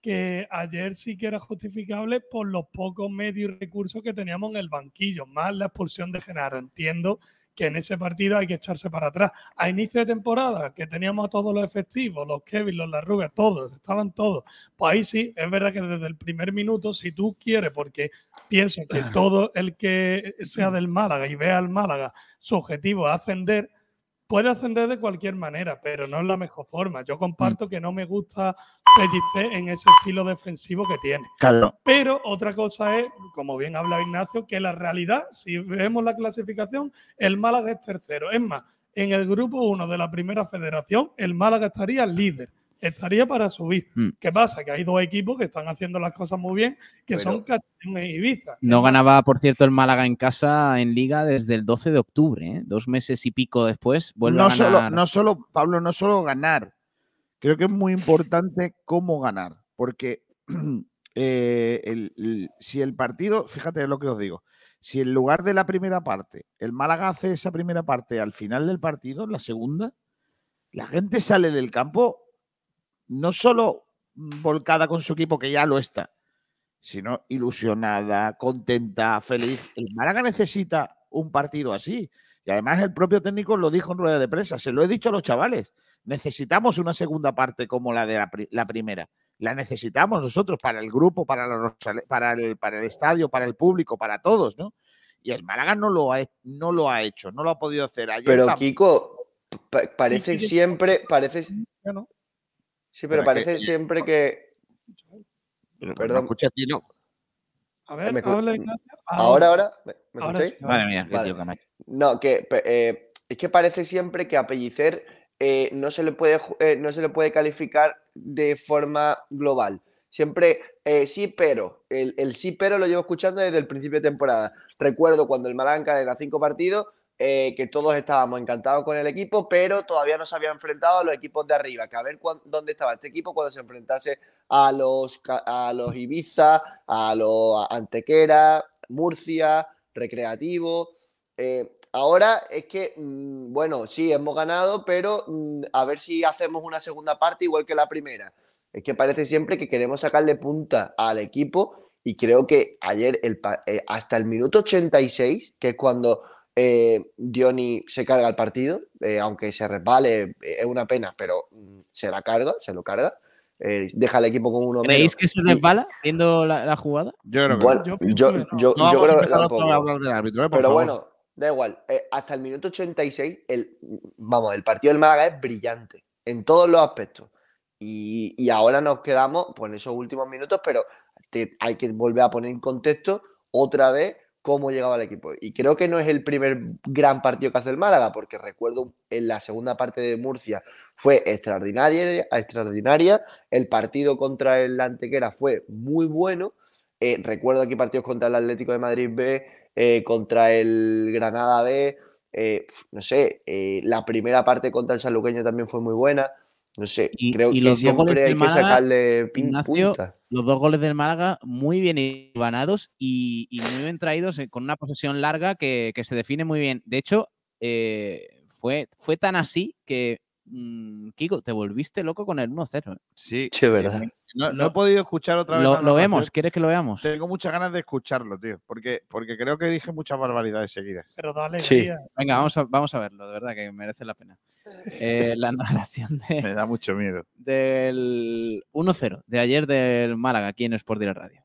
Que ayer sí que era justificable por los pocos medios y recursos que teníamos en el banquillo, más la expulsión de Genaro. Entiendo que en ese partido hay que echarse para atrás. A inicio de temporada, que teníamos a todos los efectivos, los Kevin, los Larrugas, todos, estaban todos. Pues ahí sí, es verdad que desde el primer minuto, si tú quieres, porque pienso que todo el que sea del Málaga y vea al Málaga, su objetivo es ascender, puede ascender de cualquier manera, pero no es la mejor forma. Yo comparto que no me gusta Pellicer en ese estilo defensivo que tiene. Claro. Pero otra cosa es, como bien habla Ignacio, que la realidad, si vemos la clasificación, el Málaga es tercero. Es más, en el grupo 1 de la primera federación, el Málaga estaría líder estaría para subir. Mm. ¿Qué pasa? Que hay dos equipos que están haciendo las cosas muy bien, que son Castellón e Ibiza. No ganaba, por cierto, el Málaga en casa en Liga desde el 12 de octubre, ¿eh? dos meses y pico después. Vuelve no a ganar. Solo, no solo, Pablo, no solo ganar. Creo que es muy importante cómo ganar, porque [CLEARS THROAT] eh, si el partido, fíjate lo que os digo, si en lugar de la primera parte, el Málaga hace esa primera parte al final del partido, la segunda, la gente sale del campo no solo volcada con su equipo, que ya lo está, sino ilusionada, contenta, feliz. El Málaga necesita un partido así. Y además el propio técnico lo dijo en rueda de prensa, se lo he dicho a los chavales, necesitamos una segunda parte como la de la, primera. La necesitamos nosotros para el grupo, para, para, el, para el estadio, para el público, para todos, ¿no? Y el Málaga no lo ha, no lo ha hecho, no lo ha podido hacer. Pero Kiko, parece siempre, parece... Sí, pero, parece siempre que. Perdón. escucha a ti, no. A ver, ¿Me ahora, ahora. ¿Me, escucháis? Madre mía, vale. tío, No, que eh, es que parece siempre que a Pellicer eh, no, se le puede, eh, no se le puede calificar de forma global. Siempre sí, pero. El, el, sí, pero lo llevo escuchando desde el principio de temporada. Recuerdo cuando el Malaga era cinco partidos eh, que todos estábamos encantados con el equipo, pero todavía no se había enfrentado a los equipos de arriba, que a ver dónde estaba este equipo cuando se enfrentase a los, a los Ibiza, a los Antequera, Murcia, Recreativo. Eh, ahora es que, mm, bueno, sí, hemos ganado, pero mm, a ver si hacemos una segunda parte igual que la primera. Es que parece siempre que queremos sacarle punta al equipo y creo que ayer, eh, hasta el minuto 86, que es cuando eh, Diony se carga el partido, eh, aunque se resbale, eh, es una pena, pero mm, se la carga, se lo carga. deja al equipo con uno ¿Creéis que se resbala viendo la, jugada? Yo creo que yo, yo, creo que tampoco. Pero bueno, da igual. hasta el minuto 86, el, vamos, el partido del Málaga es brillante en todos los aspectos. Y, y ahora nos quedamos pues, en esos últimos minutos, pero hay que volver a poner en contexto otra vez cómo llegaba el equipo. Y creo que no es el primer gran partido que hace el Málaga, porque recuerdo en la segunda parte de Murcia fue extraordinaria, extraordinaria. El partido contra el Antequera fue muy bueno. Eh, recuerdo aquí partidos contra el Atlético de Madrid B, eh, contra el Granada B. Eh, no sé, la primera parte contra el Sanluqueño también fue muy buena. No sé, creo que siempre hay que sacarle pin Los dos goles del Málaga muy bien ganados y, muy bien traídos eh, con una posesión larga que, se define muy bien. De hecho, eh, fue, fue tan así que Mm, Kiko, te volviste loco con el 1-0. ¿eh? Sí, sí, verdad. No, he podido escuchar otra vez. Lo, vemos, ¿quieres que lo veamos? Tengo muchas ganas de escucharlo, tío, porque, porque creo que dije muchas barbaridades seguidas. Pero dale, sí. Venga, vamos a, vamos a verlo, de verdad que merece la pena. Eh, la [LAUGHS] narración de, Me da mucho miedo. Del 1-0 de ayer del Málaga, aquí en Sport Direct Radio.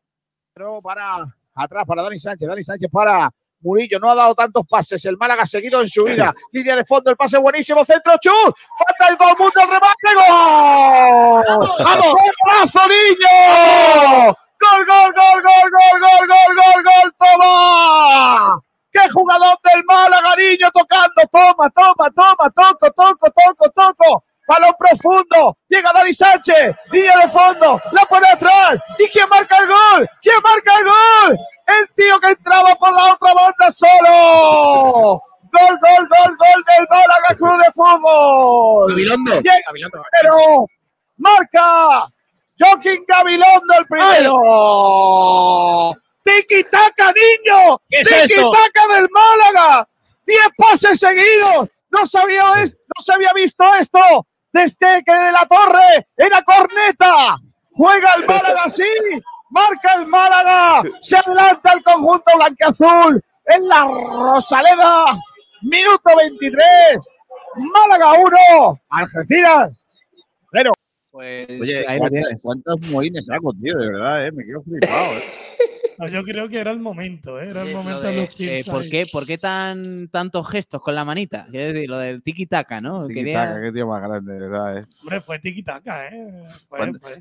Pero para atrás, para Dani Sánchez, Dani Sánchez para Murillo no ha dado tantos pases. El Málaga ha seguido en su vida. [LAUGHS] Línea de fondo, el pase buenísimo. Centro, chut. Falta el el mundo, el remate. ¡Gol! ¡Vamos! ¡Golazo, niño! ¡Gol, gol, gol, gol, gol, gol, gol, gol, gol! ¡Toma! ¡Qué jugador del Málaga, niño! Tocando. Toma, toma, toma. Toco, toco, toco, toco. Balón profundo. Llega Dani Sánchez. Línea de fondo. La pone atrás. ¿Y quién marca el gol? ¿Quién marca el gol? El tío que entraba por la otra banda solo. Gol, gol, gol, gol del Málaga Club de Fútbol. Gabilondo. Pero marca Joaquín Gabilondo el primero. Tiki Taka, niño. Tiki Taka del Málaga. Diez pases seguidos. No sabía, no se había visto esto desde que de la torre era corneta. Juega el Málaga [LAUGHS] así. Marca el Málaga. Se adelanta el conjunto blanqueazul en la Rosaleda. Minuto 23. Málaga 1. Algeciras pues Oye, ahí ¿cuántos moines hago, tío? De verdad, ¿eh? me quedo flipado. ¿eh? [LAUGHS] yo creo que era el momento, ¿eh? era el momento de, los eh, ¿por, qué, ¿Por qué tan, tantos gestos con la manita? Quiero decir, lo del tiki-taka, ¿no? Tiki-taka, qué tío más grande, de verdad. ¿eh? Hombre, fue tiki-taka, ¿eh?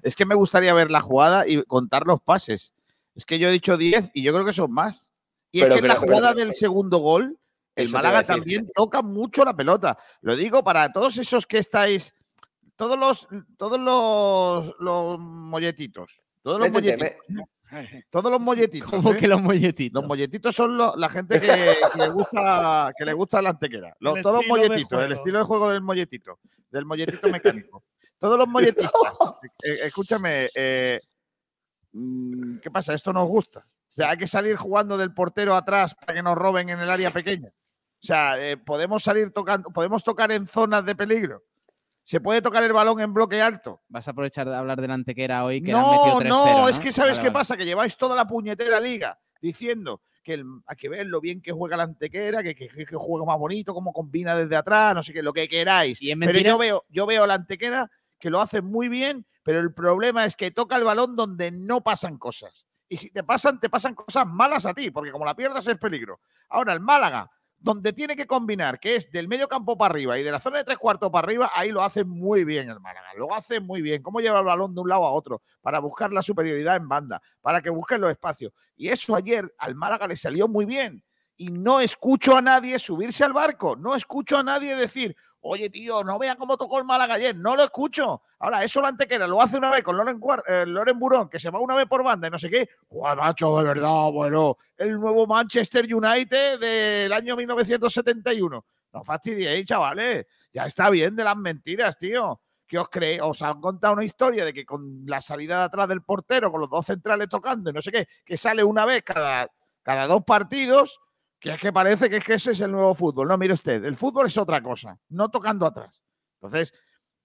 Es que me gustaría ver la jugada y contar los pases. Es que yo he dicho 10 y yo creo que son más. Y es que en la jugada del segundo gol, el Málaga también toca mucho la pelota. Lo digo para todos esos que estáis todos los, todos los, los molletitos. Todos los molletitos. Todos los molletitos. ¿Cómo ¿eh? que los molletitos? Los molletitos son la gente que, le gusta que le gusta la antequera. todos los molletitos, el estilo de juego del molletito, del molletito mecánico. Todos los molletitos. Eh, eh, escúchame, mm, ¿qué pasa? Esto nos gusta. O sea, hay que salir jugando del portero atrás para que nos roben en el área pequeña. O sea, podemos salir tocando, podemos tocar en zonas de peligro se puede tocar el balón en bloque alto. Vas a aprovechar de hablar de la antequera hoy que no, han no, no, es que sabes qué pasa, que lleváis toda la puñetera liga diciendo que hay que ver lo bien que juega la antequera, que, que, juega más bonito, cómo combina desde atrás, no sé qué, lo que queráis. pero yo veo, yo veo la antequera que lo hace muy bien, pero el problema es que toca el balón donde no pasan cosas. Y si te pasan, te pasan cosas malas a ti, porque como la pierdas es peligro. Ahora, el Málaga donde tiene que combinar, que es del medio campo para arriba y de la zona de tres cuartos para arriba, ahí lo hace muy bien el Málaga. Lo hace muy bien. Cómo lleva el balón de un lado a otro para buscar la superioridad en banda, para que busquen los espacios. Y eso ayer al Málaga le salió muy bien. Y no escucho a nadie subirse al barco. No escucho a nadie decir, Oye, tío, no vea cómo tocó el Málaga ayer, no lo escucho. Ahora, eso la antequera lo hace una vez con Loren, eh, Burón, que se va una vez por banda y no sé qué. Juan macho, de verdad, bueno, el nuevo Manchester United del año 1971. No fastidiéis, chavales. Ya está bien de las mentiras, tío. ¿Qué os creéis? Os han contado una historia de que con la salida de atrás del portero, con los dos centrales tocando y no sé qué, que sale una vez cada, cada dos partidos que es que parece que, es que ese es el nuevo fútbol. No, mire usted, el fútbol es otra cosa, no tocando atrás. Entonces,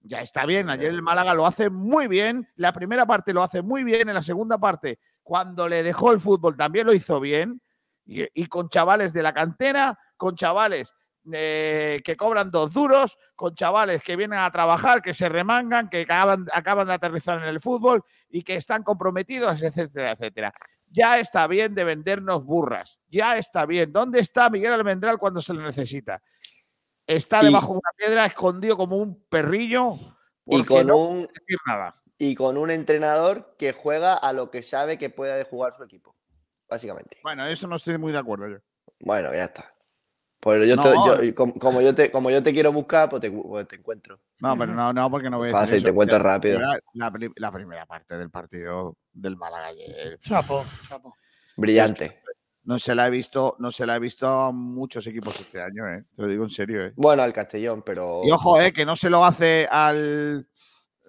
ya está bien. Ayer el Málaga lo hace muy bien. La primera parte lo hace muy bien. En la segunda parte, cuando le dejó el fútbol, también lo hizo bien. Y, con chavales de la cantera, con chavales eh, que cobran dos duros, con chavales que vienen a trabajar, que se remangan, que acaban, acaban de aterrizar en el fútbol y que están comprometidos, etcétera, etcétera. Ya está bien de vendernos burras. Ya está bien. ¿Dónde está Miguel Almendral cuando se le necesita? Está debajo de una piedra, escondido como un perrillo. Y con un Y con un entrenador que juega a lo que sabe que puede jugar su equipo. Básicamente. Bueno, eso no estoy muy de acuerdo yo. Bueno, ya está. Pues yo, te, como, yo te, como yo te quiero buscar, pues te, pues encuentro. No, pero no, no, porque no voy a Fácil, te encuentro rápido. La, primera parte del partido del Málaga. Chapo, chapo. Brillante. No se la he visto, no se la he visto a muchos equipos este año, eh. Te lo digo en serio, eh. Bueno, al Castellón, pero. Y ojo, eh, que no se lo hace al,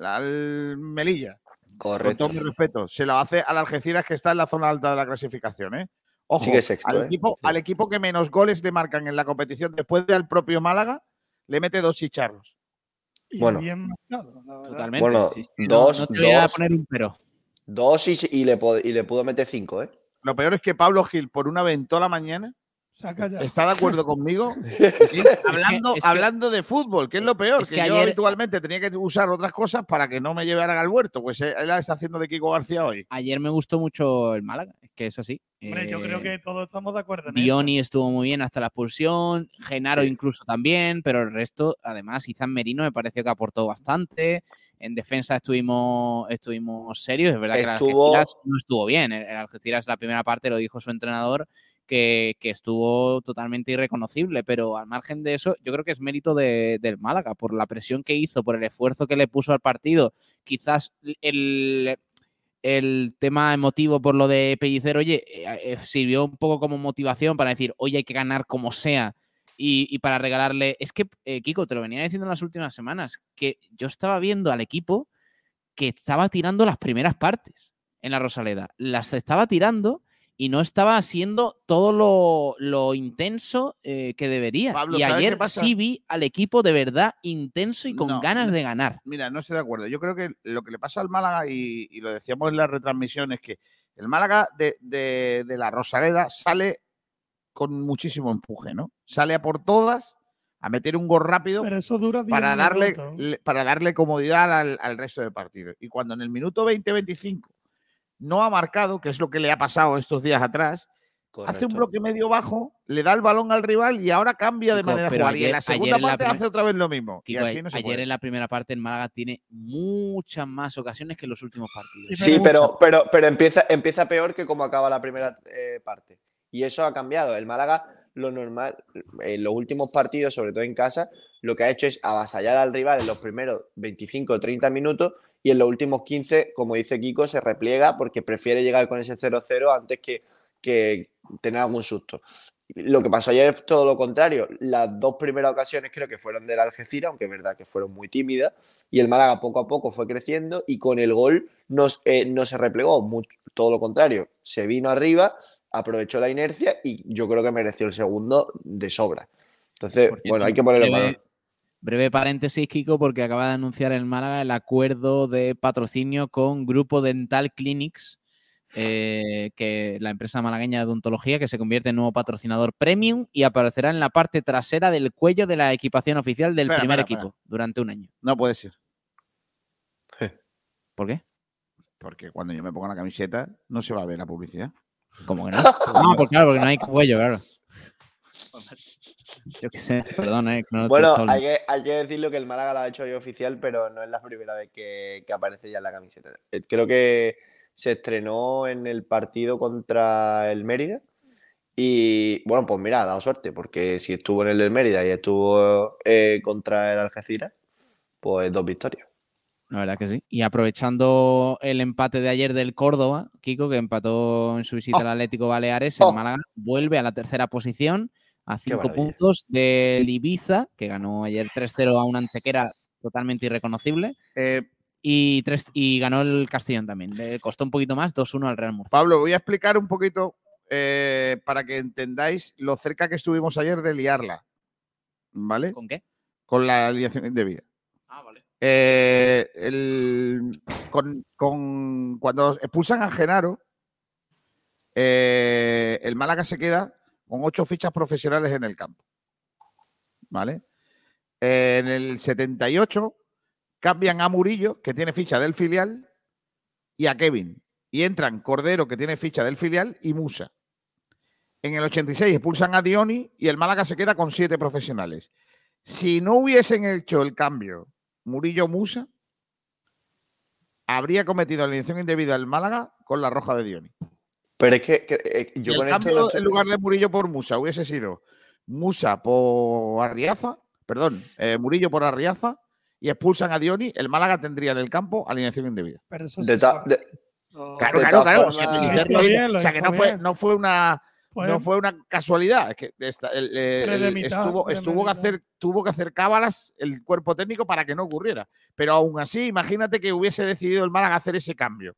al Melilla. Correcto. Con todo mi respeto. Se lo hace al Algeciras que está en la zona alta de la clasificación, eh. Ojo, al, ¿eh? equipo, al equipo que menos goles le marcan en la competición después del propio Málaga, le mete dos chicharros. Bueno, totalmente. Bueno, dos, no, te voy a poner un pero. Dos y, y, le, y le pudo meter cinco, ¿eh? Lo peor es que Pablo Gil, por una vez la mañana, ¿Está de acuerdo conmigo? [LAUGHS] hablando, hablando de fútbol, que es lo peor, que, yo habitualmente tenía que usar otras cosas para que no me llevaran al huerto. Pues él la está haciendo de Kiko García hoy. Ayer me gustó mucho el Málaga, es que es así. Hombre, yo creo eh, que todos estamos de acuerdo en Dioni estuvo muy bien hasta la expulsión, Genaro incluso también, pero el resto, además, Izan Merino me pareció que aportó bastante. En defensa estuvimos, estuvimos serios, es verdad que el Algeciras no estuvo bien. El Algeciras la primera parte lo dijo su entrenador que, estuvo totalmente irreconocible, pero al margen de eso, yo creo que es mérito de, del Málaga, por la presión que hizo, por el esfuerzo que le puso al partido, quizás el, el tema emotivo por lo de Pellicer, oye, eh, eh, sirvió un poco como motivación para decir, oye, hay que ganar como sea. Y, para regalarle, es que, eh, Kiko, te lo venía diciendo en las últimas semanas, que yo estaba viendo al equipo que estaba tirando las primeras partes en la Rosaleda. Las estaba tirando y no estaba haciendo todo lo, intenso eh, que debería. y ayer sí vi al equipo de verdad intenso y con ganas de ganar. Mira, no estoy de acuerdo. Yo creo que lo que le pasa al Málaga, y, lo decíamos en la retransmisión, es que el Málaga de, de, la Rosaleda sale con muchísimo empuje, ¿no? Sale a por todas, a meter un gol rápido para, darle, para darle comodidad al, al resto del partido. Y cuando en el minuto 20-25 no ha marcado, que es lo que le ha pasado estos días atrás. Hace un bloque medio bajo, le da el balón al rival y ahora cambia de manera de y en la segunda parte hace otra vez lo mismo. ayer en la primera parte en Málaga tiene muchas más ocasiones que en los últimos partidos. Sí, pero, pero, pero empieza, empieza peor que como acaba la primera eh, parte. Y eso ha cambiado. El Málaga, lo normal, en los últimos partidos, sobre todo en casa, lo que ha hecho es avasallar al rival en los primeros 25 o 30 minutos y en los últimos 15, como dice Kiko, se repliega porque prefiere llegar con ese 0-0 antes que, que tener algún susto. Lo que pasó ayer es todo lo contrario. Las dos primeras ocasiones creo que fueron del Algeciras, aunque es verdad que fueron muy tímidas, y el Málaga poco a poco fue creciendo y con el gol no, eh, no se replegó, todo lo contrario, se vino arriba, aprovechó la inercia y yo creo que mereció el segundo de sobra. Entonces, bueno, hay que ponerlo en valor. Breve paréntesis, Kiko, porque acaba de anunciar el Málaga el acuerdo de patrocinio con Grupo Dental Clinics, eh, que la empresa malagueña de odontología, que se convierte en nuevo patrocinador premium y aparecerá en la parte trasera del cuello de la equipación oficial del primer equipo durante un año. No puede ser. ¿Por qué? Porque cuando yo me ponga la camiseta no se va a ver la publicidad. ¿Cómo que no? [LAUGHS] no, porque, claro, porque no hay cuello, claro. Yo qué sé, perdón, eh, bueno, hay que, hay que decirlo que el Málaga lo ha hecho hoy oficial, pero no es la primera vez que, aparece ya en la camiseta. Eh, creo que se estrenó en el partido contra el Mérida. Y bueno, pues mira, ha dado suerte, porque si estuvo en el del Mérida y estuvo eh, contra el Algeciras, pues dos victorias. La verdad que sí. Y aprovechando el empate de ayer del Córdoba, Kiko, que empató en su visita oh. al Atlético Baleares, el oh. Málaga vuelve a la tercera posición a cinco puntos del Ibiza, que ganó ayer 3-0 a una antequera totalmente irreconocible. Eh, y, tres, y ganó el Castellón también. Le costó un poquito más, 2-1 al Real Murcia. Pablo, voy a explicar un poquito eh, para que entendáis lo cerca que estuvimos ayer de liarla. ¿Vale? ¿Con qué? Con la aliación indebida. Ah, vale. Eh, con, cuando expulsan a Genaro, el Málaga se queda con ocho fichas profesionales en el campo. ¿Vale? En el 78 cambian a Murillo, que tiene ficha del filial, y a Kevin. Y entran Cordero, que tiene ficha del filial, y Musa. En el 86 expulsan a Dioni y el Málaga se queda con siete profesionales. Si no hubiesen hecho el cambio Murillo-Musa, habría cometido la alineación indebida el Málaga con la roja de Dioni. Pero es que, eh, yo con esto en lugar de Murillo por Musa hubiese sido Musa por Arriaza, perdón, eh, Murillo por Arriaza y expulsan a Dioni, el Málaga tendría en el campo alineación indebida. Pero eso claro, claro, claro. O sea, que no fue, no fue una no fue una casualidad, es que estuvo, estuvo que hacer, tuvo que hacer cábalas el cuerpo técnico para que no ocurriera. Pero aún así, imagínate que hubiese decidido el Málaga hacer ese cambio.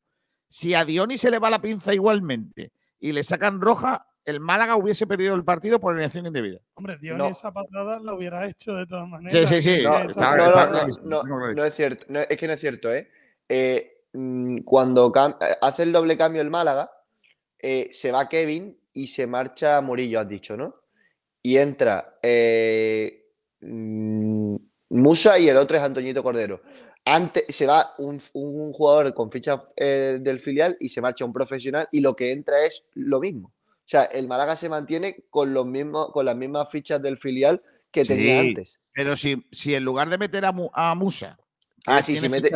Si a Dioni se le va la pinza igualmente y le sacan roja, el Málaga hubiese perdido el partido por alineación indebida. Hombre, Dioni esa patada la hubiera hecho de todas maneras. Sí, sí, sí. No, es cierto. es que no es cierto, ¿eh? eh mm, cuando hace el doble cambio el Málaga, eh, se va Kevin y se marcha Murillo, has dicho, ¿no? Y entra eh, mm, Musa y el otro es Antoñito Cordero. Antes se va un, jugador con ficha eh, del filial y se marcha un profesional y lo que entra es lo mismo. O sea, el Málaga se mantiene con, los mismos, con las mismas fichas del filial que tenía antes. Pero si, si en lugar de meter a, a Musa. Ah, sí, sí, mete,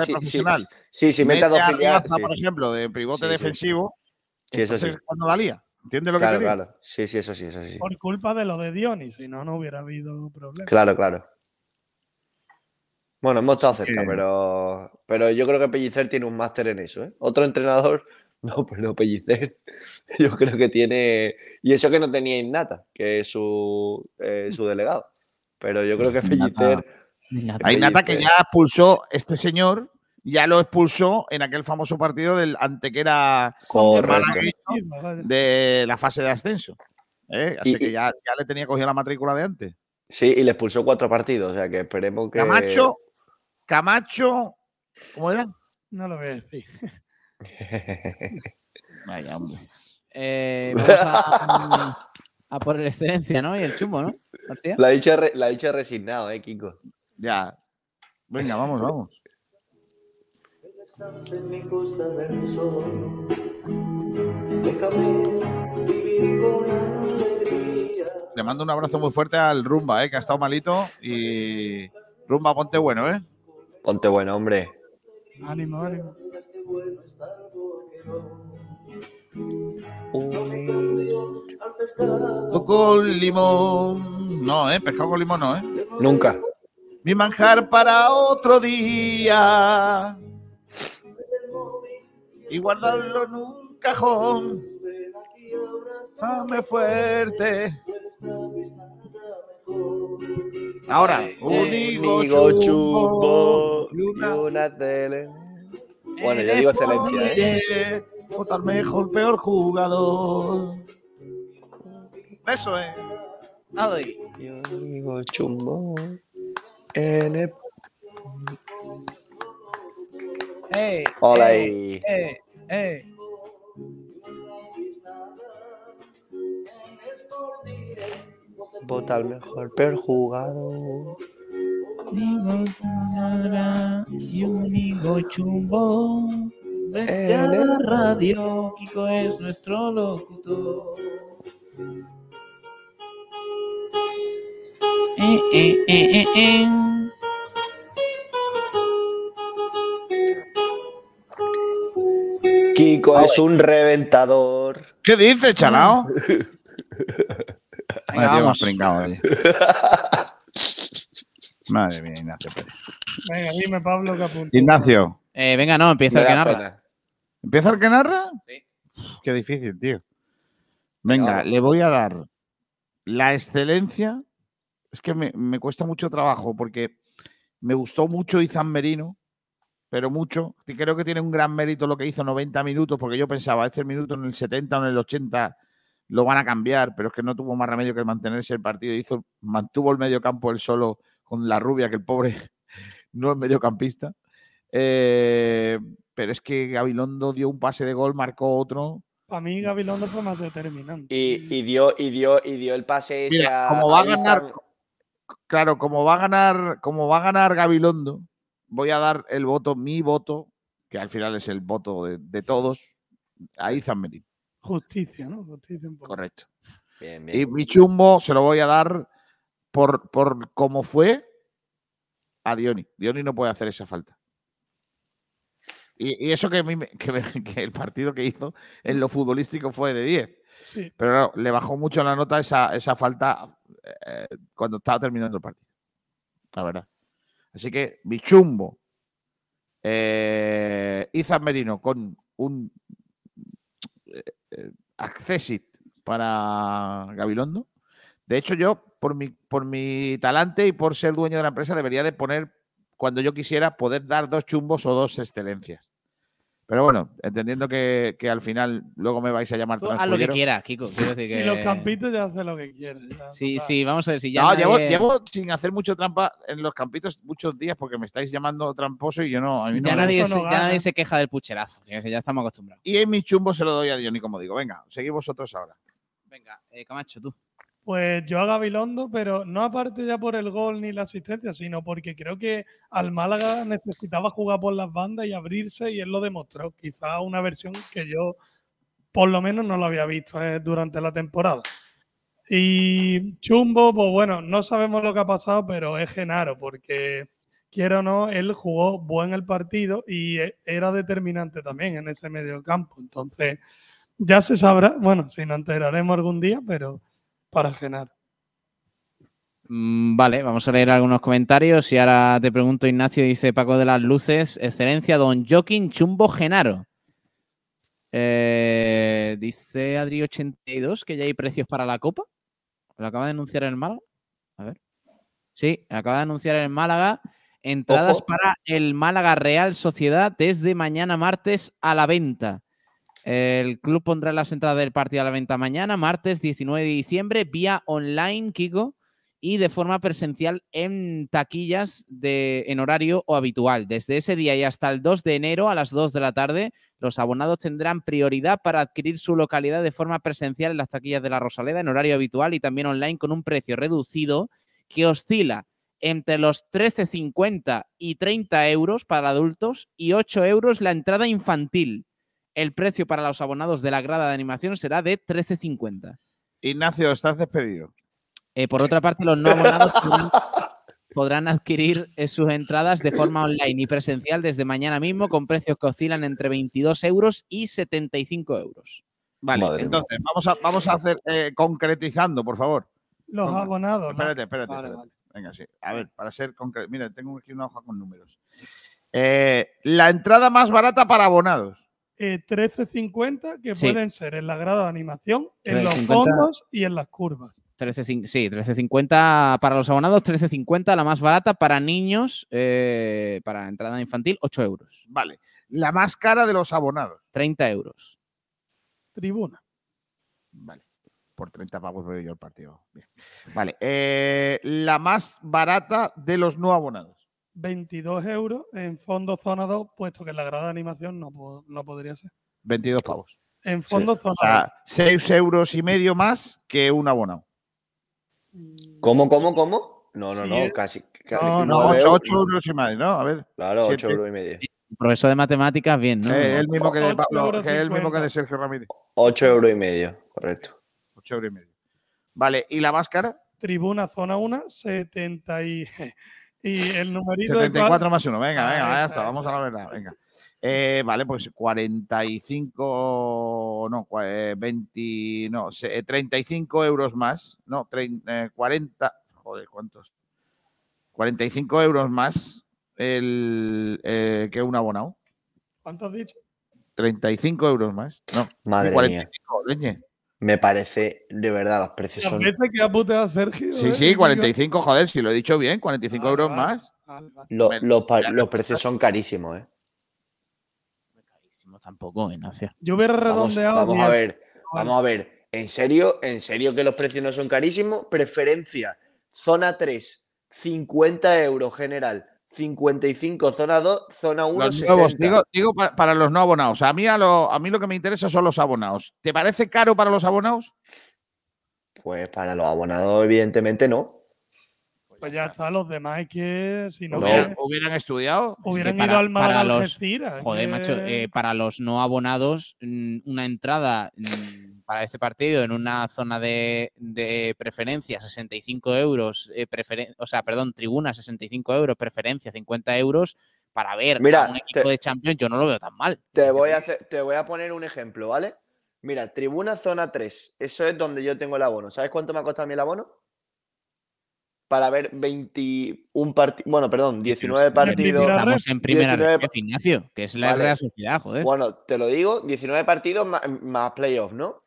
sí, sí, mete a dos filiales. Por ejemplo, de pivote defensivo. Sí, eso sí. Cuando la lía. ¿Entiendes lo que te digo? Claro, sí, sí, eso sí, eso sí. Por culpa de lo de Dionis, si no, no hubiera habido problema. Claro, claro. Bueno, hemos estado cerca, pero, pero yo creo que Pellicer tiene un máster en eso. ¿eh? Otro entrenador, [LAUGHS] no, pero Pellicer, [LAUGHS] yo creo que tiene. Y eso que no tenía Innata, que es su, eh, su delegado. Pero yo creo que Pellicer. Hay Innata que ya expulsó este señor ya lo expulsó en aquel famoso partido del Antequera de la fase de ascenso. ¿eh? Así que ya, ya, le tenía cogida la matrícula de antes. Sí, y le expulsó cuatro partidos, o sea que esperemos que. Camacho, Camacho, ¿cómo era? No lo voy a decir. [LAUGHS] Vaya, hombre. Eh, vamos a, a, por la excelencia, ¿no? Y el chumbo, ¿no? La dicha, la dicha resignado, ¿eh, Kiko? Ya. Venga, vamos, vamos. Le mando un abrazo muy fuerte al Rumba, ¿eh? que ha estado malito. Y Rumba, ponte bueno, ¿eh? Ponte bueno, hombre. Ánimo, ánimo. con limón. No, ¿eh? Pescado con limón no, ¿eh? Nunca. Mi manjar para otro día. Y guardarlo en un cajón. Dame fuerte. Ahora, un higo chumbo, y una, tele. Bueno, yo digo excelencia, ¿eh? Votar mejor, peor jugador. Eso es. Ay. Yo digo chumbo. En el... Hey, Hola hey, hey, hey. Vota al mejor, peor jugador. Y un chumbo. Vete a la radio, Kiko es nuestro locutor. Eh, eh, eh, eh, eh. Kiko es un reventador. ¿Qué dices, chalao? [LAUGHS] Venga, vamos. [LAUGHS] Madre mía, Ignacio Pérez. Venga, dime, Pablo, que apunta. Ignacio. Eh, venga, no, empieza el que narra. pena. ¿Empieza el que narra? Sí. Qué difícil, tío. Venga, le voy a dar la excelencia. Es que me, me cuesta mucho trabajo porque me gustó mucho Izan Merino, pero mucho. Y creo que tiene un gran mérito lo que hizo 90 minutos, porque yo pensaba, este minuto en el 70 o en el 80 lo van a cambiar, pero es que no tuvo más remedio que mantenerse el partido. Hizo, mantuvo el medio campo él solo con la rubia, que el pobre [LAUGHS] no es mediocampista. Eh, pero es que Gabilondo dio un pase de gol, marcó otro. Para mí, Gabilondo fue más determinante. Y, y dio, y, dio, y dio el pase ese Mira, a, como va a ganar- Claro, como va a ganar, como va a ganar Gabilondo, voy a dar el voto, mi voto, que al final es el voto de, de todos, a Izan Merino. Justicia, ¿no? Justicia un poco. Correcto. Bien, bien. Y mi chumbo se lo voy a dar por, por cómo fue a Dioni. Dioni no puede hacer esa falta. Y, y eso que, a mí me- que me- [LAUGHS] que el partido que hizo en lo futbolístico fue de 10. Sí. Pero le bajó mucho la nota esa, esa falta eh, cuando estaba terminando el partido. La verdad. Así que mi chumbo, eh, Izan Merino con un accessit para Gabilondo. De hecho, yo, por mi, por mi talante y por ser dueño de la empresa, debería de poner, cuando yo quisiera, poder dar dos chumbos o dos excelencias. Pero bueno, entendiendo que, que al final luego me vais a llamar Tú haz lo que quieras, Kiko. Quiero decir Si que... los campitos ya hace lo que quieren. Sí, sí, vamos a ver si ya. No, llevo, nadie- llevo sin hacer mucho trampa en los campitos muchos días porque me estáis llamando tramposo y yo no. A mí no ya, me nadie, se- no ya nadie se queja del pucherazo. que Ya estamos acostumbrados. Y en mi chumbo se lo doy a Diony, como digo. Venga, seguid vosotros ahora. Venga, eh, Camacho, tú. Pues yo a Gabilondo, pero no aparte ya por el gol ni la asistencia, sino porque creo que al Málaga necesitaba jugar por las bandas y abrirse y él lo demostró. Quizá una versión que yo por lo menos no lo había visto eh, durante la temporada. Y Chumbo, pues bueno, no sabemos lo que ha pasado, pero es Genaro, porque quiero o no, él jugó buen el partido y eh, era determinante también en ese medio campo. Entonces, ya se sabrá, bueno, si nos enteraremos algún día, pero para Genaro. Mm, Vale, vamos a leer algunos comentarios. Y ahora te pregunto, Ignacio, dice Paco de las Luces, excelencia, don Joaquín Chumbo Genaro. Eh, dice Adri82 que ya hay precios para la Copa. Lo acaba de anunciar el Málaga. A ver. Sí, acaba de anunciar el Málaga. Entradas para el Málaga Real Sociedad desde mañana martes a la venta. El club pondrá las entradas del partido a la venta mañana, martes 19 de diciembre, vía online, Kiko, y de forma presencial en taquillas de, en horario o habitual. Desde ese día y hasta el 2 de enero a las 2 de la tarde, los abonados tendrán prioridad para adquirir su localidad de forma presencial en las taquillas de la Rosaleda en horario habitual y también online con un precio reducido que oscila entre los 13,50 y 30 euros para adultos y 8 euros la entrada infantil. El precio para los abonados de la grada de animación será de 13,50. Ignacio, estás despedido. Eh, por otra parte, los no abonados podrán, adquirir eh, sus entradas de forma online y presencial desde mañana mismo con precios que oscilan entre 22 euros y 75 euros. Vale, entonces vamos a, vamos a hacer eh, concretizando, por favor. Los abonados. Espérate, espérate. Venga, sí. A ver, para ser concreto. Mira, tengo aquí una hoja con números. Eh, la entrada más barata para abonados. 13.50 que pueden ser en la grada de animación, en los fondos y en las curvas. 13, sí, 13.50 para los abonados, 13.50 la más barata para niños, eh, para entrada infantil, 8 euros. Vale. La más cara de los abonados. 30 euros. Tribuna. Vale por 30 pavos veo yo el partido. Vale. Eh, la más barata de los no abonados. 22 euros en fondo zona 2, puesto que en la grada de animación no, no podría ser. 22 pavos. En fondo zona o sea, 6 euros y medio más que un abonado. ¿Cómo, cómo, cómo? No, no, no, casi. no, no, 8, euros y más, ¿no? A ver. Claro, 8 euros y medio. Profesor de matemáticas, bien, ¿no? Eh, el mismo que de, Pablo, que es el mismo que de Sergio Ramírez. 8 euros y medio, correcto y medio. Vale, ¿y la máscara? Tribuna, zona 1, 70 y, y el numerito 74 más 1, venga, venga, ya está, vamos a la verdad, venga. Eh, vale, pues 45, no, 20, eh, no, 35 eh, euros más, no, 30, 40, joder, ¿cuántos? 45 euros más el, que un abonado. ¿Cuánto has dicho? 35 euros más. No, Madre 45, mía. Me parece, de verdad, los precios son. que ha puteado Sergio. Sí, ¿eh? sí, 45, joder, si lo he dicho bien, 45 euros más. los, precios son carísimos, ¿eh? Carísimos tampoco, Ignacio. Yo hubiera redondeado. Vamos, a ver, vamos a ver. ¿En serio? ¿En serio que los precios no son carísimos? Preferencia, zona 3, 50 euros general. 55, zona 2, zona 1, digo, para, los no abonados. A mí, a, lo, a mí lo que me interesa son los abonados. ¿Te parece caro para los abonados? Pues para los abonados, evidentemente no. Pues ya está, los demás que si no, hubieran, estudiado, hubieran ido al para los, Joder, macho, eh, para los no abonados, mm, una entrada mm, para este partido en una zona de, preferencia 65 euros, eh, o sea, perdón, tribuna 65 euros, preferencia 50 euros, para ver Mira, un equipo de Champions, yo no lo veo tan mal. Te voy, a hacer, te voy a poner un ejemplo, ¿vale? Mira, tribuna zona 3, eso es donde yo tengo el abono. ¿Sabes cuánto me ha costado a mí el abono? Para ver 21 partidos, bueno, perdón, 19 partidos. Estamos en primera red, Ignacio, que es la Real Sociedad, joder. Bueno, te lo digo, 19 partidos más, más playoff, ¿no?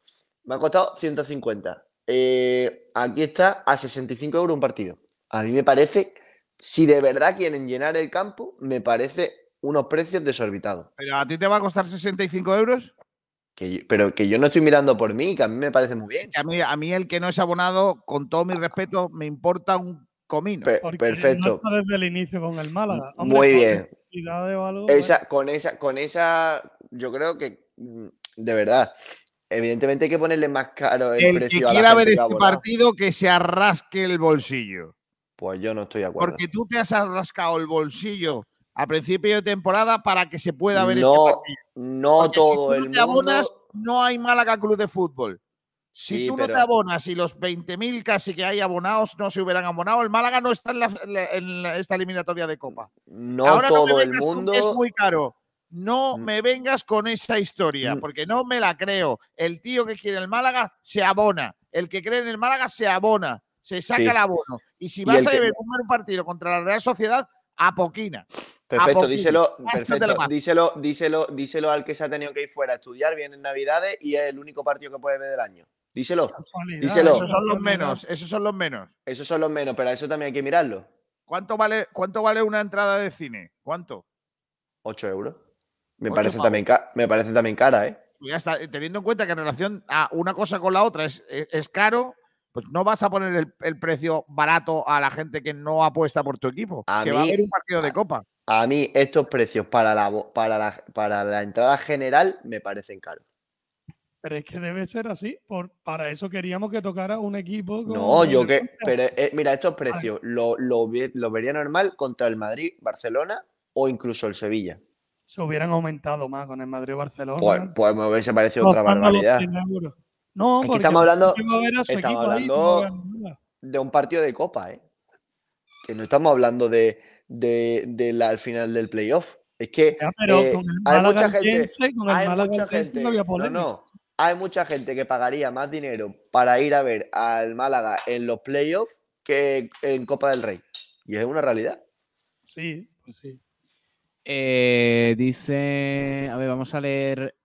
Me ha costado 150. Eh, aquí está a 65 euros un partido. A mí me parece, si de verdad quieren llenar el campo, me parece unos precios desorbitados. ¿Pero a ti te va a costar 65 euros? pero que yo no estoy mirando por mí, que a mí me parece muy bien. A mí, a mí el que no es abonado, con todo mi respeto, me importa un comino. perfecto. No desde el inicio con el Málaga. muy bien. esa, con esa, con esa, yo creo que mm, de verdad, Evidentemente hay que ponerle más caro el, precio que quiera ver este partido que se arrasque el bolsillo. Pues yo no estoy de acuerdo. Porque tú te has arrascado el bolsillo a principio de temporada para que se pueda ver este partido. No todo el mundo. no hay Málaga Club de Fútbol. Si tú no te abonas y los 20.000 casi que hay abonados no se hubieran abonado, el Málaga no está en, esta eliminatoria de Copa. No todo el mundo. Es muy caro. No mm. me vengas con esa historia, mm. porque no me la creo. El tío que quiere el Málaga se abona. El que cree en el Málaga se abona. Se saca el abono. Y si vas a ver un partido contra la Real Sociedad, a poquina. Perfecto, díselo, perfecto, díselo, díselo, díselo al que se ha tenido que ir fuera a estudiar, viene en Navidades y es el único partido que puede ver del año. Díselo. Díselo. Esos son los menos, esos son los menos. Esos son los menos, pero a eso también hay que mirarlo. ¿Cuánto vale, ¿Cuánto vale una entrada de cine? ¿Cuánto? 8 euros. Me parece, también me parece también cara, ¿eh? Pues ya está, teniendo en cuenta que en relación a una cosa con la otra es, es, caro, pues no vas a poner el, precio barato a la gente que no apuesta por tu equipo. que va a haber un partido de copa. A mí estos precios para la, para la, para la entrada general me parecen caros. Pero es que debe ser así. Por, para eso queríamos que tocara un equipo. no, yo que. Pero eh, mira, estos precios lo, lo, lo, vería normal contra el Madrid, Barcelona o incluso el Sevilla. Se hubieran aumentado más con el Madrid Barcelona. Pues, pues me hubiese parecido otra barbaridad. No, porque estamos hablando, estamos hablando de un partido de Copa, ¿eh? Que no estamos hablando de de, la, al final del playoff. Es que eh, hay mucha gente, hay mucha gente, no, no, hay mucha gente que pagaría más dinero para ir a ver al Málaga en los playoffs que en Copa del Rey. Y es una realidad. Sí, pues sí. Eh, dice, a ver, vamos a leer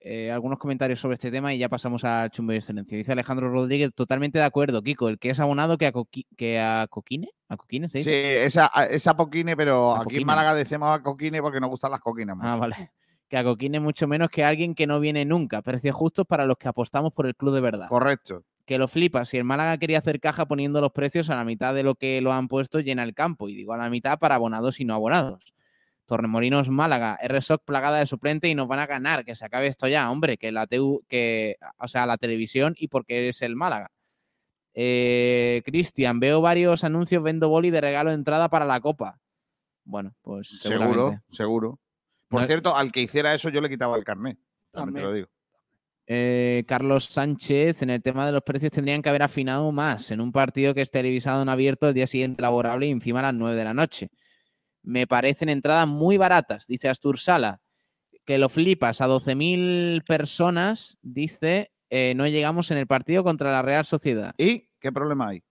eh, algunos comentarios sobre este tema y ya pasamos a chumbo y excelencia. Dice Alejandro Rodríguez, totalmente de acuerdo, Kiko, el que es abonado que a, que a Coquine. ¿A Coquine Sí, esa, esa Poquine, pero aquí en Málaga decimos a Coquine porque nos gustan las coquinas. Ah, vale. Que a Coquine mucho menos que a alguien que no viene nunca. Precios justos para los que apostamos por el club de verdad. Correcto. Que lo flipas. Si el Málaga quería hacer caja poniendo los precios a la mitad de lo que lo han puesto, llena el campo. Y digo a la mitad para abonados y no abonados. Torremolinos Málaga, RSOC plagada de suplente y nos van a ganar, que se acabe esto ya, hombre, que la TU, que, o sea, la televisión y porque es el Málaga. Eh, Cristian, veo varios anuncios, vendo boli de regalo de entrada para la Copa. Bueno, pues seguro, seguro. Por cierto, al que hiciera eso yo le quitaba el carnet. También te lo digo. Eh, Carlos Sánchez, en el tema de los precios tendrían que haber afinado más en un partido que es televisado en abierto el día siguiente laborable y encima a las 9 de la noche me parecen entradas muy baratas, dice Astur Sala. Que lo flipas a 12.000 personas, dice, eh, no llegamos en el partido contra la Real Sociedad. ¿Y qué problema hay?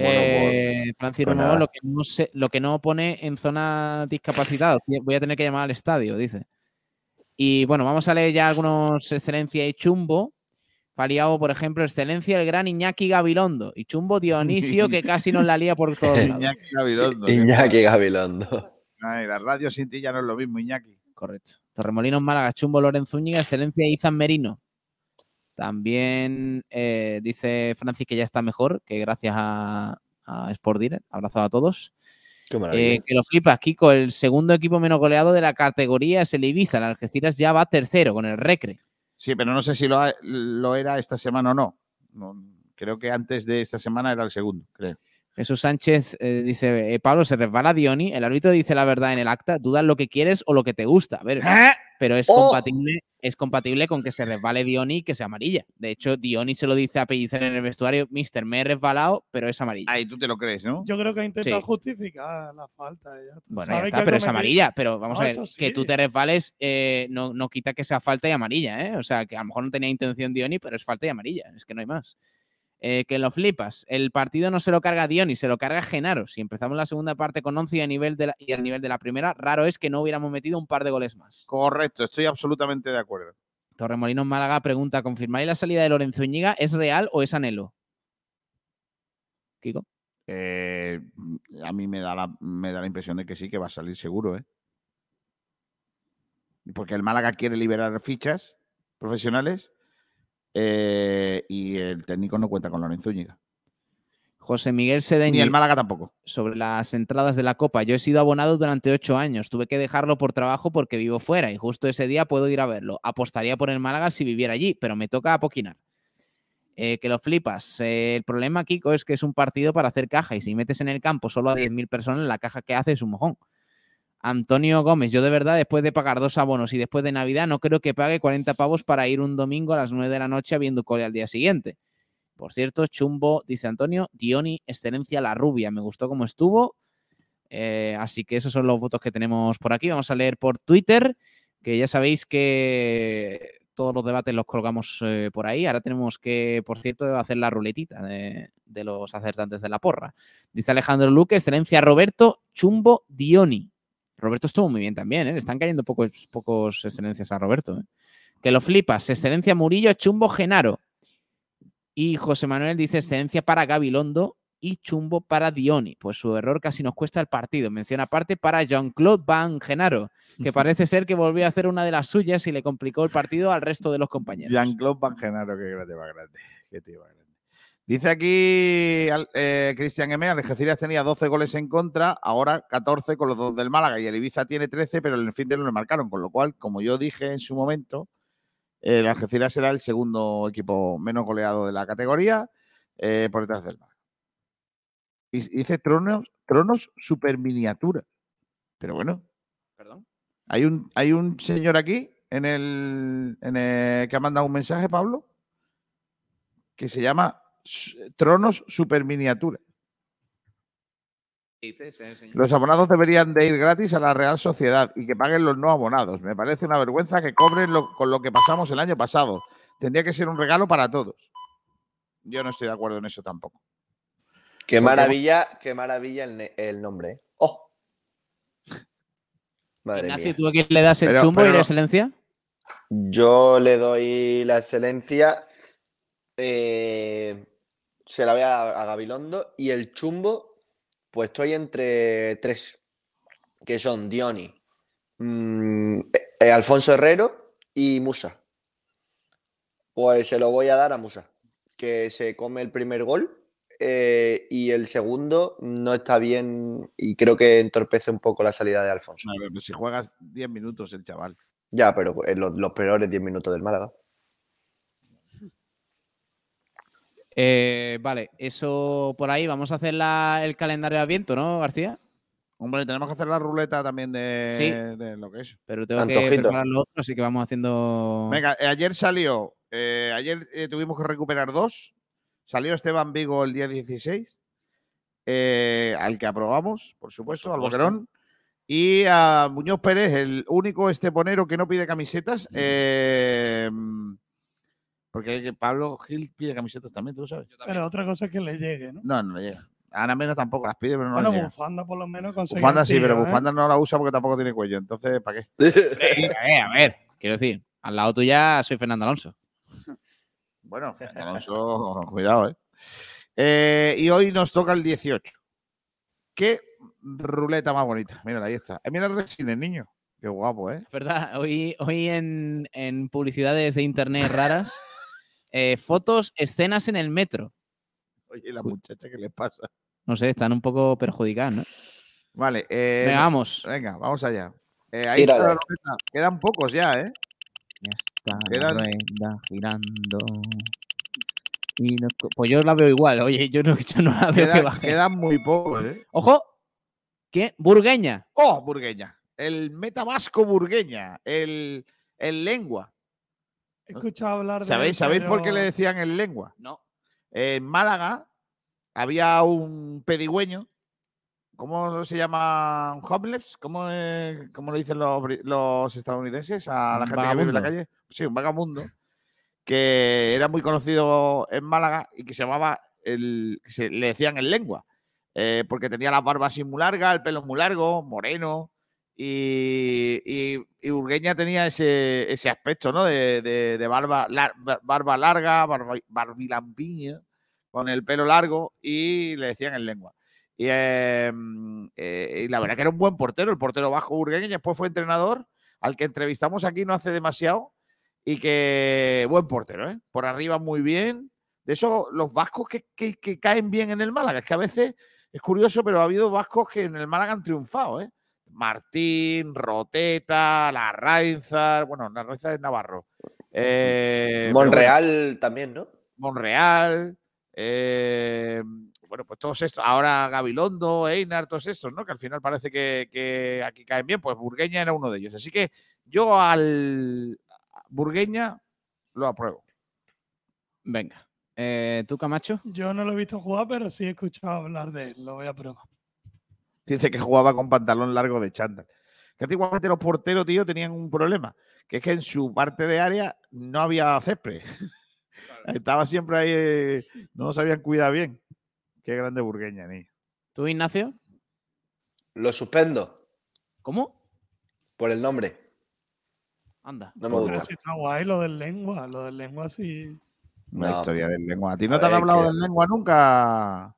Eh, Francisco, pues lo, que no lo que no pone en zona discapacitada. Voy a tener que llamar al estadio, dice. Y bueno, vamos a leer ya algunos excelencia y chumbo. Faliao, por ejemplo, excelencia el gran Iñaki Gabilondo y Chumbo Dionisio, que [LAUGHS] casi nos la lía por todo. Iñaki Gabilondo. Iñaki Gabilondo. la radio sin ti ya no es lo mismo, Iñaki. Correcto. Torremolinos Málaga, Chumbo Lorenzo Úñiga, excelencia Izan Merino. También eh, dice Francis que ya está mejor, que gracias a, Sport Direct. Abrazo a todos. Eh, que lo flipas, Kiko. El segundo equipo menos goleado de la categoría es el Ibiza. El Algeciras ya va tercero con el Recre. Sí, pero no sé si lo, era esta semana o no. Creo que antes de esta semana era el segundo, creo. Jesús Sánchez eh, dice, eh, Pablo, se resbala Dioni, el árbitro dice la verdad en el acta, dudas lo que quieres o lo que te gusta. A ver, ¿Eh? Pero es, ¡Oh! compatible, es compatible con que se resbale Dioni y que sea amarilla. De hecho, Dioni se lo dice a Pellicer en el vestuario, mister, me he resbalado, pero es amarilla. Ahí tú te lo crees, ¿no? Yo creo que ha intentado justificar la falta. Bueno, ya está, pero es amarilla. Pero vamos a ver, que tú te resbales no, no quita que sea falta y amarilla, ¿eh? O sea, que a lo mejor no tenía intención Dioni, pero es falta y amarilla. Es que no hay más. Eh, que lo flipas. El partido no se lo carga Dioni, se lo carga Genaro. Si empezamos la segunda parte con 11 y, a nivel de la, y al nivel de la primera, raro es que no hubiéramos metido un par de goles más. Correcto, estoy absolutamente de acuerdo. Torremolinos Málaga pregunta: ¿confirmáis la salida de Lorenzo Iñiga? ¿Es real o es anhelo? Kiko. Eh, a mí me da, la, me da la impresión de que sí, que va a salir seguro, ¿eh? Porque el Málaga quiere liberar fichas profesionales eh, y el técnico no cuenta con Lorenzo Úñiga. José Miguel Sedeño. Ni el Málaga tampoco. Sobre las entradas de la Copa. Yo he sido abonado durante ocho años. Tuve que dejarlo por trabajo porque vivo fuera y justo ese día puedo ir a verlo. Apostaría por el Málaga si viviera allí, pero me toca apoquinar. Eh, que lo flipas. Eh, el problema, Kiko, es que es un partido para hacer caja y si metes en el campo solo a 10.000 personas, la caja que hace es un mojón. Antonio Gómez, yo de verdad, después de pagar dos abonos y después de Navidad, no creo que pague 40 pavos para ir un domingo a las 9 de la noche habiendo cole al día siguiente. Por cierto, chumbo, dice Antonio, Dioni, excelencia la rubia, me gustó cómo estuvo. Eh, así que esos son los votos que tenemos por aquí. Vamos a leer por Twitter, que ya sabéis que todos los debates los colgamos eh, por ahí. Ahora tenemos que, por cierto, hacer la ruletita de los acertantes de la porra. Dice Alejandro Luque, excelencia Roberto, chumbo Dioni. Roberto estuvo muy bien también, ¿eh? Le están cayendo pocos, pocos excelencias a Roberto. ¿eh? Que lo flipas. Excelencia Murillo, Chumbo Genaro. Y José Manuel dice excelencia para Gabilondo y chumbo para Dioni. Pues su error casi nos cuesta el partido. Mención aparte para Jean-Claude Van Genaro, que parece ser que volvió a hacer una de las suyas y le complicó el partido al resto de los compañeros. Jean-Claude Van Genaro, qué grande, va grande. Qué tío, grande. Dice aquí eh, Cristian M. Algeciras tenía 12 goles en contra, ahora 14 con los dos del Málaga y el Ibiza tiene 13, pero en el fin de no le marcaron. Con lo cual, como yo dije en su momento, el Algeciras será el segundo equipo menos goleado de la categoría eh, por detrás del Málaga. Y dice Tronos, Tronos super miniatura. Pero bueno. Perdón. Hay un, hay un señor aquí en el, en el que ha mandado un mensaje, Pablo, que se llama tronos super miniatura. Los abonados deberían de ir gratis a la Real Sociedad y que paguen los no abonados. Me parece una vergüenza que cobren con lo que pasamos el año pasado. Tendría que ser un regalo para todos. Yo no estoy de acuerdo en eso tampoco. Qué maravilla, qué maravilla el, nombre. ¿eh? ¡Oh! [LAUGHS] Madre Ignacio, ¿tú a quién le das el chumbo y la excelencia? Yo le doy la excelencia. Eh, se la ve a, Gabilondo y el chumbo, pues estoy entre tres, que son Dioni, mm, eh, Alfonso Herrero y Musa. Pues se lo voy a dar a Musa, que se come el primer gol eh, y el segundo no está bien y creo que entorpece un poco la salida de Alfonso. si juegas 10 minutos el chaval. Ya, pero los, los peores 10 minutos del Málaga. Eh, vale, eso por ahí. Vamos a hacer el calendario de Adviento, ¿no, García? Hombre, tenemos que hacer la ruleta también de, lo que es. Pero tengo que preparar lo otro, así que vamos haciendo. Venga, eh, ayer salió, eh, ayer tuvimos que recuperar dos. Salió Esteban Vigo el día 16, al que aprobamos, por supuesto, al Boquerón. Y a Muñoz Pérez, el único esteponero que no pide camisetas. Eh, porque Pablo Gil pide camisetas también, tú lo sabes. Pero otra cosa es que le llegue, ¿no? No, no le llega. Ana menos tampoco las pide, pero no bueno, le llega. bufanda por lo menos consigue. Bufanda sí, pero ¿eh? bufanda no la usa porque tampoco tiene cuello. Entonces, ¿para qué? [LAUGHS] a ver, a ver. Quiero decir, al lado tuya soy Fernando Alonso. [LAUGHS] Bueno, Alonso, [LAUGHS] cuidado, ¿eh? ¿eh? Y hoy nos toca el 18. ¿Qué ruleta más bonita? Mira, ahí está. Eh, mira el resines, niño. Qué guapo, ¿eh? verdad, hoy, hoy en, en publicidades de internet raras eh, fotos, escenas en el metro. Oye, la muchacha, ¿qué le pasa? No sé, están un poco perjudicadas, ¿no? Vale. Eh, venga, vamos. Venga, vamos allá. Eh, ahí está Quedan pocos ya, ¿eh? Ya está Quedan... la rueda girando. Y Pues yo la veo igual. Oye, yo no, [LAUGHS] yo no la veo que baje. Quedan muy pocos, ¿eh? ¡Ojo! ¿Qué? Burgueña. ¡Oh, Burgueña! El metabasco Burgueña. El, el lengua. He escuchado hablar de. ¿Sabéis, ¿sabéis por qué le decían en lengua? No. En Málaga había un pedigüeño. ¿Cómo se llama? ¿Un homeless? ¿Cómo, lo dicen los, estadounidenses a la gente que vive en la calle? Sí, un vagabundo. Que era muy conocido en Málaga y que se llamaba. El, se, le decían en lengua. Eh, porque tenía la barba así muy larga, el pelo muy largo, moreno. Y, Urgueña tenía ese, aspecto, ¿no? De, barba, barba larga, barbilampiña, con el pelo largo y le decían en lengua. Em, eh, y, la verdad que era un buen portero, el portero bajo Urgueña, y después fue entrenador, al que entrevistamos aquí no hace demasiado, y que buen portero, ¿eh? Por arriba muy bien. De eso, los vascos que, que caen bien en el Málaga, es que a veces es curioso, pero ha habido vascos que en el Málaga han triunfado, ¿eh? Martín, Roteta, La Rainzar, bueno, La Rainzar es Navarro. Eh, Monreal también, ¿no? Monreal, eh, bueno, pues todos estos, ahora Gabilondo, Einar, todos estos, ¿no? Que al final parece que, aquí caen bien, pues Burgueña era uno de ellos. Así que yo al Burgueña lo apruebo. Venga. Eh, ¿Tú, Camacho? Yo no lo he visto jugar, pero sí he escuchado hablar de él. Lo voy a probar. Dice que jugaba con pantalón largo de chándal. Que antiguamente los porteros, tío, tenían un problema, que es que en su parte de área no había césped. Estaba siempre ahí, eh, no sabían cuidar bien. Qué grande burgueña, ni. ¿Tú, Ignacio? Lo suspendo. ¿Cómo? Por el nombre. Anda. No me gusta. está guay lo del lengua. Lo del lengua sí. Una historia del lengua. ¿A ti no te han hablado del lengua nunca?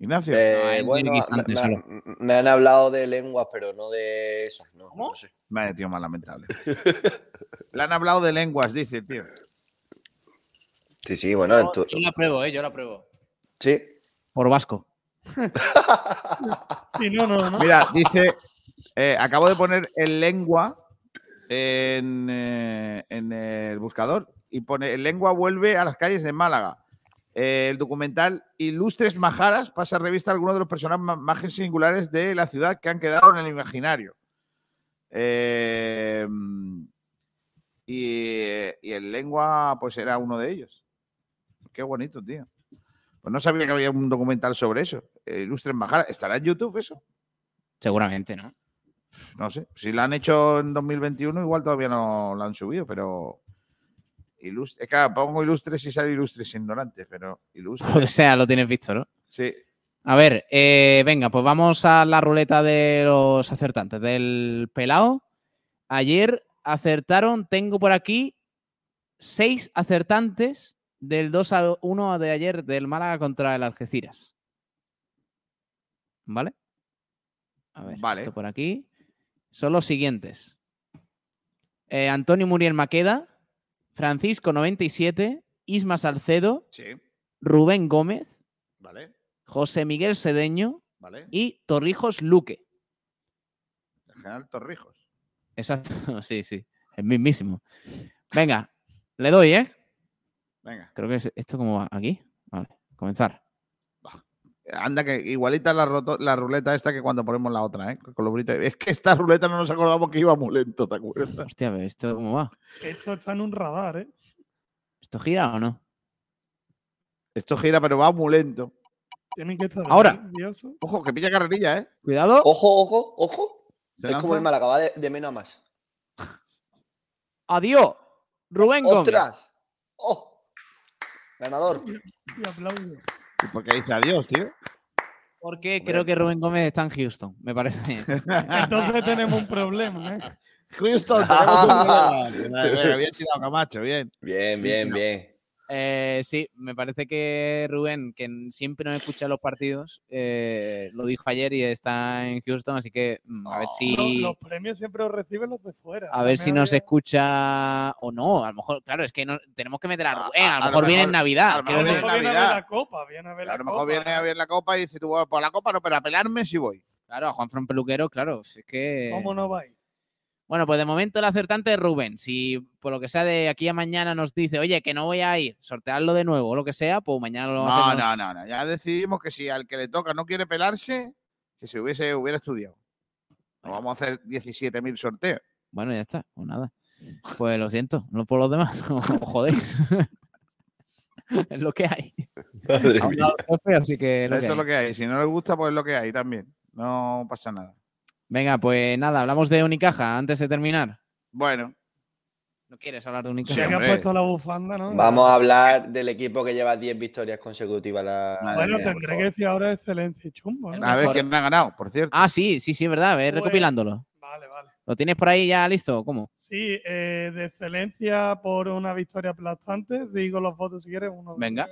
Ignacio. Eh, bueno, me, han hablado de lenguas, pero no de esas. No, ¿Cómo? No sé. Vaya tío más lamentable. [LAUGHS] Le han hablado de lenguas, dice, tío. Sí, sí, bueno. Yo, la pruebo, ¿eh? Yo la pruebo. Sí. Por vasco. [LAUGHS] Sí, no, no, no. Mira, dice, eh, acabo de poner el lengua en, eh, en el buscador y pone el lengua vuelve a las calles de Málaga. Eh, el documental Ilustres Majaras pasa a revista a algunos de los personajes más singulares de la ciudad que han quedado en el imaginario. Eh, y, y el lengua, pues era uno de ellos. Qué bonito, tío. Pues no sabía que había un documental sobre eso. Eh, Ilustres Majaras. ¿Estará en YouTube eso? Seguramente, ¿no? No sé. Si lo han hecho en 2021, igual todavía no lo han subido, pero. Ilustre, es que claro, pongo ilustres y sale ilustres ignorantes, pero ilustres. [LAUGHS] Lo que sea, lo tienes visto, ¿no? Sí. A ver, eh, venga, pues vamos a la ruleta de los acertantes. Del pelao. Ayer acertaron, tengo por aquí seis acertantes del 2 a 1 de ayer del Málaga contra el Algeciras. ¿Vale? A ver, Vale. esto por aquí. Son los siguientes. Eh, Antonio Muriel Maqueda, Francisco 97, Isma Salcedo, Sí. Rubén Gómez, Vale. José Miguel Sedeño Vale. y Torrijos Luque. El general Torrijos. Exacto, [LAUGHS] sí, sí, el mismísimo. Venga, le doy, ¿eh? Venga. Creo que es esto como va aquí. Vale, comenzar. Anda, que igualita la, roto- la ruleta esta que cuando ponemos la otra, ¿eh? Con los britos. Es que esta ruleta no nos acordamos que iba muy lento, ¿te acuerdas? Hostia, pero esto cómo va. Esto está en un radar, ¿eh? ¿Esto gira o no? Esto gira, pero va muy lento. Tienen que estar Ahora. Ojo, que pilla carrerilla, ¿eh? Cuidado. Ojo, ojo, ojo. Es como el. Málaga, va de, de menos a más. Adiós. Rubén Gómez. ¡Ostras! ¡Oh! Ganador. Y. ¿Y por qué dice adiós, tío? Porque creo que Rubén Gómez está en Houston, me parece. [LAUGHS] Entonces tenemos un problema, ¿eh? Houston, tenemos un problema. Venga, Bien tirado, Camacho, bien. Bien, bien, bien. Eh, sí, me parece que Rubén, que siempre nos escucha los partidos, eh, lo dijo ayer y está en Houston, así que mm, a ver si. Los, los premios siempre los reciben los de fuera. A ver si nos había- escucha o no. A lo mejor, claro, es que no, tenemos que meter a Rubén. A, a- lo a lo mejor viene en Navidad. a lo mejor viene a ver la copa, viene a ver A la lo mejor copa. viene a ver la copa y dice tú, por la copa no, pero a pelarme sí voy. Claro, a Juan Fran Peluquero, claro. Es que. ¿Cómo no va a ir? Bueno, pues de momento el acertante es Rubén. Si por lo que sea de aquí a mañana nos dice, oye, que no voy a ir, sortearlo de nuevo o lo que sea, pues mañana lo No, hacemos. no, no, no. Ya decidimos que si al que le toca no quiere pelarse, que se hubiese hubiera estudiado. No vamos a hacer 17.000 sorteos. Bueno, ya está, pues nada. [LAUGHS] Pues lo siento, no por los demás, [LAUGHS] no os jodéis. es lo que hay. Madre A mía. feo, así que es lo Eso que es lo que hay. Si no les gusta, pues es lo que hay también. No pasa nada. Venga, pues nada, hablamos de Unicaja antes de terminar. Bueno, ¿No quieres hablar de Unicaja? Sí, has hombre. puesto la bufanda, ¿no? Vamos a hablar del equipo que lleva 10 victorias consecutivas. La... Bueno, tendré que decir ahora excelencia y chumbo. a ver quién me ha ganado, por cierto. Ah, sí, sí, sí, es verdad, ve Pues- recopilándolo. Vale, vale. ¿Lo tienes por ahí ya listo? ¿Cómo? Sí, eh, de excelencia por una victoria aplastante. Digo los votos si quieres. Uno, Venga.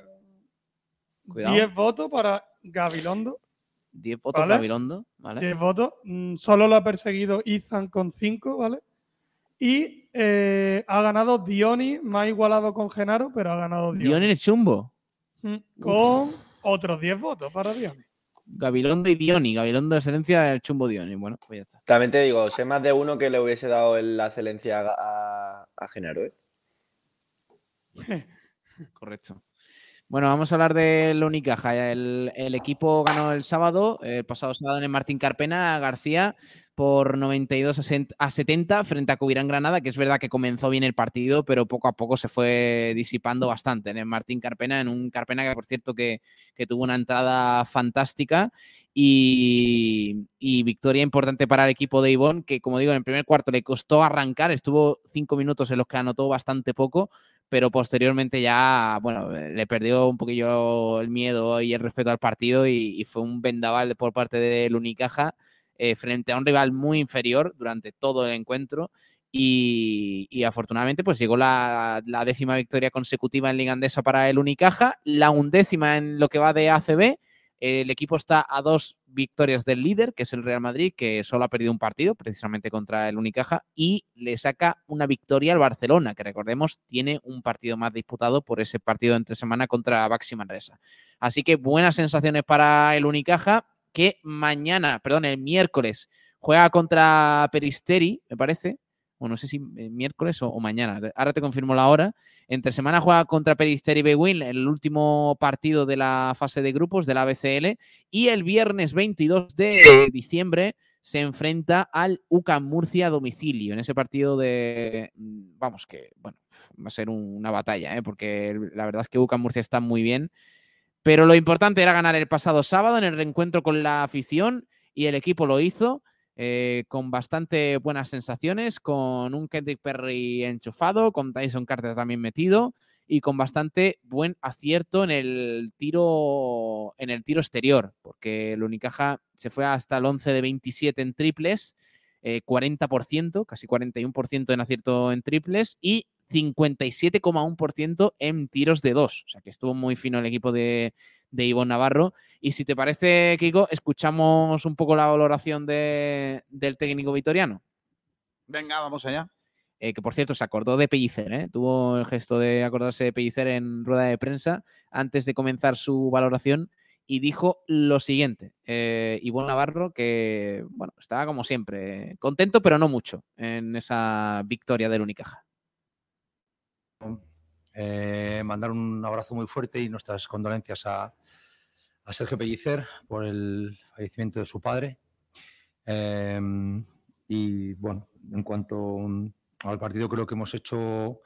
Cuidado. 10 votos para Gabilondo. 10 votos Vale. Gabilondo, ¿vale? 10 votos. Mm, Solo lo ha perseguido Ethan con 5, ¿vale? Y eh, ha ganado Dioni, más igualado con Genaro, pero ha ganado Dioni. Dioni el chumbo. Mm, Con otros 10 votos para Dioni. Gabilondo y Dioni. Gabilondo de excelencia del chumbo Dioni. Bueno, pues ya está. También te digo, sé más de uno que le hubiese dado el- la excelencia a, a, a Genaro. ¿eh? [LAUGHS] Correcto. Bueno, vamos a hablar del Unicaja. El, equipo ganó el sábado, el pasado sábado en el Martín Carpena, García, por 92 a sen- a 70 frente a Cubirán Granada, que es verdad que comenzó bien el partido, pero poco a poco se fue disipando bastante en el Martín Carpena, en un Carpena que, por cierto, que, que tuvo una entrada fantástica y, y victoria importante para el equipo de Ivón, que, como digo, en el primer cuarto le costó arrancar, estuvo cinco minutos en los que anotó bastante poco, pero posteriormente ya, bueno, le perdió un poquillo el miedo y el respeto al partido y, fue un vendaval por parte del Unicaja eh, frente a un rival muy inferior durante todo el encuentro y, y afortunadamente pues llegó la, la décima victoria consecutiva en Liga Andesa para el Unicaja, la undécima en lo que va de ACB, El equipo está a dos victorias del líder, que es el Real Madrid, que solo ha perdido un partido, precisamente contra el Unicaja, y le saca una victoria al Barcelona, que recordemos tiene un partido más disputado por ese partido entre semana contra Baxi Manresa. Así que buenas sensaciones para el Unicaja, que mañana, perdón, el miércoles juega contra Peristeri, me parece, o no sé si eh, miércoles o, mañana, ahora te confirmo la hora. Entre semana juega contra Peristeri Bewin, el último partido de la fase de grupos de la BCL, y el viernes 22 de diciembre se enfrenta al UCAM Murcia a domicilio, en ese partido de, mm, vamos, que, bueno, va a ser una batalla, ¿eh? porque la verdad es que UCAM Murcia está muy bien, pero lo importante era ganar el pasado sábado en el reencuentro con la afición y el equipo lo hizo. Eh, con bastante buenas sensaciones, con un Kendrick Perry enchufado, con Tyson Carter también metido y con bastante buen acierto en el tiro en el tiro exterior, porque el Unicaja se fue hasta el 11 de 27 en triples, 40%, eh, casi 41% en acierto en triples y 57,1% en tiros de dos. O sea que estuvo muy fino el equipo de, de Ivonne Navarro. Y si te parece, Kiko, escuchamos un poco la valoración del técnico vitoriano. Venga, vamos allá. Eh, que por cierto se acordó de Pellicer, ¿eh? tuvo el gesto de acordarse de Pellicer en rueda de prensa antes de comenzar su valoración y dijo lo siguiente, eh, Ivonne Navarro, que bueno, estaba como siempre, contento pero no mucho en esa victoria del Unicaja. Eh, mandar un abrazo muy fuerte y nuestras condolencias a, Sergio Pellicer por el fallecimiento de su padre. Em, y bueno, en cuanto al partido, creo que hemos hecho, yo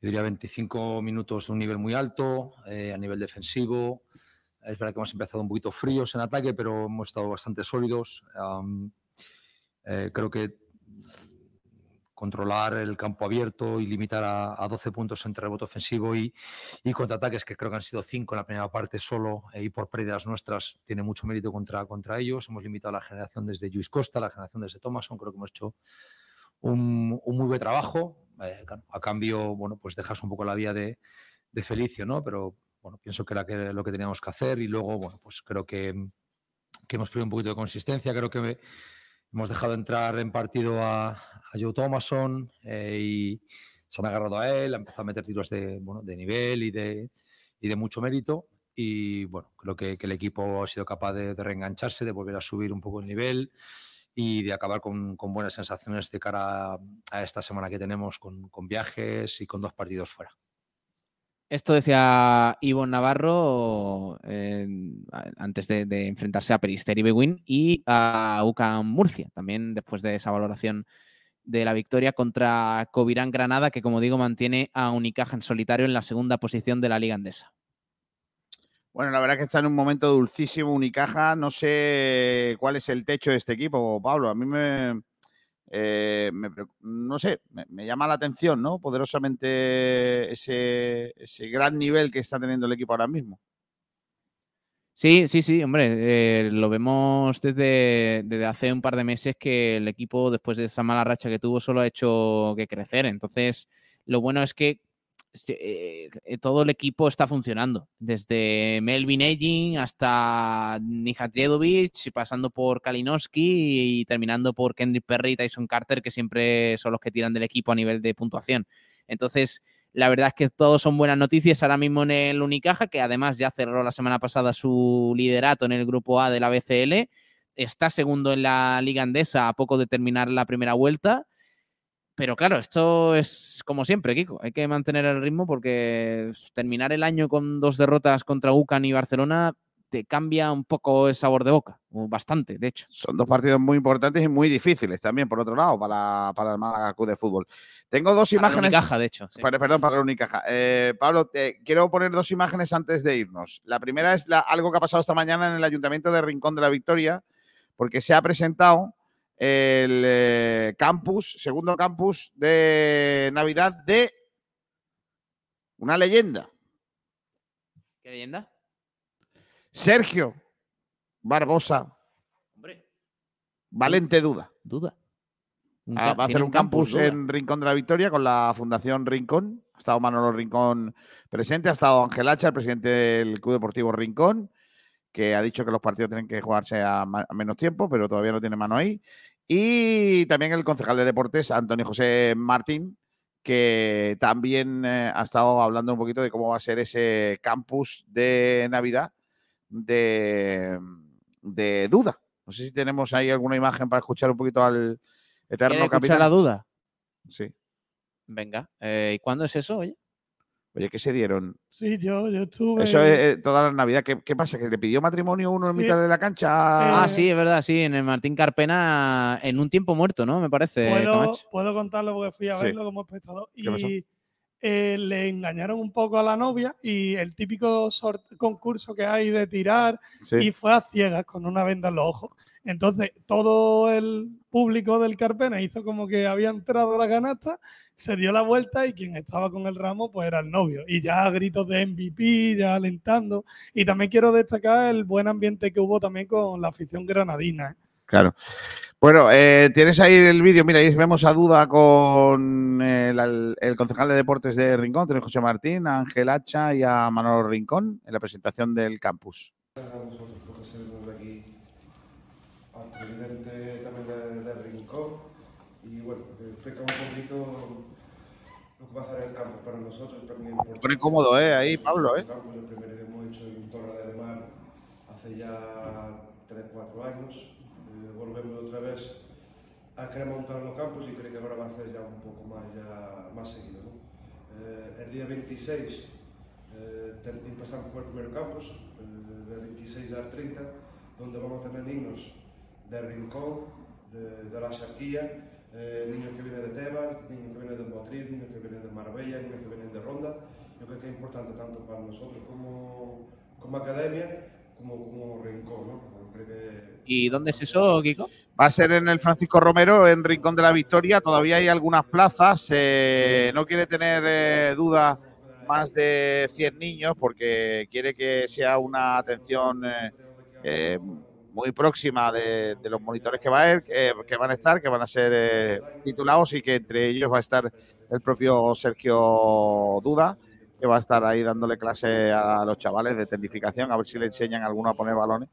diría, 25 minutos de un nivel muy alto, eh, a nivel defensivo. Es verdad que hemos empezado un poquito fríos en ataque, pero hemos estado bastante sólidos. Eh, creo que controlar el campo abierto y limitar a, 12 puntos entre rebote ofensivo y, y, contraataques, que creo que han sido 5 en la primera parte solo, eh, y por pérdidas nuestras, tiene mucho mérito contra, contra ellos. Hemos limitado la generación desde Luis Costa, la generación desde Thomason, creo que hemos hecho un, muy buen trabajo. Eh, a cambio, bueno, pues dejas un poco la vía de, de Felicio, ¿no? Pero bueno, pienso que era lo que teníamos que hacer y luego, bueno, pues creo que, que hemos perdido un poquito de consistencia, creo que... Me, Hemos dejado entrar en partido a, Joe Thomason eh, y se han agarrado a él, ha empezado a meter tiros de, bueno, de nivel y de, y de mucho mérito. Y bueno, creo que, el equipo ha sido capaz de, reengancharse, de volver a subir un poco el nivel y de acabar con, buenas sensaciones de cara a, esta semana que tenemos con, con viajes y con dos partidos fuera. Esto decía Ivonne Navarro antes de, enfrentarse a Peristeri Bewin y a UCAM Murcia, también después de esa valoración de la victoria contra Covirán Granada, que como digo mantiene a Unicaja en solitario en la segunda posición de la Liga Andesa. Bueno, la verdad que está en un momento dulcísimo Unicaja. No sé cuál es el techo de este equipo, Pablo. A mí me, eh, no sé, me, llama la atención, ¿no? Poderosamente ese, gran nivel que está teniendo el equipo ahora mismo. Sí, sí, sí, hombre, eh, lo vemos desde, desde, hace un par de meses que el equipo, después de esa mala racha que tuvo, solo ha hecho que crecer. Entonces, lo bueno es que eh, todo el equipo está funcionando, desde Melvin Egin hasta Nihat pasando por Kalinowski y terminando por Kendrick Perry y Tyson Carter, que siempre son los que tiran del equipo a nivel de puntuación. Entonces, la verdad es que todos son buenas noticias ahora mismo en el Unicaja, que además ya cerró la semana pasada su liderato en el grupo A de la BCL. Está segundo en la Liga Andesa a poco de terminar la primera vuelta pero claro, esto es como siempre, Kiko. Hay que mantener el ritmo porque terminar el año con dos derrotas contra UCAN y Barcelona te cambia un poco el sabor de boca, bastante, de hecho. Son dos partidos muy importantes y muy difíciles también, por otro lado, para, para el Málaga de fútbol. Tengo dos imágenes. Unicaja, de hecho. Perdón, para la Unicaja. Eh, Pablo, quiero poner dos imágenes antes de irnos. La primera es algo que ha pasado esta mañana en el Ayuntamiento de Rincón de la Victoria, porque se ha presentado el eh, campus, segundo campus de Navidad de una leyenda. ¿Qué leyenda? Sergio Barbosa. Hombre. Valente Duda. Duda. Ah, va a hacer un, campus, en Rincón de la Victoria con la Fundación Rincón. Ha estado Manolo Rincón presente, ha estado Ángel Hacha, el presidente del Club Deportivo Rincón. Que ha dicho que los partidos tienen que jugarse a, menos tiempo, pero todavía no tiene mano ahí. Y también el concejal de deportes, Antonio José Martín, que también eh, ha estado hablando un poquito de cómo va a ser ese campus de Navidad de, de Duda. No sé si tenemos ahí alguna imagen para escuchar un poquito al eterno capitán. la duda? Sí. Venga. Eh, ¿Y cuándo es eso, oye? Oye, ¿qué se dieron? Sí, yo, yo estuve. Eso es eh, toda la Navidad. ¿Qué, pasa? ¿Que le pidió matrimonio uno en mitad de la cancha? ah, sí, es verdad, sí, en el Martín Carpena, en un tiempo muerto, ¿no? Me parece. Puedo, puedo contarlo porque fui a verlo como espectador. Y eh, le engañaron un poco a la novia y el típico concurso que hay de tirar y fue a ciegas con una venda en los ojos. Entonces, todo el público del Carpena hizo como que había entrado la canasta, se dio la vuelta y quien estaba con el ramo pues era el novio. Y ya gritos de MVP, ya alentando. Y también quiero destacar el buen ambiente que hubo también con la afición granadina. ¿eh? Claro. Bueno, eh, tienes ahí el vídeo, mira, ahí vemos a duda con el, concejal de deportes de Rincón, tenemos José Martín, a Ángel Hacha y a Manolo Rincón en la presentación del campus presidente también de, Rincón y bueno, explica un poquito lo que va a hacer el campo para nosotros. También Se pone cómodo, ¿eh? Ahí, Pablo, ¿eh? El campo, el primero que hemos hecho en Torre del Mar hace ya 3-4 años. Eh, volvemos otra vez a querer montar los campos y creo que ahora va a hacer ya un poco más, ya, más seguido. ¿no? Eh, el día 26 eh, empezamos por el primer campus, eh, del 26 al 30, donde vamos a tener niños de Rincón, de, la Sarquía, eh, niños que vienen de Tebas, niños que vienen de Motriz, niños que vienen de Marbella, niños que vienen de Ronda. Yo creo que es importante tanto para nosotros como, como academia como, como Rincón. ¿no? ¿Y dónde es eso, Kiko? Va a ser en el Francisco Romero, en Rincón de la Victoria. Todavía hay algunas plazas. Eh, no quiere tener eh, duda más de 100 niños porque quiere que sea una atención muy próxima de, los monitores que, va a, eh, que van a estar, que van a ser eh, titulados y que entre ellos va a estar el propio Sergio Duda, que va a estar ahí dándole clase a los chavales de tecnificación, a ver si le enseñan a alguno a poner balones.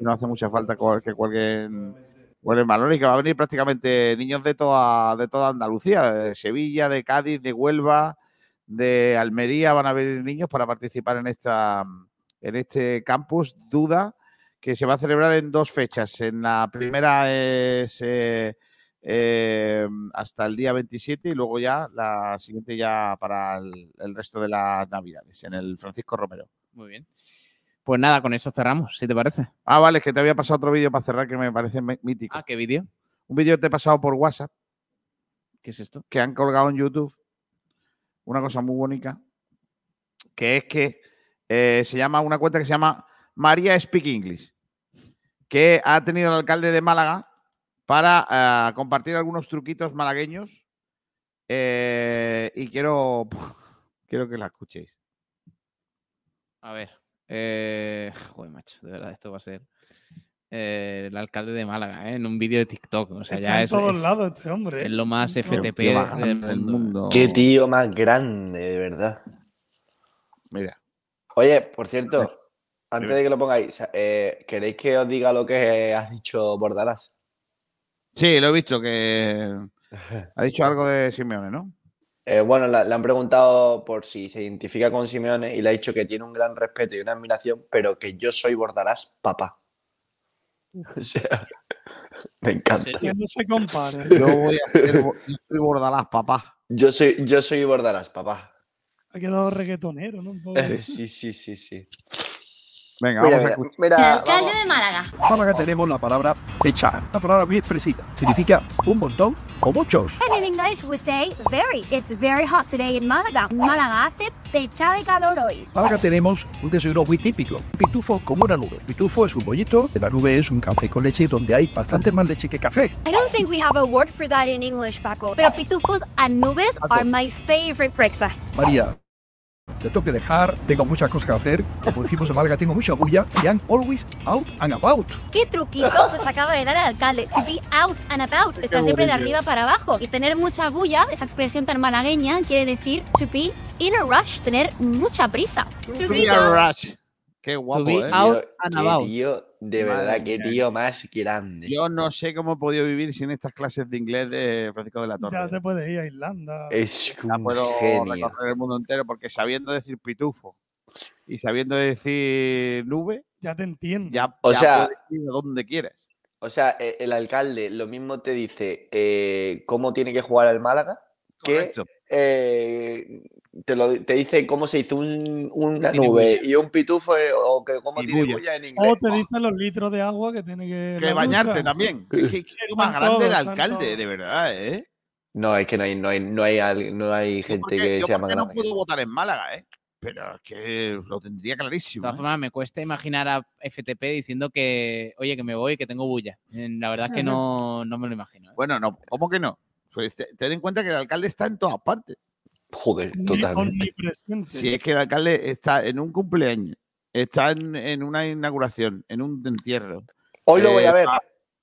No hace mucha falta que cuelguen, cuelguen balones y que va a venir prácticamente niños de toda, de toda Andalucía, de Sevilla, de Cádiz, de Huelva, de Almería, van a venir niños para participar en esta en este campus Duda que se va a celebrar en dos fechas. En la primera es eh, eh, hasta el día 27 y luego ya la siguiente ya para el, resto de las navidades, en el Francisco Romero. Muy bien. Pues nada, con eso cerramos, si te parece. Ah, vale, es que te había pasado otro vídeo para cerrar que me parece mítico. Ah, ¿qué vídeo? Un vídeo que te he pasado por WhatsApp. ¿Qué es esto? Que han colgado en YouTube. Una cosa muy bonita. Que es que eh, se llama una cuenta que se llama María Speak English que ha tenido el alcalde de Málaga para eh, compartir algunos truquitos malagueños eh, y quiero, [LAUGHS] quiero que la escuchéis. A ver, eh, joder, macho, de verdad, esto va a ser el alcalde de Málaga, en un vídeo de TikTok. O sea, ya en es, todos lados este hombre. Es lo más FTP del mundo. Qué tío más grande, de verdad. Mira. Oye, por cierto, antes de que lo pongáis, eh, ¿queréis que os diga lo que has dicho Bordalás? Sí, lo he visto, que [LAUGHS] ha dicho algo de Simeone, ¿no? Eh, bueno, le, han preguntado por si se identifica con Simeone y le ha dicho que tiene un gran respeto y una admiración, pero que yo soy Bordalás papá. [LAUGHS] O sea, me encanta. no se compare. [LAUGHS] Yo voy a ser yo soy Bordalás papá. Yo soy, yo soy Bordalás papá. Ha quedado reggaetonero, ¿no? sí, sí, sí, sí. Venga, vamos a mira, El alcalde de Málaga. Málaga tenemos la palabra pechar, una palabra muy expresiva. Significa un montón o muchos. And in English we say very. It's very hot today in Málaga. Málaga hace pecha de calor hoy. Málaga tenemos un desayuno muy típico. Pitufo como una nube. Pitufo es un bollito, la nube es un café con leche donde hay bastante más leche que café. I don't think we have a word for that in English, Paco. Pero pitufos and nubes are my favorite breakfast. María, te tengo que dejar, tengo muchas cosas que hacer. Como dijimos en Málaga, tengo mucha bulla. Y I'm always out and about. ¿Qué truquito pues acaba de dar el alcalde? To be out and about. Estar siempre de arriba para abajo. Y tener mucha bulla, esa expresión tan malagueña, quiere decir to be in a rush, tener mucha prisa. To be in a rush. Qué guapo, be ¿eh? out and qué about. tío, de Madre verdad, qué tío más grande. Yo no sé cómo he podido vivir sin estas clases de inglés de Francisco de la Torre. Ya te puedes ir a Irlanda. Es Ya un puedo genio. recorrer el mundo entero porque sabiendo decir pitufo y sabiendo decir nube, Ya te entiendo. ya, O ya sea- puedes ir donde quieres. O sea, e- el alcalde lo mismo te dice eh, cómo tiene que jugar el Málaga que Correcto. eh, te, lo, te dice cómo se hizo un- una nube y un pitufo eh, o que cómo tiene bulla. en inglés. O te dicen los litros de agua que tiene que. Que bañarte ducha. también. Es que, que es más grande el alcalde, de verdad, ¿eh? No, es que no hay, no hay, no hay, no hay gente porque- que yo sea más porque no grande. puedo votar en Málaga, ¿eh? Pero es que lo tendría De clarísimo. todas ¿eh? formas, me cuesta imaginar a FTP diciendo que, oye, que me voy, que tengo bulla. Eh, La verdad es que [LAUGHS] no, no me lo imagino. ¿eh? Bueno, no, ¿cómo que no? Pues te- ten en cuenta que el alcalde está en todas partes. Joder, totalmente. Si es que el alcalde está en un cumpleaños, está en, en una inauguración, en un entierro. Hoy lo voy a eh, ver. va-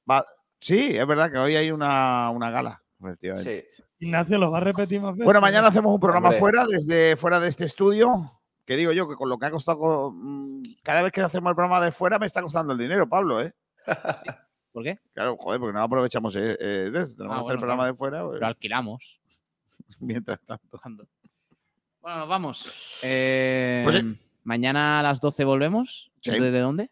va- sí, es verdad que hoy hay una, una gala. efectivamente. Sí. Ignacio lo va a repetir más veces. Bueno, mañana hacemos un programa Hombre. fuera, desde fuera de este estudio. Que digo yo que con lo que ha costado, co- mm, cada vez que hacemos el programa de fuera me está costando el dinero, Pablo, ¿eh? [LAUGHS] ¿Por qué? Claro, joder, porque no aprovechamos eh, eh. Tenemos que hacer Ah, bueno, el programa claro. de fuera pues, Lo alquilamos. [LAUGHS] mientras tanto. Tocando. Bueno, nos vamos. Eh, Pues sí. Mañana a las 12 volvemos. Sí. ¿Desde dónde?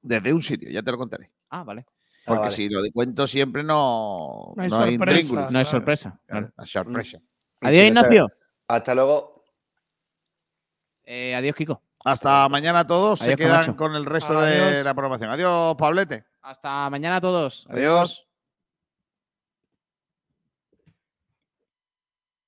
Desde un sitio, ya te lo contaré. Ah, vale. Porque vale. si lo de cuento siempre no, No hay hay sorpresa. No es claro. sorpresa. Claro. Y Adiós, no Ignacio. Hasta luego. Eh, adiós, Kiko. Hasta mañana a todos. Se quedan Camacho. con el resto de la programación. Adiós, Pablete. Hasta mañana a todos. Adiós.